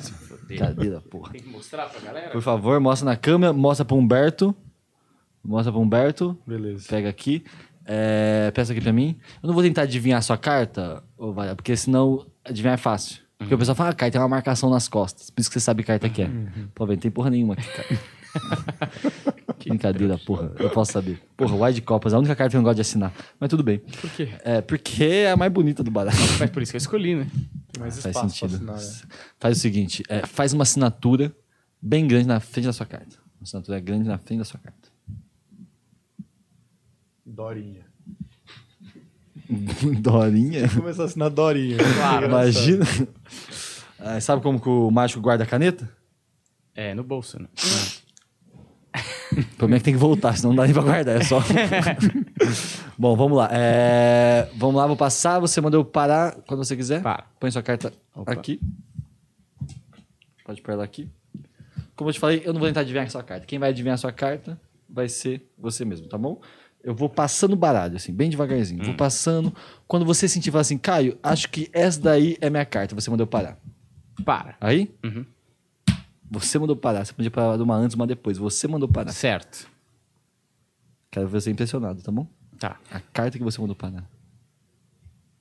Cadeira, porra. Tem que mostrar pra galera? Por favor, mostra na câmera, mostra pro Humberto. Mostra pro Humberto. Beleza. Pega aqui. É, peça aqui pra mim. Eu não vou tentar adivinhar a sua carta, ô Varela, porque senão adivinhar é fácil. Porque o pessoal fala, ah, cara, tem uma marcação nas costas. Por isso que você sabe que carta que é. Pô, velho, não tem porra nenhuma aqui, cara. Brincadeira, porra. Eu posso saber. Porra, Wide Copas, a única carta que eu não gosto de assinar. Mas tudo bem. Por quê? É, porque é a mais bonita do baralho. Mas por isso que eu escolhi, né? Tem mais Faz espaço pra sentido. assinar, né? Faz o seguinte, é, faz uma assinatura bem grande na frente da sua carta. Uma assinatura grande na frente da sua carta. Dorinha. Dorinha? Começar a assinar Dorinha. Claro. Imagina. Ah, sabe como que o mágico guarda a caneta? É, no bolso, né? O problema é que tem que voltar, senão não dá nem pra guardar, é só. Bom, vamos lá. É, Vamos lá, vou passar. Você mandou eu parar quando você quiser. Para. Põe sua carta Opa. aqui. Pode pôr ela aqui. Como eu te falei, eu não vou tentar adivinhar a sua carta. Quem vai adivinhar a sua carta vai ser você mesmo, tá bom? Eu vou passando o baralho, assim, bem devagarzinho. Vou passando. Quando você sentir, falar assim, Caio, acho que essa daí é minha carta. Você mandou eu parar. Para. Aí? Uhum. Você mandou parar. Você podia parar uma antes, uma depois. Você mandou parar. Certo. Quero ver você impressionado, tá bom? Tá. A carta que você mandou parar.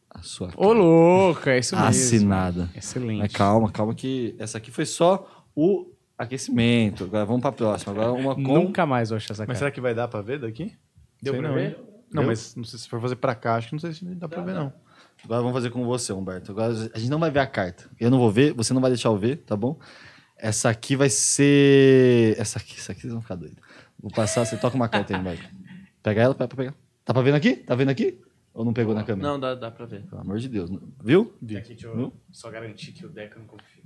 A sua Ô, louco, é isso mesmo. assinada. Excelente. Mas calma, calma que essa aqui foi só o aquecimento. Agora vamos pra próxima. Agora uma com... Nunca mais vou achar essa Mas cara. será que vai dar pra ver daqui? Deu Sei pra não, ver? hein? Não, Deu? mas não sei se for fazer pra cá, acho que não sei se dá pra ver, não. Agora vamos fazer com você, Humberto. Agora a gente não vai ver a carta. Eu não vou ver, você não vai deixar eu ver, tá bom? Essa aqui vai ser. Essa aqui, essa aqui vocês vão ficar doidos. Vou passar, você toca uma carta aí, Humberto. Pega ela, pega pra pegar. Tá pra vendo aqui? Tá vendo aqui? Ou não pegou na câmera? Não, dá, dá pra ver. Pelo amor de Deus. Viu? Aqui, deixa Viu? eu só garantir que o Deca não confia.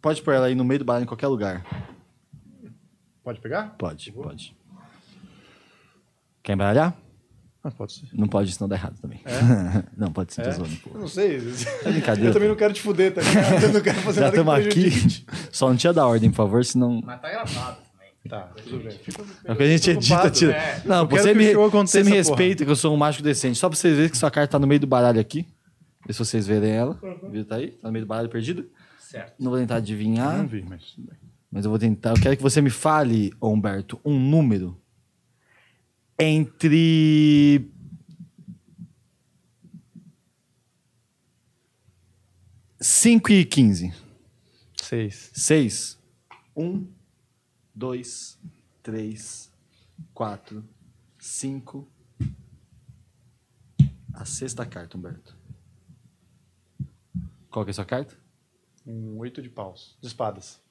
Pode pôr ela aí no meio do baralho em qualquer lugar. Pode pegar? Pode, pode. Quer embaralhar? Ah, pode ser. Não pode, senão dá errado também. não, pode ser, pô. Eu não sei. É brincadeira. Eu também não quero te fuder, tá ligado? Eu não quero fazer Já nada estamos aqui. Só não tinha da ordem, por favor, senão. Mas tá gravado também. Tá, tudo bem. Fica É o que a gente edita, tira. é. Não, Eu você me, você me porra. respeita que eu sou um mágico decente. Só pra vocês verem que sua carta tá no meio do baralho aqui. Vê se vocês verem ela. Viu? Tá aí? Tá no meio do baralho perdida. Certo. Não vou tentar adivinhar, Não vi, mas tudo bem. mas eu vou tentar. Eu quero que você me fale, Humberto, um número entre. Cinco e quinze. Seis. Seis. Um, dois, três, quatro, cinco. A sexta carta, Humberto. Qual que é a sua carta? Um oito de paus. De espadas.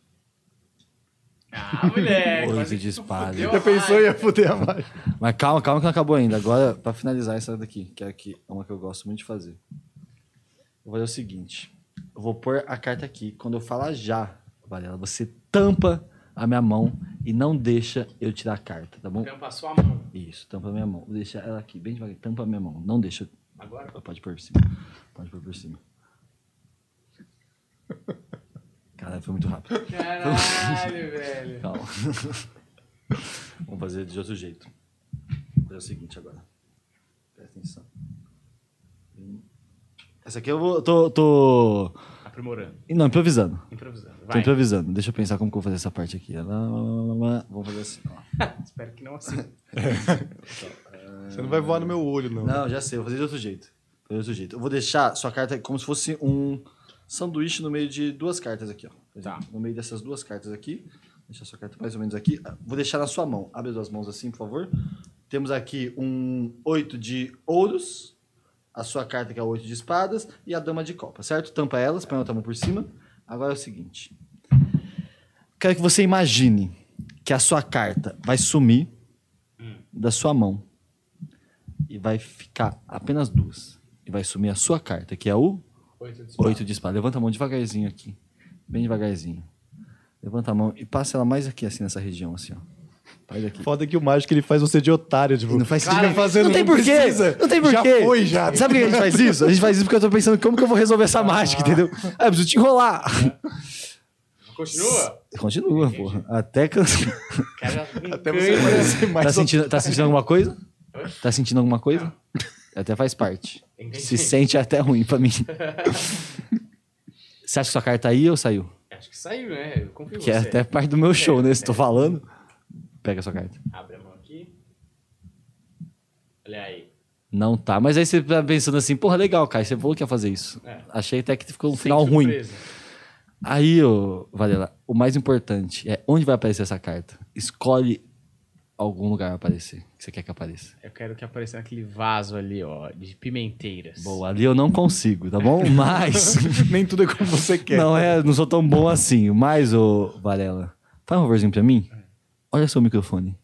Ah, moleque. Oito de que espada. fudeu Já pensou em ia fuder a mágica? Mas calma, calma que não acabou ainda. Agora, pra finalizar essa daqui, que é aqui, é uma que eu gosto muito de fazer. Vou fazer o seguinte. Eu vou pôr a carta aqui. Quando eu falar já, Varela, você tampa a minha mão e não deixa eu tirar a carta, tá bom? Tampa a sua mão. Isso, tampa a minha mão. Vou deixar ela aqui, bem devagar. Tampa a minha mão. Não deixa. Agora? Pode pôr por cima. Pode pôr por cima. Caralho, foi muito rápido. Caralho, velho. Calma. Vamos fazer de outro jeito. Vou fazer o seguinte agora. Presta atenção. Essa aqui eu vou. Tô. tô... Aprimorando. Não, improvisando. Improvisando. Tô Vai. improvisando. Deixa eu pensar como que eu vou fazer essa parte aqui. Lá. Vamos fazer assim. ó. Espero que não assim. Você não vai voar no meu olho, não. Não, já sei, vou fazer de outro jeito. Vou fazer de outro jeito. Eu vou deixar sua carta como se fosse um sanduíche no meio de duas cartas aqui, ó. Tá. No meio dessas duas cartas aqui. Deixa a sua carta mais ou menos aqui. Ah, Vou deixar na sua mão. Abre as duas mãos assim, por favor. Temos aqui um oito de ouros. A sua carta que é o oito de espadas. E a dama de copa, certo? Tampa elas, põe a outra mão por cima. Agora é o seguinte. Quero que você imagine que a sua carta vai sumir da sua mão. E vai ficar apenas duas. E vai sumir a sua carta, que é o Oito de espada. Levanta a mão devagarzinho aqui. Bem devagarzinho. Levanta a mão e passa ela mais aqui, assim, nessa região, assim, ó. Faz aqui. Foda que o mágico ele faz você de otário, tipo. Não faz sentido. fazendo, não tem porquê. Não tem porquê. Já foi, já. Sabe por que a gente faz isso? A gente faz isso porque eu tô pensando como que eu vou resolver essa mágica, entendeu? Ah, eu preciso te enrolar. Continua? Continua, porra. Até cansar. Cara, Até você parecer mais. Tá sentindo, tá sentindo alguma coisa? Tá sentindo alguma coisa? Até faz parte. Entendi. Se sente até ruim pra mim. Você acha que sua carta aí ou saiu? Acho que saiu, né? Eu confio Que é você. até parte do meu show, né? Se tô falando. Pega a sua carta. Abre a mão aqui. Olha aí. Não tá. Mas aí você tá pensando assim, porra, legal, Kai, você falou que ia fazer isso. É. Achei até que ficou um Sem final ruim. surpresa. Aí, ô, Varela, o mais importante é onde vai aparecer essa carta. Escolhe algum lugar vai aparecer que você quer que apareça. Eu quero que apareça naquele vaso ali, ó, de pimenteiras. Boa, ali eu não consigo, tá bom? Mas. Nem tudo é como você quer. não é, não sou tão bom assim. Mas, ô, Varela, faz um favorzinho pra mim. Olha seu microfone.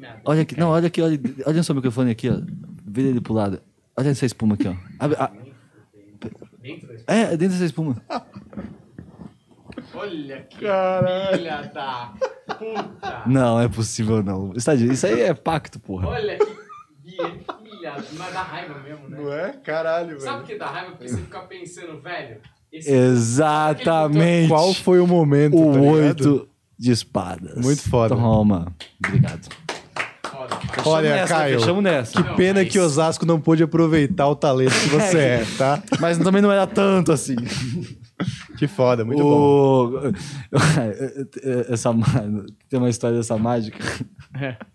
Nada. Olha aqui, não, olha aqui, olha, olha o seu microfone aqui, ó. Vira ele pro lado. Olha essa espuma aqui, ó. Abre- a- Dentro desse... é, dentro dessa espuma. Olha que Caralho. filha da puta. Não, é possível não. Isso aí é pacto, porra. Olha que filha. Mas dá raiva mesmo, né? Não é? Caralho, Sabe velho. por que dá raiva? Porque você fica pensando, velho... Esse Exatamente. Qual foi o momento? o tá oito de espadas? Muito foda. Toma. Obrigado. foda. Olha, nessa, Caio, Fechamos nessa. Que Não, pena mas- que Osasco não pôde aproveitar o talento que você é, tá? Mas também não era tanto assim. Que foda, muito bom. o... Essa... ma- Tem uma história dessa mágica. É.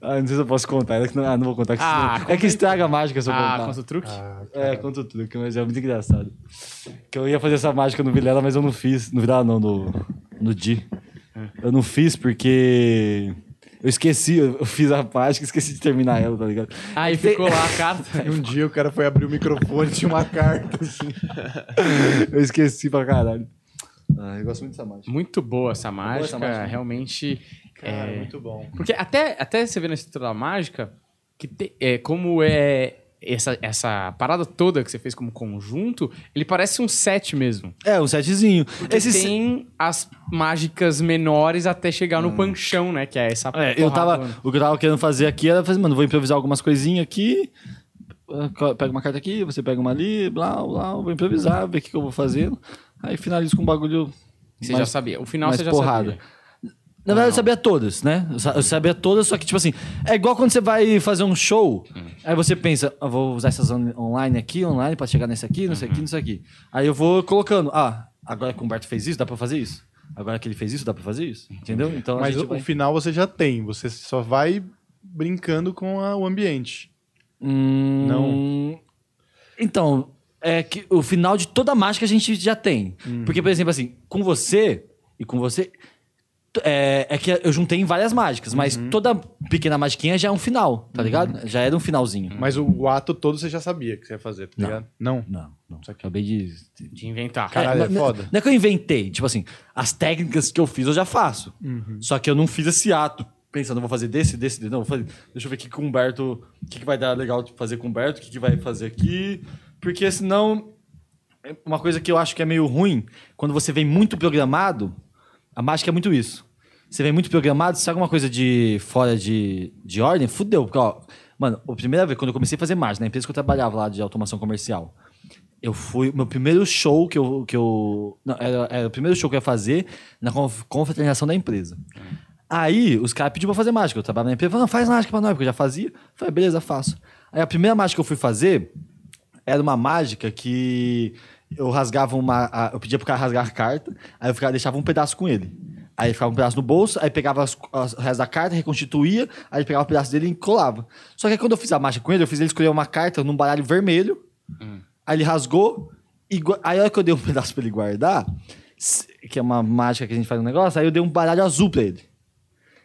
Ah, não sei se eu posso contar. É ah, não vou contar. que Ah, senão- é que estraga a mágica se eu Ah, contar. conta o truque? É, conta o truque, mas é muito engraçado. Que eu ia fazer essa mágica no Vilela, mas eu não fiz. No Vilela não, no, no Di. Eu não fiz porque... Eu esqueci, eu fiz a mágica e esqueci de terminar ela, tá ligado? Aí ficou lá a carta. E um dia o cara foi abrir o microfone e tinha uma carta assim. Eu esqueci pra caralho. Ah, eu gosto muito dessa mágica. Muito boa essa boa mágica, essa mágica. realmente. Cara, é, muito bom. Porque até, até você vê na estrutura da mágica que te- é, como é essa, essa parada toda que você fez como conjunto, ele parece um set mesmo. É, um setzinho. Porque Esse se- tem as mágicas menores até chegar no panchão, né? Que é essa É, eu tava. O que eu tava querendo fazer aqui era fazer, mano, vou improvisar algumas coisinhas aqui. co- Pega uma carta aqui, você pega uma ali, blá, blá, vou improvisar, ver o que, que eu vou fazer. Aí finalizo com um bagulho. Você mais- já sabia. O final você já porrada. sabia. Na verdade, eu sabia todas, né? Eu sa- Eu sabia todas, só que, tipo assim, é igual quando você vai fazer um show, aí você pensa, ah, vou usar essas on- online aqui, online, pra chegar nesse aqui, nesse aqui, nesse aqui. Aí eu vou colocando, ah, agora que o Humberto fez isso, dá pra fazer isso. Agora que ele fez isso, dá pra fazer isso. Entendeu? Então a Mas gente o, vai... o final você já tem, você só vai brincando com a- o ambiente. Hum, Não. Então, é que o final de toda mágica a gente já tem. Uhum. Porque, por exemplo, assim, com você e com você. É, é que eu juntei em várias mágicas, mas Uhum. toda pequena magiquinha já é um final, tá ligado? Já era um finalzinho. Mas o, o ato todo você já sabia que você ia fazer, tá Não. ligado? Não. Não, não. Acabei de. De inventar. Caralho, é não- foda. Não é que eu inventei. Tipo assim, as técnicas que eu fiz eu já faço. Uhum. Só que eu não fiz esse ato. Pensando, vou fazer desse, desse, desse. Não, vou fazer. Deixa eu ver aqui com o Humberto. O que, que vai dar legal de fazer com o Humberto? O que, que vai fazer aqui? Porque senão. é Uma coisa que eu acho que é meio ruim, quando você vem muito programado, a mágica é muito isso. Você vem muito programado, se alguma coisa de fora de, de ordem, fudeu. Porque, ó, mano, a primeira vez, quando eu comecei a fazer mágica, na empresa que eu trabalhava lá de automação comercial, eu fui. Meu primeiro show que eu. Que eu não, era, era o primeiro show que eu ia fazer na conf- confraternização da empresa. Aí os caras pediram pra fazer mágica. Eu trabalhava na empresa, falaram, não, faz mágica pra nós, porque eu já fazia. Eu falei, beleza, faço. Aí a primeira mágica que eu fui fazer era uma mágica que eu rasgava uma. eu pedia pro cara rasgar a carta, aí eu ficava, deixava um pedaço com ele. Aí ficava um pedaço no bolso, aí pegava as, as, o resto da carta, reconstituía, aí pegava um pedaço dele e colava. Só que aí quando eu fiz a mágica com ele, eu fiz ele escolher uma carta num baralho vermelho, aí ele rasgou Igua- Aí a hora que eu dei um pedaço pra ele guardar, que é uma mágica que a gente faz no negócio, aí eu dei um baralho azul pra ele.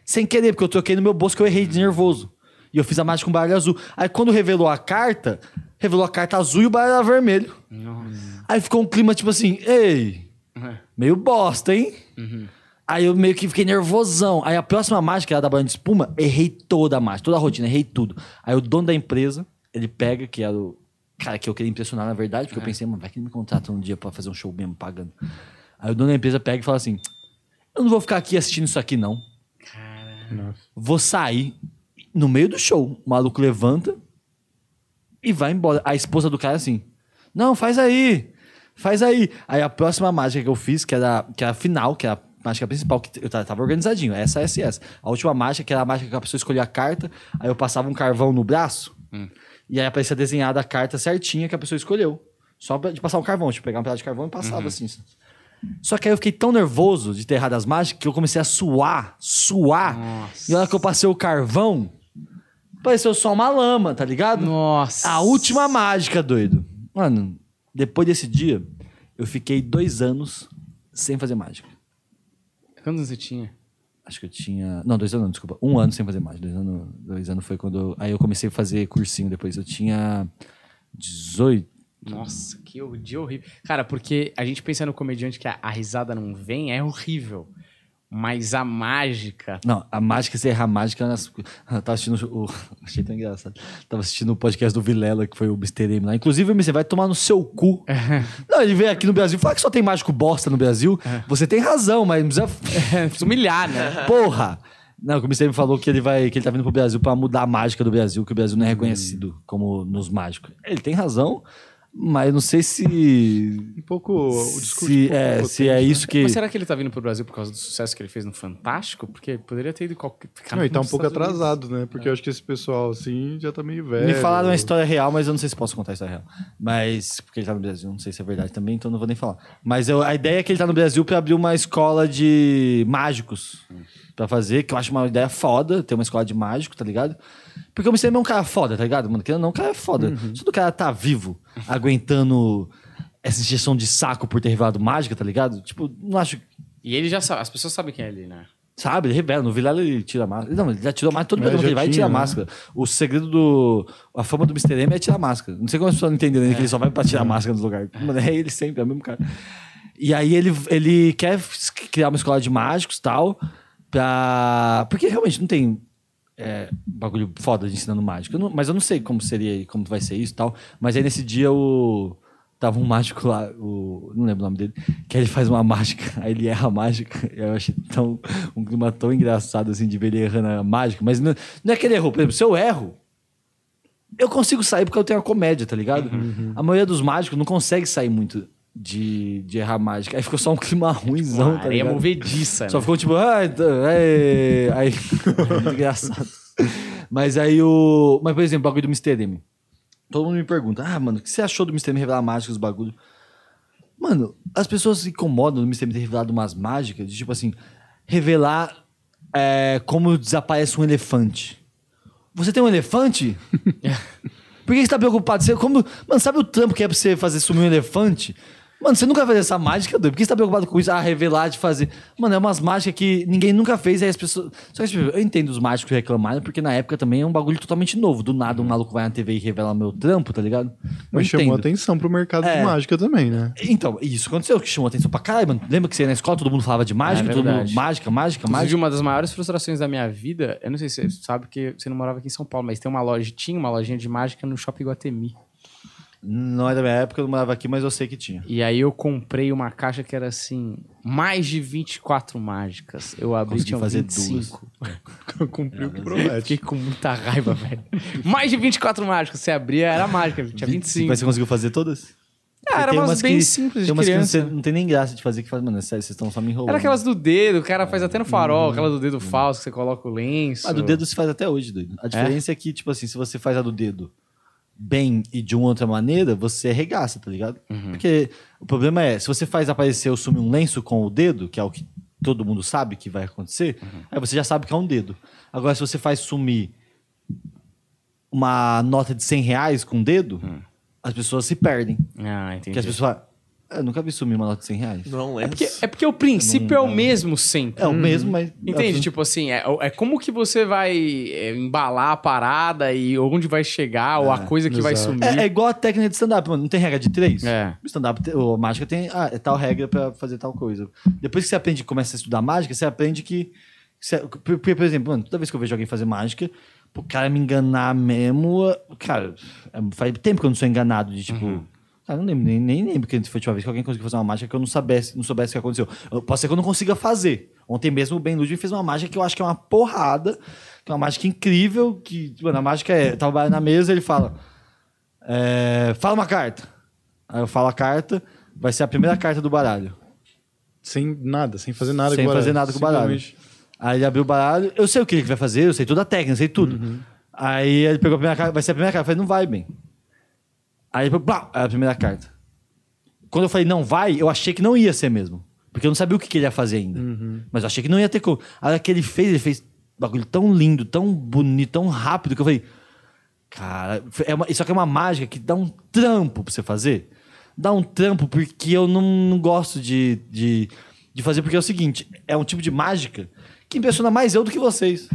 Sem querer, porque eu troquei no meu bolso que eu errei de nervoso. E eu fiz a mágica com baralho azul. Aí quando revelou a carta, revelou a carta azul e o baralho vermelho. Aí ficou um clima tipo assim, ei, meio bosta, hein? Aí eu meio que fiquei nervosão. Aí a próxima mágica, que era da banha de espuma, errei toda a mágica, toda a rotina, errei tudo. Aí o dono da empresa, ele pega, que era o cara que eu queria impressionar na verdade, porque eu pensei, mano, vai que ele me contrata um dia pra fazer um show mesmo pagando. Aí o dono da empresa pega e fala assim: Eu não vou ficar aqui assistindo isso aqui, não. Vou sair no meio do show. O maluco levanta e vai embora. A esposa do cara assim: Não, faz aí. Faz aí. Aí a próxima mágica que eu fiz, que era, que era a final, que era a mágica principal, que eu tava organizadinho, essa, essa e essa. A última mágica, que era a mágica que a pessoa escolhia a carta, aí eu passava um carvão no braço, e aí aparecia desenhada a carta certinha que a pessoa escolheu. Só pra, de passar um carvão, tipo, pegar um pedaço de carvão e passava assim. Só que aí eu fiquei tão nervoso de ter errado as mágicas que eu comecei a suar, suar. Nossa. E na hora que eu passei o carvão, pareceu só uma lama, tá ligado? Nossa. A última mágica, doido. Mano, depois desse dia, eu fiquei dois anos sem fazer mágica. Quantos anos você tinha? Acho que eu tinha. Não, dois anos, desculpa. Um ano sem fazer mágica. Dois anos, dois anos foi quando. eu- Aí eu comecei a fazer cursinho depois. Eu tinha 18. Nossa, que dia horrível. Cara, porque a gente pensa no comediante que a, a risada não vem, é horrível. Mas a mágica. Não, a mágica, se errar a mágica. Nas... Eu tava assistindo o. Achei tão engraçado. Tava assistindo o podcast do Vilela, que foi o Mr. M lá. Inclusive, você vai tomar no seu cu. Não, ele veio aqui no Brasil falar que só tem mágico bosta no Brasil. Você tem razão, mas não precisa. Precisa humilhar, né? Porra! Não, o Mr. M falou que ele vai, que ele tá vindo pro Brasil pra mudar a mágica do Brasil, que o Brasil não é reconhecido como nos mágicos. Ele tem razão, mas eu não sei se Um pouco o discurso. se um pouco é, potente, se é né? isso que Mas será que ele tá vindo pro Brasil por causa do sucesso que ele fez no Fantástico? Porque poderia ter ido qualquer. Não, e tá um pouco Estados Unidos. atrasado, né? Porque eu acho que esse pessoal, assim, já tá meio velho. me falaram uma história real, mas eu não sei se posso contar a história real. Mas porque ele tá no Brasil, não sei se é verdade também, então não vou nem falar. Mas eu- a ideia é que ele tá no Brasil pra abrir uma escola de mágicos pra fazer, que eu acho uma ideia foda, ter uma escola de mágico, tá ligado? Porque o Mr. M é um cara foda, tá ligado? Mano, querendo ou não, o cara é foda. Só do cara tá vivo, aguentando essa injeção de saco por ter revelado mágica, tá ligado? Tipo, não acho. E ele já sabe, as pessoas sabem quem é ele, né? Sabe, ele revela. No Vilela ele tira a máscara. Não, ele já tirou a máscara todo É, programa que já ele vai e tira a né? máscara. O segredo do. A fama do Mr. M é tirar a máscara. Não sei como as pessoas não entendem ainda que ele só vai pra tirar a máscara nos lugares. Mano, é ele sempre, é o mesmo cara. E aí ele, ele quer criar uma escola de mágicos e tal. Pra... Porque realmente não tem é, bagulho foda de ensinando mágica. Mas eu não sei como seria, como vai ser isso e tal. Mas aí nesse dia o. Tava um mágico lá, o, não lembro o nome dele, que aí ele faz uma mágica, aí ele erra a mágica. Eu achei tão, um clima tão engraçado assim de ver ele errando a mágica. Mas não, não é que ele errou, por exemplo, se eu erro, eu consigo sair porque eu tenho a comédia, tá ligado? A maioria dos mágicos não consegue sair muito de, de errar mágica. Aí ficou só um clima ruimzão, Uma tá areia ligado? movediça, Só né? ficou tipo, ai, tá, ai, aí, muito engraçado. Mas aí o. Mas, por exemplo, o bagulho do Mr. M. Todo mundo me pergunta, ah, mano, o que você achou do Mr. M revelar mágicas, os bagulho? Mano, as pessoas se incomodam do Mr. M ter revelado umas mágicas, de tipo assim, revelar é, como desaparece um elefante. Você tem um elefante? Por que você tá preocupado? Você, como, mano, sabe o trampo que é pra você fazer sumir um elefante? Mano, você nunca vai fazer essa mágica, doido. Por que você tá preocupado com isso? Ah, revelar, de fazer. Mano, é umas mágicas que ninguém nunca fez, aí as pessoas. Só que, tipo, eu entendo os mágicos reclamarem, porque na época também é um bagulho totalmente novo. Do nada, um maluco vai na TV e revela meu trampo, tá ligado? Eu Mas chamou entendo. atenção pro mercado É. de mágica também, né? Então, isso aconteceu, que chamou atenção pra caralho, mano. Lembra que você ia na escola, todo mundo falava de mágica, É todo mundo. Mágica, mágica, mágica. uma das maiores frustrações da minha vida, eu não sei se você sabe que você não morava aqui em São Paulo, mas tem uma loja, tinha uma lojinha de mágica no Shopping Guatemi. Não é da minha época, eu não morava aqui, mas eu sei que tinha. E aí eu comprei uma caixa que era assim, mais de 24 mágicas. Eu abri Consegui tinha fazer 25. Cumpriu o que Eu promete. Fiquei com muita raiva, velho. Mais de 24 mágicas. Você abria, era mágica. Tinha 25. Mas você conseguiu fazer todas? Ah, era umas bem que- simples de tem umas criança. que não, não tem nem graça de fazer, que faz, mano, é sério, vocês estão só me enrolando. Era aquelas do dedo, o cara faz até no farol, aquela do dedo falso que você coloca o lenço. A do dedo se faz até hoje, doido. A diferença é? que, tipo assim, se você faz a do dedo bem e de uma outra maneira, você regaça, tá ligado? Porque o problema é, se você faz aparecer ou sumir um lenço com o dedo, que é o que todo mundo sabe que vai acontecer, aí você já sabe que é um dedo. Agora, se você faz sumir uma nota de 100 reais com o dedo, as pessoas se perdem. Ah, entendi. Porque as pessoas falam, Eu nunca vi sumir uma nota de 100 reais. Não é É porque, é porque o princípio é o mesmo sempre. É o mesmo, mas. Entende? Tipo assim, é, é como que você vai é, embalar a parada e onde vai chegar, ou a coisa que vai exato. sumir. É, é igual a técnica de stand-up, mano. Não tem regra de três? É. O stand-up, o mágica tem ah, é tal regra pra fazer tal coisa. Depois que você aprende, começa a estudar mágica, você aprende que. você- por, por- exemplo, mano, toda vez que eu vejo alguém fazer mágica, pro cara me enganar mesmo. Cara, é- faz tempo que eu não sou enganado de tipo. Cara, eu não lembro, nem, nem lembro que foi a última vez que alguém conseguiu fazer uma mágica que eu não soubesse, não soubesse o que aconteceu. Eu- pode ser que eu não consiga fazer. Ontem mesmo o Ben Ludwig fez uma mágica que eu acho que é uma porrada, que é uma mágica incrível, que, mano, a mágica é, tava na mesa ele fala, é, fala uma carta. Aí eu falo a carta, vai ser a primeira carta do baralho. Sem nada, sem fazer nada sem com o baralho. fazer nada com o baralho. Aí ele abriu o baralho, eu sei o que ele vai fazer, eu sei toda a técnica, eu sei tudo. Aí ele pegou a primeira carta, vai ser a primeira carta. Eu falei, não vai, bem. Aí falou, "Blá", aí a primeira carta. Quando eu falei, não vai, eu achei que não ia ser mesmo. Porque eu não sabia o que, que ele ia fazer ainda. Mas eu achei que não ia ter como. A hora que ele fez, ele fez um bagulho tão lindo, tão bonito, tão rápido, que eu falei, cara, é uma, isso aqui é uma mágica que dá um trampo pra você fazer. Dá um trampo porque eu não, não gosto de, de, de fazer, porque é o seguinte, é um tipo de mágica que impressiona mais eu do que vocês.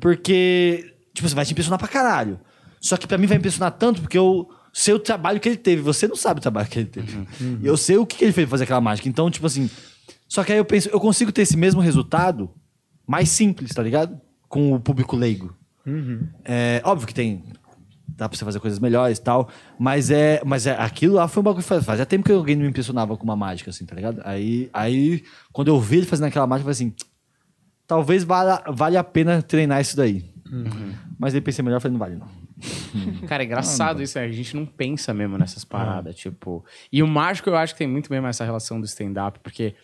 Porque, tipo, você vai te impressionar pra caralho. Só que pra mim vai impressionar tanto porque eu sei o trabalho que ele teve. Você não sabe o trabalho que ele teve. Eu sei o que que ele fez pra fazer aquela mágica. Então, tipo assim. Só que aí eu penso, eu consigo ter esse mesmo resultado mais simples, tá ligado? Com o público leigo. É, óbvio que tem. Dá pra você fazer coisas melhores e tal. Mas é. Mas é, aquilo lá foi um bagulho que faz- fazia tempo que alguém não me impressionava com uma mágica, assim, tá ligado? Aí, aí quando eu vi ele fazendo aquela mágica, eu falei assim. Talvez valha, valha a pena treinar isso daí. Mas aí pensei melhor, falei, não vale, não. Cara, é engraçado isso, né? A gente não pensa mesmo nessas paradas, tipo... E o mágico, eu acho que tem muito mesmo essa relação do stand-up, porque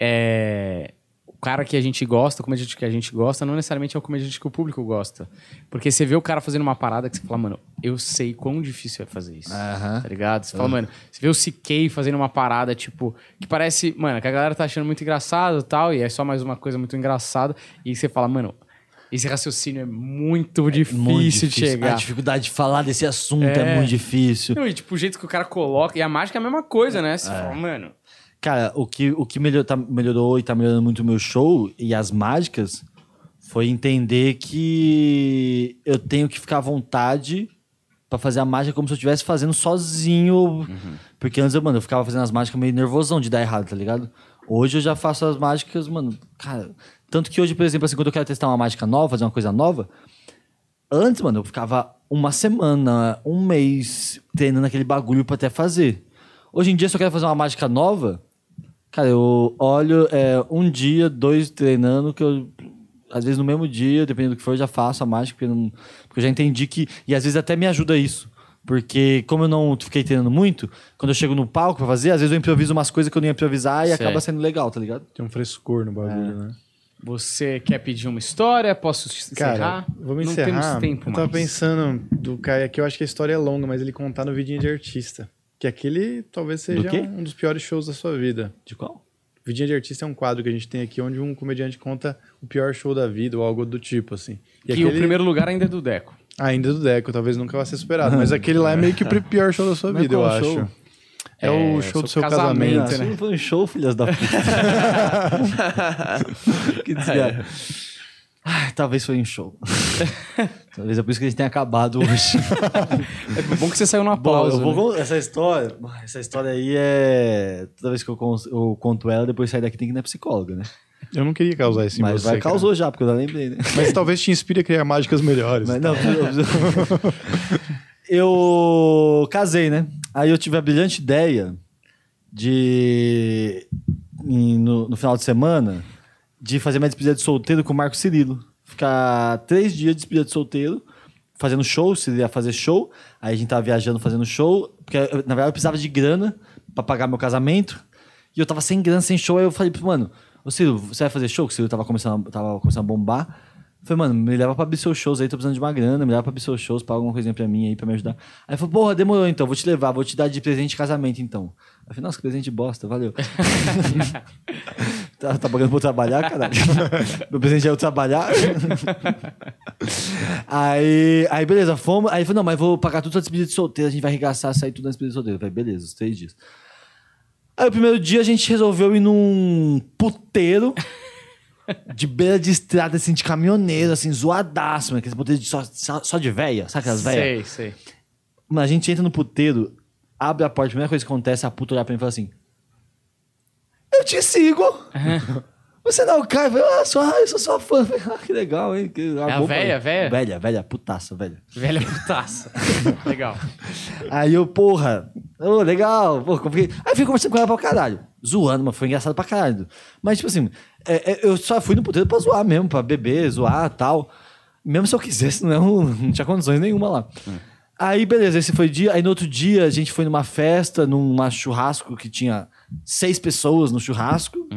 é... o cara que a gente gosta, o comediante que a gente gosta, não necessariamente é o comediante que o público gosta. Porque você vê o cara fazendo uma parada que você fala, mano, eu sei quão difícil é fazer isso. Aham. Tá ligado? Você fala, mano, você vê o CK fazendo uma parada, tipo, que parece, mano, que a galera tá achando muito engraçado e tal, e é só mais uma coisa muito engraçada, e você fala, mano, esse raciocínio é muito difícil, Muito de chegar. A dificuldade de falar desse assunto é, É. muito difícil. Não, e tipo, o jeito que o cara coloca. E a mágica é a mesma coisa, né? Você fala, mano. Cara, o que, o que melhor, tá, melhorou e tá melhorando muito o meu show e as mágicas foi entender que eu tenho que ficar à vontade pra fazer a mágica como se eu estivesse fazendo sozinho. Porque antes, eu, mano, eu ficava fazendo as mágicas meio nervosão de dar errado, tá ligado? Hoje eu já faço as mágicas, mano, cara. Tanto que hoje, por exemplo, assim, quando eu quero testar uma mágica nova, fazer uma coisa nova, Antes, mano, eu ficava uma semana, um mês treinando aquele bagulho pra até fazer. Hoje em dia, se eu quero fazer uma mágica nova, cara, eu olho é, um dia, dois treinando, que eu. Às vezes no mesmo dia, dependendo do que for, eu já faço a mágica, porque, eu não- porque eu já entendi que. E às vezes até me ajuda isso. Porque, como eu não fiquei treinando muito, quando eu chego no palco pra fazer, às vezes eu improviso umas coisas que eu não ia improvisar e Certo. acaba sendo legal, tá ligado? Tem um frescor no bagulho, É. né? Você quer pedir uma história? Posso encerrar? Cara, vamos Não encerrar. temos tempo eu tava mais. pensando do Caio aqui, eu acho que a história é longa, mas ele contar no vidinho de artista. Que aquele talvez seja quê? um dos piores shows da sua vida. De qual? Vidinha de artista é um quadro que a gente tem aqui onde um comediante conta o pior show da vida ou algo do tipo, assim. E Que o primeiro lugar ainda é do Deco. Ainda do Deco, talvez nunca vá ser superado. Mas aquele lá é meio que o pior show da sua Mas vida, eu qual acho. É, o show do seu casamento. casamento, né? não foi um show, filhas da puta. que desgraça. Ai, talvez foi um show. talvez é por isso que a gente tenha acabado hoje. É bom que você saiu numa Bom, pausa. eu vou né? essa história, essa história aí é toda vez que eu, con- eu conto ela, depois sair daqui tem que ir na psicóloga, né? Eu não queria causar isso em Mas você, vai cara. causou já, porque eu já lembrei, né? Mas talvez te inspire a criar mágicas melhores. Mas não, eu, eu casei, né? Aí eu tive a brilhante ideia de em- no, no final de semana de fazer minha despedida de solteiro com o Marco Cirilo. Ficar três dias de despedida de solteiro, fazendo show, se ia fazer show. Aí a gente tava viajando fazendo show, porque na verdade eu precisava de grana pra pagar meu casamento. E eu tava sem grana, sem show. Aí eu falei, mano, ô Ciro, você vai fazer show? Que o Ciro tava começando, tava começando a bombar. Falei, mano, me leva pra abrir seus shows aí, tô precisando de uma grana, me leva pra abrir seus shows, paga alguma coisinha pra mim aí, pra me ajudar. Aí ele falou, porra, demorou então, vou te levar, vou te dar de presente de casamento então. Eu falei, nossa, que presente bosta, valeu. tá, tá pagando pra eu trabalhar, caralho? Meu presente é eu trabalhar? aí, aí, beleza, fomos. Aí ele falou, não, mas vou pagar tudo sua despedida de solteiro, a gente vai arregaçar, sair tudo na despedida de solteiro. Eu falei, beleza, os três dias. Aí o primeiro dia a gente resolveu ir num puteiro de beira de estrada, assim, de caminhoneiro, assim, zoadaço, mano. Aqueles puteiros de só, só, só de véia, sabe aquelas véias? Sei, sei. Mano, a gente entra no puteiro, abre a porta, a primeira coisa que acontece é a puta olhar pra mim e fala assim: Eu te sigo! Você não é o Caio? Eu ah, sou, ah, eu sou sua fã. Falei, ah, que legal, hein? Que, É a cara. véia? Velha, velha, putaça, velha. Velha putaça. Legal. Aí eu, porra, ô, legal, comprei. Aí eu fui conversando com ela pra caralho. Zoando, mas foi engraçado pra caralho. Mas, tipo assim, é, é, eu só fui no puteiro pra zoar mesmo, pra beber, zoar e tal. Mesmo se eu quisesse, não, não tinha condições nenhuma lá. Aí, beleza, esse foi o dia. Aí no outro dia a gente foi numa festa, num churrasco que tinha seis pessoas no churrasco.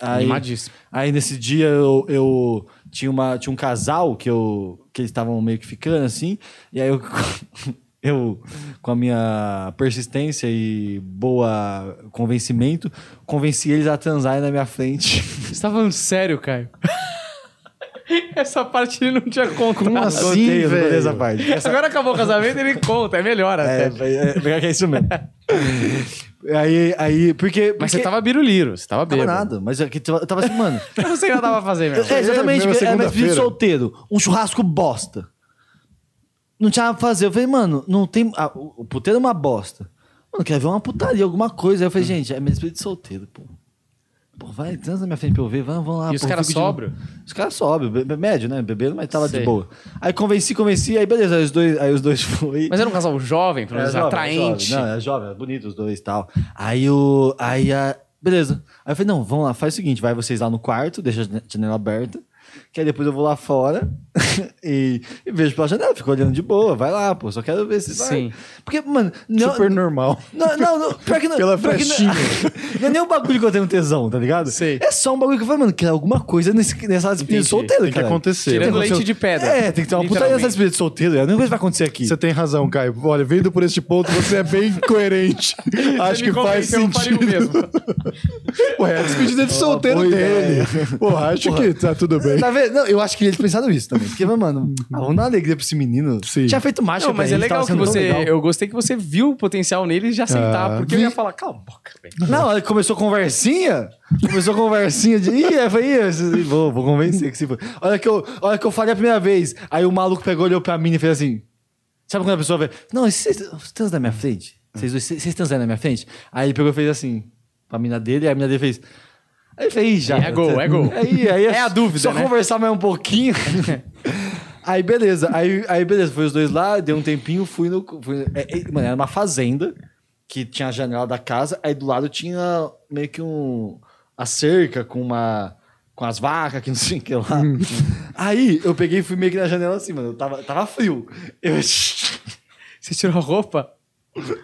Aí, Animadíssimo. Aí nesse dia eu, eu tinha, uma, tinha um casal que, eu, que eles estavam meio que ficando assim, e aí eu, eu, com a minha persistência e boa convencimento, convenci eles a transarem na minha frente. Você tá falando sério, Caio? Essa parte ele não tinha contado. Como assim, velho? essa parte. Essa, Agora acabou o casamento, ele conta, é melhor é, até. é, é, é isso mesmo. aí, aí, porque... Mas você porque- tava biruliro, você tava Tava bêbado. nada, mas é que eu tava assim, mano... Eu não sei o que eu tava fazendo, meu. É, exatamente, mesmo, é, é de solteiro. Um churrasco bosta. Não tinha nada pra fazer. Eu falei, mano, não tem. ah, o o puteiro é uma bosta. Mano, quer ver uma putaria, alguma coisa. Aí eu falei, gente, é meu espírito de solteiro, pô. Pô, vai, transa na minha frente pra eu ver, vamos, vamos lá. E os pô, caras fico de-? Os caras sóbrios, be- be- médio, né? Bebendo, mas tava Sei. de boa. Aí convenci, convenci, aí beleza, aí os dois, aí os dois foi. Mas era um casal jovem, pelo menos É jovem, atraente. é jovem. Não, é jovem, é bonito os dois e tal. Aí o. Aí a. Beleza. Aí eu falei, não, vamos lá, faz o seguinte, vai vocês lá no quarto, deixa a jane- janela aberta. Que aí depois eu vou lá fora e, e vejo pela janela, fico olhando de boa, vai lá, pô, só quero ver se vai. Sim. Porque, mano, não, Super normal. não, não, não, pior que não. Pela pior que não- frestinha. Não é nem um bagulho que eu tenho tesão, tá ligado? Sei. É só um bagulho que eu falei, mano, que é alguma coisa nesse, nessa despedida de Entendi. solteiro, Tem que acontecer. Tirando Tem leite de pedra. É, tem que ter uma putaria nessa despedida de solteiro. É a única coisa que vai acontecer aqui. Você tem razão, Caio. Olha, vendo por este ponto, você é bem coerente. Acho que faz convenceu, eu sentido. mesmo. Pô, é a despedida de solteiro dele. Pô, acho que tá tudo bem. Tá vendo? Não, eu acho que eles pensaram isso também. Porque, mano, vamos dar uma alegria pra esse menino. Sim. Tinha feito mágica Não, mas pra é ele, legal que você. legal. Eu gostei que você viu o potencial nele e já aceitar. Ah, porque eu vi. ia falar, cala a boca, velho. Não, aí começou conversinha. Começou conversinha de. Ih, eu falei, "Ih, vou, vou convencer que se for. Olha que, eu, olha que eu falei a primeira vez. Aí o maluco pegou, olhou pra mim e fez assim. Sabe quando a pessoa vê? Não, vocês transam na minha frente? Vocês, transam na minha frente? Aí ele pegou e fez assim. Pra mina dele, e a mina dele fez. Aí eu falei, "Ih, já. É gol, é gol. Aí, aí É a dúvida, Só né? conversar mais um pouquinho. Aí, beleza. Aí, aí, beleza. Foi os dois lá, deu um tempinho, fui no. Fui, é, é, mano, era uma fazenda que tinha a janela da casa, aí do lado tinha meio que um. a cerca com uma. com as vacas, que não sei o que lá. aí eu peguei e fui meio que na janela assim, mano. Eu tava, tava frio. Eu. Você tirou a roupa?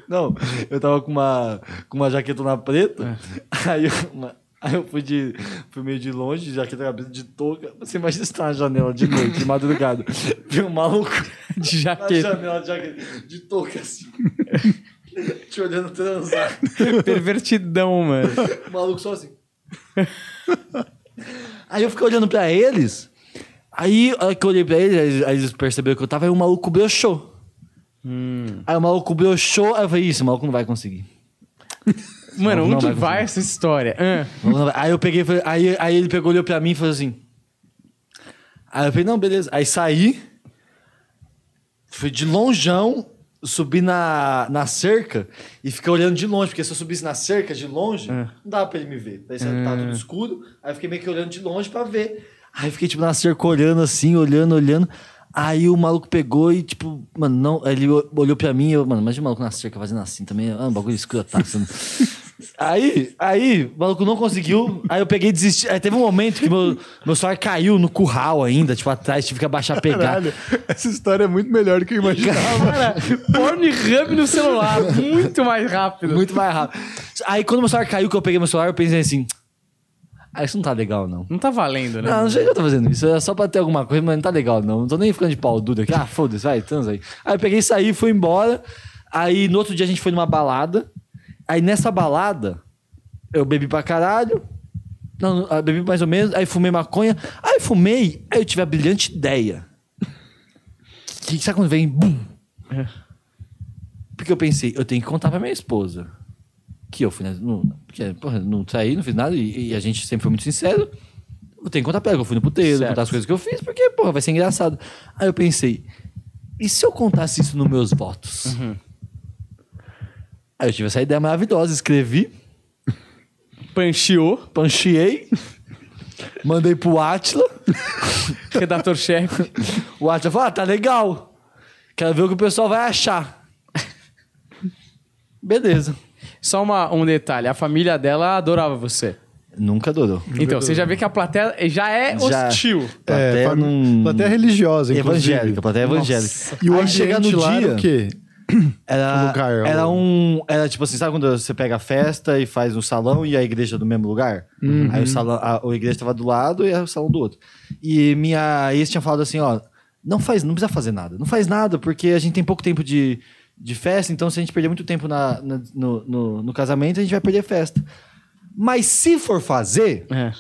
Não, eu tava com uma, com uma jaquetona preta. Aí, eu, uma- aí eu fui, de, fui meio de longe, de jaqueta cabeça de touca. Você imagina você tá na janela de noite, de madrugada. Viu um maluco De na jaqueta. janela de, jaqueta, de touca assim. Te olhando transar. Pervertidão, mano. O maluco só assim. Aí eu fiquei olhando pra eles. Aí, a hora que eu olhei pra eles, aí eles perceberam que eu tava, aí o maluco broxou. Aí o maluco broxou, aí eu falei, isso, o maluco não vai conseguir. Mano, onde vai vai essa história? Ah, Aí eu peguei, aí, aí ele pegou, olhou pra mim e falou assim. Aí eu falei, não, beleza. Aí saí, fui de longeão, subi na, na cerca e fiquei olhando de longe, porque se eu subisse na cerca de longe, não dava pra ele me ver. Daí tava tudo escuro, aí eu fiquei meio que olhando de longe pra ver. Aí eu fiquei, tipo, na cerca olhando assim, olhando, olhando. Aí o maluco pegou e, tipo, mano, não. Ele olhou pra mim e eu, mano, imagina o maluco na cerca fazendo assim também. Ah, um bagulho escuro, tá? Aí, aí, o maluco não conseguiu. Aí eu peguei e desisti. Aí teve um momento que meu, meu celular caiu no curral ainda, tipo, atrás, tive que abaixar pegar. Caralho, essa história é muito melhor do que eu imaginava. cara, Pornhub no celular, muito mais rápido. Muito mais rápido. Aí quando meu celular caiu, que eu peguei meu celular, eu pensei assim. Ah, isso não tá legal, não. Não tá valendo, né? Não, não sei que eu tô fazendo isso. É só pra ter alguma coisa, mas não tá legal, não. Não tô nem ficando de pau duro aqui. Ah, foda-se, vai, transa aí. Aí eu peguei e saí, fui embora. Aí no outro dia a gente foi numa balada. Aí nessa balada, eu bebi pra caralho. Não, não, eu bebi mais ou menos. Aí fumei maconha. Aí fumei, aí eu tive a brilhante ideia. Que, sabe quando vem? Bum! Porque eu pensei, eu tenho que contar pra minha esposa. que eu fui, né? Não, porque, porra, não saí, não fiz nada, e, e a gente sempre foi muito sincero. Eu tenho que contar pra ela que eu fui no puteiro, Certo. contar as coisas que eu fiz, porque, porra, vai ser engraçado. Aí eu pensei, e se eu contasse isso nos meus votos? Aí eu tive essa ideia maravilhosa, escrevi, Pancheou, pancheei, mandei pro Atila. redator-chefe. O Atila falou: ah, tá legal. Quero ver o que o pessoal vai achar. Beleza. Só uma, um detalhe, a família dela adorava você. Nunca adorou. Então, você já vê que a plateia já é Já. hostil. É, Plateia fam- não- plateia religiosa, inclusive. Evangélica, plateia evangélica. E o Aí chega ambiente no lá dia- o quê? Era, lugar, era o- um. Era tipo assim, sabe quando você pega a festa e faz o salão e a igreja do mesmo lugar? Uhum. Aí o salão, a, a igreja tava do lado e o salão do outro. E minha ex tinha falado assim: ó, não faz, não precisa fazer nada. Não faz nada, porque a gente tem pouco tempo de, de festa, então se a gente perder muito tempo na, na- no, no, no casamento, a gente vai perder a festa. Mas se for fazer, É.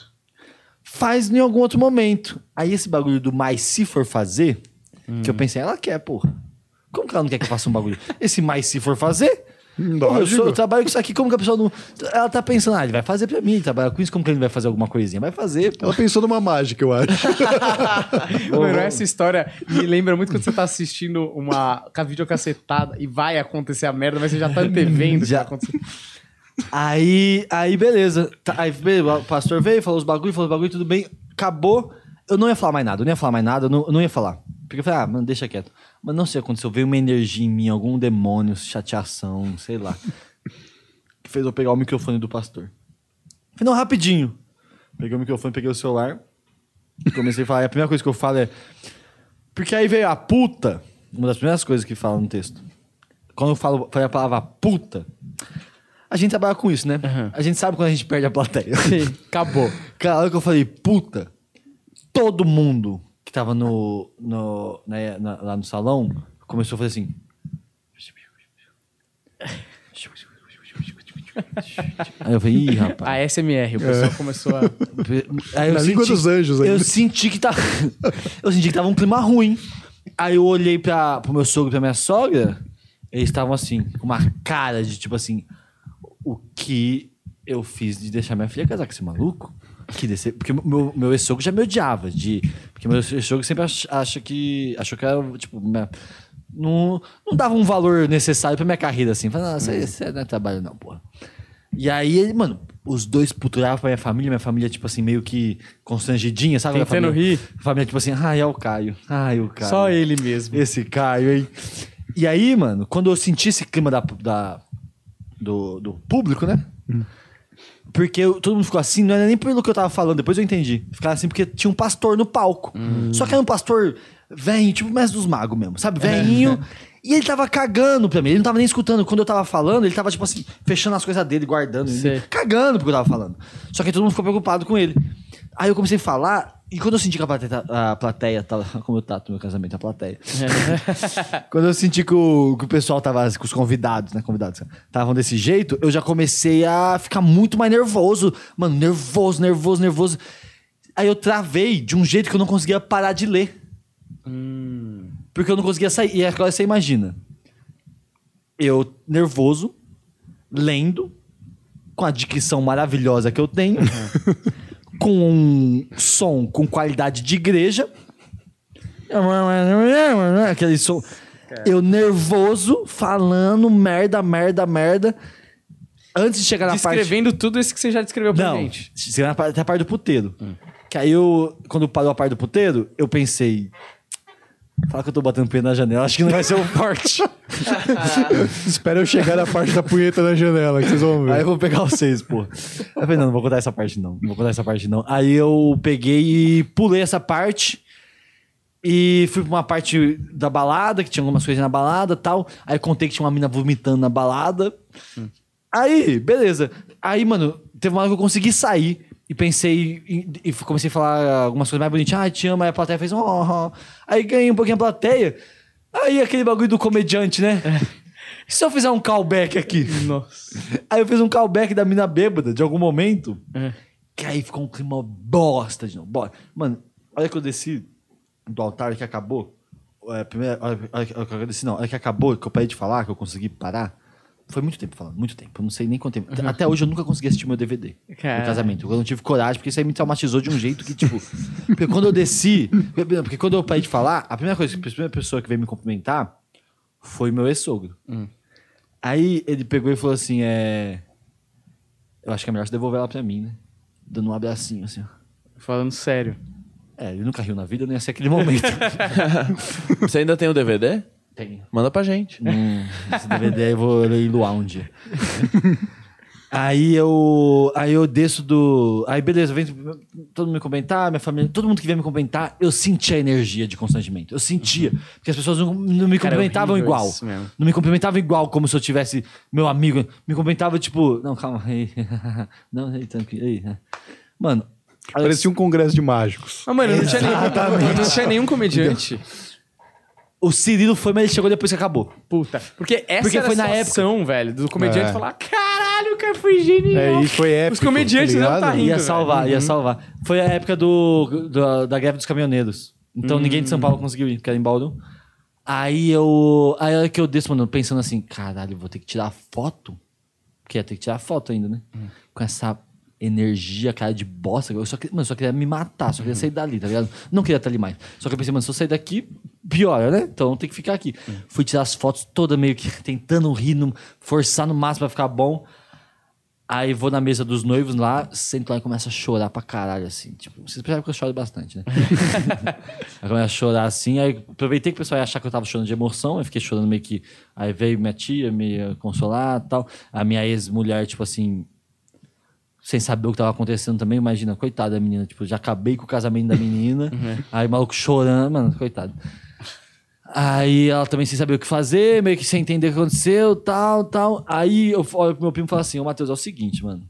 faz em algum outro momento. Aí esse bagulho do mais se for fazer, que eu pensei, ela quer, porra. Como que ela não quer que eu faça um bagulho? Esse mais se for fazer? Porra, eu, sou- eu trabalho com isso aqui, como que a pessoa não. Ela tá pensando, ah, ele vai fazer pra mim, ele trabalha com isso, como que ele vai fazer alguma coisinha? Vai fazer, pô. Ela pensou numa mágica, eu acho. Mano, essa história me lembra muito quando você tá assistindo uma com a videocassetada e vai acontecer a merda, mas você já tá antevendo o que Já. vai. Aí, aí beleza. Tá, aí o pastor veio, falou os bagulho, falou os bagulho, tudo bem. Acabou. Eu não ia falar mais nada, eu não ia falar mais nada, eu não, eu não ia falar. Porque eu falei, ah, mano, deixa quieto. Mas não sei o que aconteceu, veio uma energia em mim, algum demônio, chateação, sei lá. que fez eu pegar o microfone do pastor. Falei, não, rapidinho. Peguei o microfone, peguei o celular. Comecei a falar, e a primeira coisa que eu falo é. Porque aí veio a puta, uma das primeiras coisas que fala no texto. Quando eu falo, falei a palavra puta, a gente trabalha com isso, né? A gente sabe quando a gente perde a plateia. Sim, acabou. Cara, a hora que eu falei, puta, todo mundo que tava no, no, né, na- lá no salão começou a fazer assim. Aí eu falei, ih, rapaz. A SMR, o pessoal começou a. Aí eu Na língua dos anjos Eu ainda. senti que tava. eu senti que tava um clima ruim. Aí eu olhei pra, pro meu sogro e pra minha sogra, eles estavam assim, com uma cara de tipo assim: o que eu fiz de deixar minha filha casar com esse maluco? Que desse... Porque meu, meu ex-sogro já me odiava. De... Porque meu ex-sogro sempre ach- acha que. achou que era, tipo, minha- não, não dava um valor necessário pra minha carreira, assim. Falei, não, isso, aí não é trabalho, não, porra. E aí, ele, mano, os dois puturavam pra minha família, minha família, tipo assim, meio que constrangidinha, sabe? Minha família, rir. Família, tipo assim, ai, é o Caio. Ai, o Caio. Só ele mesmo. Esse Caio, hein? E aí, mano, quando eu senti esse clima da, da- do, do público, né? Porque eu- todo mundo ficou assim, não era nem pelo que eu tava falando, depois eu entendi. Ficava assim porque tinha um pastor no palco. Só que era um pastor velho, tipo mestre dos magos mesmo, sabe? Velhinho. E ele tava cagando pra mim, ele não tava nem escutando. Quando eu tava falando, ele tava, tipo assim, fechando as coisas dele, guardando, Sei. cagando porque eu tava falando. Só que todo mundo ficou preocupado com ele. Aí eu comecei a falar, e quando eu senti que a plateia, a plateia tava. Como eu tato no meu casamento, a plateia. quando eu senti que o, que o pessoal tava, que os convidados, né? Convidados, estavam desse jeito, eu já comecei a ficar muito mais nervoso. Mano, nervoso, nervoso, nervoso. Aí eu travei de um jeito que eu não conseguia parar de ler. Porque eu não conseguia sair. E agora você imagina. Eu, nervoso, lendo, com a dicção maravilhosa que eu tenho, com um som com qualidade de igreja. Aquele som. Eu nervoso, falando merda, merda, merda. Antes de chegar na parte. Descrevendo tudo isso que você já descreveu pra Não, gente. parte- até a parte do puteiro. Que aí eu, quando parou a parte do puteiro, eu pensei. Fala que eu tô batendo punheta na janela, acho que não vai ser o forte. Espera eu chegar na parte da punheta na janela, que vocês vão ver. Aí eu vou pegar vocês, pô. Eu falei, não, não vou contar essa parte, não. Não vou contar essa parte, não. Aí eu peguei e pulei essa parte. E fui pra uma parte da balada, que tinha algumas coisas na balada tal. Aí contei que tinha uma mina vomitando na balada. Aí, beleza. Aí, mano, teve uma hora que eu consegui sair. E pensei, em- e comecei a falar algumas coisas mais bonitinhas. Ah, te amo. Aí a plateia fez, oh, oh. Aí ganhei um pouquinho a plateia. Aí aquele bagulho do comediante, né? E se eu fizer um callback aqui? Nossa. Aí eu fiz um callback da mina bêbada de algum momento. É. Que aí ficou um clima bosta de novo. Bora. Mano, olha que eu desci do altar que acabou. É, primeira, olha, olha olha que eu desci, não. Olha que acabou, que eu parei de falar, que eu consegui parar. Foi muito tempo falando, muito tempo. Eu não sei nem quanto tempo. Até hoje eu nunca consegui assistir meu DVD Cara. do casamento. Eu não tive coragem, porque isso aí me traumatizou de um jeito que, tipo. porque quando eu desci. Porque quando eu parei de falar, a primeira coisa, a primeira pessoa que veio me cumprimentar foi meu ex-sogro. Aí ele pegou e falou assim: é. Eu acho que é melhor você devolver ela pra mim, né? Dando um abracinho, assim, ó. Falando sério. É, ele nunca riu na vida, não ia ser aquele momento. Você ainda tem o DVD? Tenho. Manda pra gente. Hum, esse DVD aí eu vou leiloar um dia. aí eu. Aí eu desço do. Aí beleza, vem todo mundo me comentar, minha família, todo mundo que vem me comentar, eu sentia a energia de constrangimento. Eu sentia. Porque as pessoas não, não me Cara, é cumprimentavam igual. Não me cumprimentavam igual como se eu tivesse meu amigo. Me cumprimentava tipo, não, calma aí. não, aí, tranquilo. Aí. Mano. Parecia um congresso de mágicos. Mas, mano, não tinha, nenhum, não tinha nenhum comediante. O Cirilo foi, mas ele chegou depois que acabou. Puta. Porque essa Porque era foi a na situação, velho, do comediante É. falar: caralho, o cara foi genial. É, e foi épico. Os comediantes tá não ligado? tá rindo. Ia velho. salvar, ia salvar. Foi a época do, do- da greve dos caminhoneiros. Então ninguém de São Paulo conseguiu ir, porque era em Bauru. Aí eu. Aí a hora que eu desço, mano, pensando assim, caralho, vou ter que tirar foto. Porque ia ter que tirar foto ainda, né? Com essa energia, cara de bosta. Eu só, queria, mano, só queria me matar, só queria sair dali, tá ligado? Não queria estar ali mais. Só que eu pensei, mano, se eu sair daqui, piora, né? Então tem que ficar aqui. Fui tirar as fotos toda meio que tentando rir, no- forçar no máximo pra ficar bom. Aí vou na mesa dos noivos lá, sento lá e começo a chorar pra caralho, assim. Tipo, vocês percebem que eu choro bastante, né? aí começo a chorar assim, aí aproveitei que o pessoal ia achar que eu tava chorando de emoção, aí fiquei chorando meio que. Aí veio minha tia me consolar e tal. A minha ex-mulher, tipo assim, sem saber o que tava acontecendo também, imagina, coitada da menina, tipo, já acabei com o casamento da menina, aí o maluco chorando, mano, coitado. Aí ela também sem saber o que fazer, meio que sem entender o que aconteceu, tal, tal. Aí eu olho pro meu primo e falo assim, ô Matheus, é o seguinte, mano.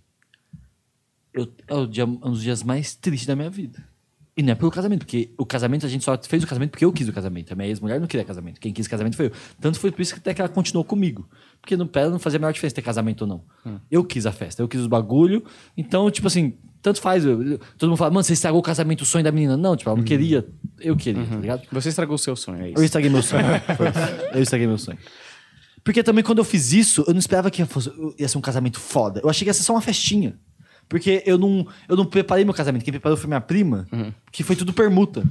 Eu, é o dia- um dos dias mais tristes da minha vida. E não é pelo casamento, porque o casamento, a gente só fez o casamento porque eu quis o casamento. A minha ex-mulher não queria casamento. Quem quis casamento foi eu. Tanto foi por isso que até que ela continuou comigo. Porque no pé não fazia a menor diferença ter casamento ou não. Eu quis a festa, eu quis os bagulho. Então, tipo assim, tanto faz. eu- eu- todo mundo fala, mano, você estragou o casamento, o sonho da menina. Não, tipo, ela não queria, eu queria, tá ligado? Você estragou o seu sonho, é isso. Eu estraguei meu sonho. Eu estraguei meu sonho. Porque também quando eu fiz isso, eu não esperava que fosse- ia ser um casamento foda. Eu achei que ia ser só uma festinha. Porque eu não, eu não preparei meu casamento. Quem preparou foi minha prima, que foi tudo permuta.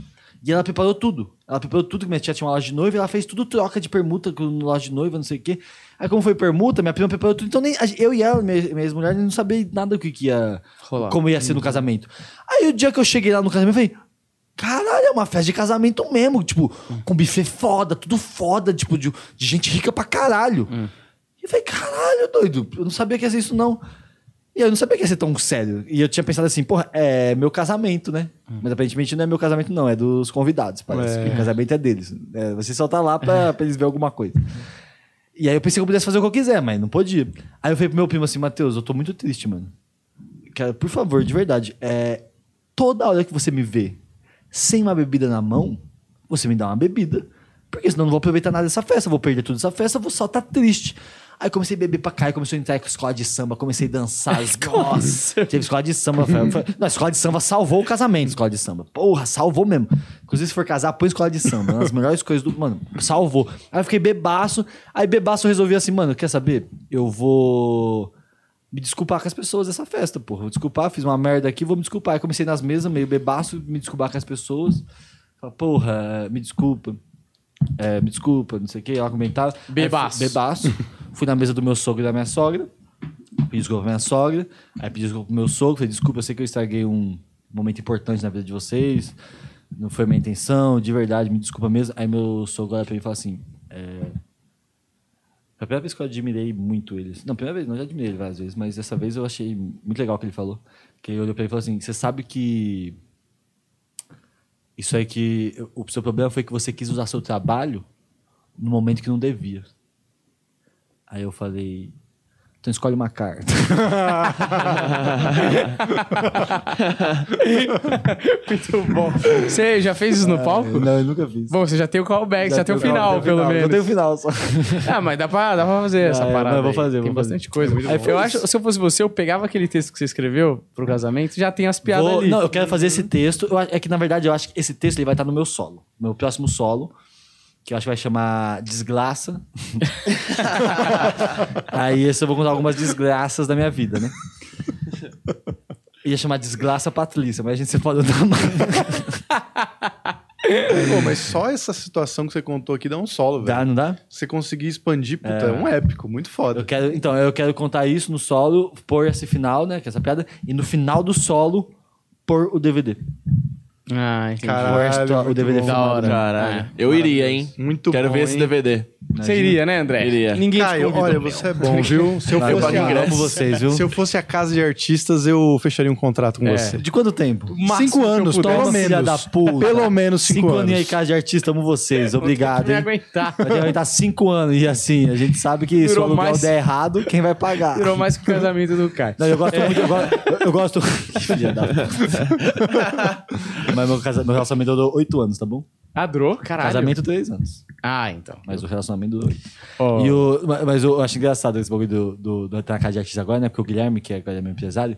E ela preparou tudo. Ela preparou tudo, que minha tia tinha uma loja de noiva, e ela fez tudo troca de permuta com loja de noiva, não sei o quê. Aí como foi permuta, minha prima preparou tudo. Então nem, eu e ela, minha, minha ex-mulher, não sabia nada do que, que ia... Rolar. Como ia ser no casamento. Aí o dia que eu cheguei lá no casamento, eu falei... Caralho, é uma festa de casamento mesmo. Tipo, com buffet foda, tudo foda, tipo, de, de gente rica pra caralho. E eu falei, caralho, doido, eu não sabia que ia ser isso, não. E eu não sabia que ia ser tão sério. E eu tinha pensado assim, porra, é meu casamento, né? Mas aparentemente não é meu casamento, não, é dos convidados, parece. É. O casamento é deles. É, você só tá lá pra, pra eles verem alguma coisa. E aí eu pensei que eu pudesse fazer o que eu quiser, mas não podia. Aí eu falei pro meu primo assim, Matheus, eu tô muito triste, mano. Cara, por favor, de verdade, é, toda hora que você me vê sem uma bebida na mão, você me dá uma bebida. Porque senão eu não vou aproveitar nada dessa festa, vou perder tudo dessa festa, vou só estar triste. Aí comecei a beber pra cá, e começou a entrar com escola de samba, comecei a dançar. Nossa, teve escola de samba. Foi, foi, não, escola de samba salvou o casamento, escola de samba. Porra, salvou mesmo. Inclusive, se for casar, põe escola de samba. Uma das melhores coisas do. Mano, salvou. Aí eu fiquei bebaço. Aí bebaço eu resolvi assim, mano, quer saber? Eu vou me desculpar com as pessoas dessa festa, porra. Vou desculpar, fiz uma merda aqui, vou me desculpar. Aí comecei nas mesas, meio bebaço, me desculpar com as pessoas. Falar, porra, me desculpa. É, me desculpa, não sei o que. Ela comentava. Bebaço. fui- Bebaço. Fui na mesa do meu sogro e da minha sogra. Pedi desculpa pra minha sogra. Aí pedi desculpa pro meu sogro. Falei, desculpa, eu sei que eu estraguei um momento importante na vida de vocês. Não foi minha intenção, de verdade, me desculpa mesmo. Aí meu sogro olha pra mim e fala assim: é, foi a primeira vez que eu admirei muito ele. Não, primeira vez, não, já admirei ele várias vezes, mas dessa vez eu achei muito legal o que ele falou. Que ele olhou pra ele e falou assim: Você sabe que. Isso aí que. O seu problema foi que você quis usar seu trabalho no momento que não devia. Aí eu falei. Então escolhe uma carta. Muito bom. Você já fez isso no palco? não, eu nunca fiz. Bom, você já tem o callback, já, tem o final, pelo menos. Eu tenho o final só. Ah, mas dá pra, dá pra fazer essa Ah, é, parada. não, eu vou aí. fazer, Tem vou fazer. bastante coisa. Aí Aí foi eu acho, se eu fosse você, eu pegava aquele texto que você escreveu pro casamento, já tem as piadas Vou- ali. Não, eu quero fazer esse texto. Eu é que, na verdade, eu acho que esse texto ele vai estar no meu solo. Meu próximo solo. Que eu acho que vai chamar Desgraça. Aí eu vou contar algumas desgraças da minha vida, né? Ia chamar Desgraça Patrícia, mas a gente se pode dar mais. Pô, mas só essa situação que você contou aqui dá um solo, velho. Dá, não dá? Você conseguir expandir, puta, é, um épico, muito foda. Eu quero, então, eu quero contar isso no solo, pôr esse final, né? Que é essa piada, e no final do solo, pôr o DVD. Ah, entendi. Caralho, o muito DVD filmado. hora. Caralho. É, eu iria, hein? Muito Quero bom, ver esse hein? DVD. Você iria, né, André? Iria. Ninguém te Caio, convidou. olha, você é bom, viu? Se eu, Vai, fosse eu pago a, vocês, viu? se eu fosse a casa de artistas, eu fecharia um contrato com É. você. De quanto tempo? máximo Cinco anos, pelo menos. da puta. Pelo menos cinco, Cinco anos. aninhos aí, casa de artista, amo vocês. Obrigado, Me hein? aguentar. Vai ter que aguentar cinco anos. E assim, a gente sabe que se o aluguel mais- der errado, quem vai pagar? Durou mais que o casamento do Caio. Não, eu gosto muito. Eu gosto. Eu gosto... Filha da puta. Mas meu, casa- meu relacionamento durou oito anos, tá bom? Ah, durou? Caralho. Casamento, três anos. Ah, então. Mas o relacionamento durou oito. Ó, E o, ma- mas eu acho engraçado esse bagulho do, do, do entrar na casa de artista agora, né? Porque o Guilherme, que é, é meu empresário,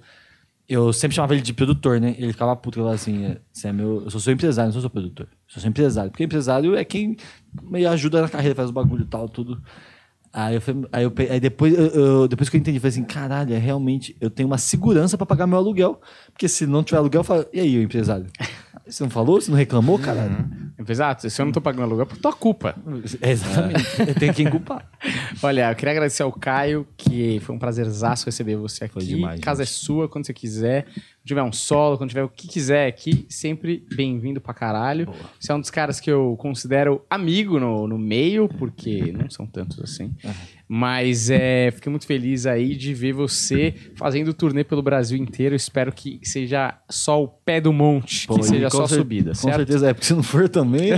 eu sempre chamava ele de produtor, né? Ele ficava puto, ele falava assim: você é meu, eu sou seu empresário, não sou seu produtor. Eu sou seu empresário. Porque empresário é quem me ajuda na carreira, faz o bagulho e tal, tudo. Aí, eu, aí, eu, aí depois, eu- eu- depois que eu entendi, eu falei assim: caralho, é realmente, eu tenho uma segurança pra pagar meu aluguel. Porque se não tiver aluguel, eu falo: e aí, o empresário? Você não falou? Você não reclamou, caralho? Exato. Se eu não tô pagando aluguel, é por tua culpa. É, exatamente. Eu tenho quem culpar. Olha, eu queria agradecer ao Caio, que foi um prazerzaço receber você aqui. Foi demais, Casa gente. é sua, quando você quiser. Quando tiver um solo, quando tiver o que quiser aqui, sempre bem-vindo pra caralho. Você é um dos caras que eu considero amigo no, no meio, porque não são tantos assim. Mas é, fiquei muito feliz aí de ver você fazendo turnê pelo Brasil inteiro. Espero que seja só o pé do monte, Pô, que seja só cer- subida, Com certo? certeza é, porque se não for também. Eu-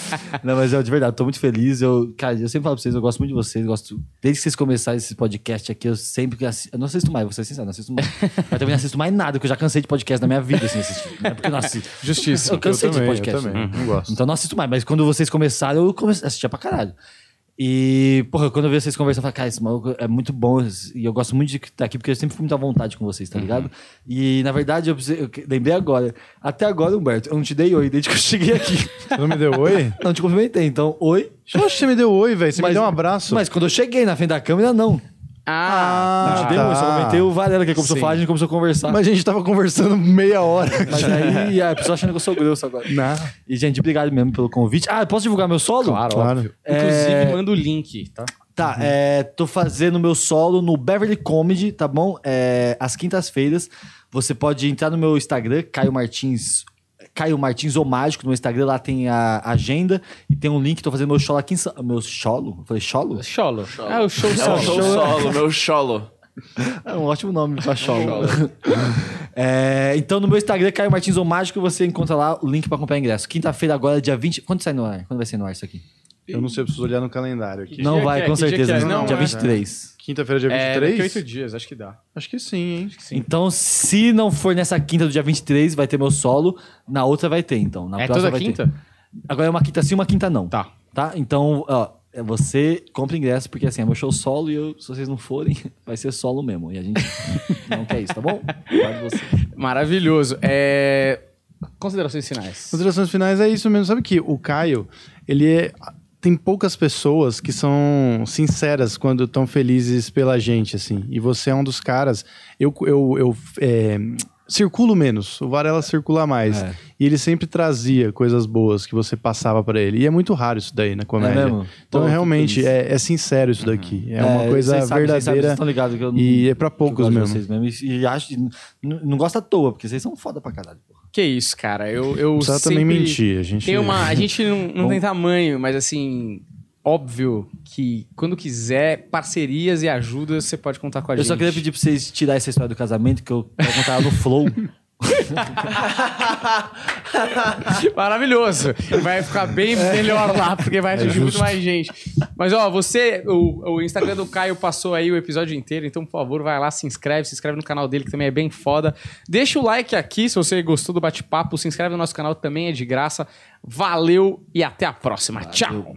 não, mas eu, de verdade, tô muito feliz. Eu, cara, eu sempre falo pra vocês, eu gosto muito de vocês. Gosto, desde que vocês começaram esse podcast aqui, eu sempre que assi- Eu não assisto mais, vou ser sincero, não assisto mais. Mas também não assisto mais nada, porque eu já cansei de podcast na minha vida, assim, assistir. Não é porque eu não assisto. Justiça. Eu cansei Eu de também, podcast. eu também, não gosto. Então eu não assisto mais, mas quando vocês começaram, eu comecei a assistir pra caralho. E, porra, quando eu vi vocês conversando, eu falei, cara, esse maluco é muito bom. E eu gosto muito de estar aqui, porque eu sempre fui muito à vontade com vocês, tá ligado? E, na verdade, eu, precisei- eu lembrei agora. Até agora, Humberto, eu não te dei oi desde que eu cheguei aqui. Você não me deu oi? não te cumprimentei, então, oi. Eu acho que você me deu oi, velho. Você Mas- me deu um abraço. Mas quando eu cheguei na frente da câmera, não. Ah, Não te dei oi, só tá. comentei o Varela, que começou a Sim. falar, a gente começou a conversar. Mas, Mas a gente tava conversando meia hora. aí a pessoa achando que eu sou grosso agora. Não. E, gente, obrigado mesmo pelo convite. Ah, eu posso divulgar meu solo? Claro, Claro. óbvio. Inclusive, manda o link, tá? Tá, é, tô fazendo meu solo no Beverly Comedy, tá bom? É, às quintas-feiras. Você pode entrar no meu Instagram, Caio Martins. Caio Martins ou Mágico, no Instagram lá tem a agenda e tem um link. Tô fazendo meu solo aqui em São... Meu solo? Eu falei cholo? Cholo. É o show É o solo. show solo, meu cholo. É um ótimo nome pra cholo. É, então no meu Instagram, Caio Martins ou Mágico, você encontra lá o link pra comprar ingresso. Quinta-feira agora, dia 20. Quando sai no ar? Quando vai ser no ar isso aqui? Eu não sei, eu preciso olhar no calendário aqui. Não dia vai, que é? com Que dia certeza. que é? Não, Não, dia é. 23. Quinta-feira, dia É, 23? daqui a oito dias, acho que dá. Acho que sim, hein? Então, se não for nessa quinta do dia 23, vai ter meu solo. Na outra vai ter, então. Na É próxima toda vai ter. quinta? Agora é uma quinta sim, uma quinta não. Tá. Tá? Então, ó, é você compra ingresso, porque assim, é meu show solo e eu, se vocês não forem, vai ser solo mesmo. E a gente não quer isso, tá bom? Maravilhoso. É... Considerações finais. Considerações finais é isso mesmo. Sabe que o Caio, ele é. Tem poucas pessoas que são sinceras quando estão felizes pela gente, assim. E você é um dos caras. Eu, eu, eu é, circulo menos. O Varela circula mais. É. E ele sempre trazia coisas boas que você passava pra ele. E é muito raro isso daí na comédia. mesmo? Então, Pô, realmente, é, é sincero isso daqui. É, uma coisa sabem, vocês sabem, verdadeira. Ligados que eu não, e é eu poucos mesmo. mesmo. E, e acho, e não, não gosto à toa, porque vocês são foda pra caralho. porra. Que isso, cara. Eu, eu Não precisa sempre... também mentir. A gente, Tem uma... A gente não, não Bom. tem tamanho, mas assim... Óbvio que quando quiser parcerias e ajudas, você pode contar com a Eu gente. só queria pedir pra vocês tirar essa história do casamento, que eu quero contar ela no Flow. Maravilhoso. Vai ficar bem melhor lá, porque vai atingir muito mais gente. Mas, ó, você, o, o Instagram do Caio passou aí o episódio inteiro, então, por favor, vai lá, se inscreve, se inscreve no canal dele, que também é bem foda. Deixa o like aqui se você gostou do bate-papo, se inscreve no nosso canal, também é de graça. Valeu e até a próxima. Tchau.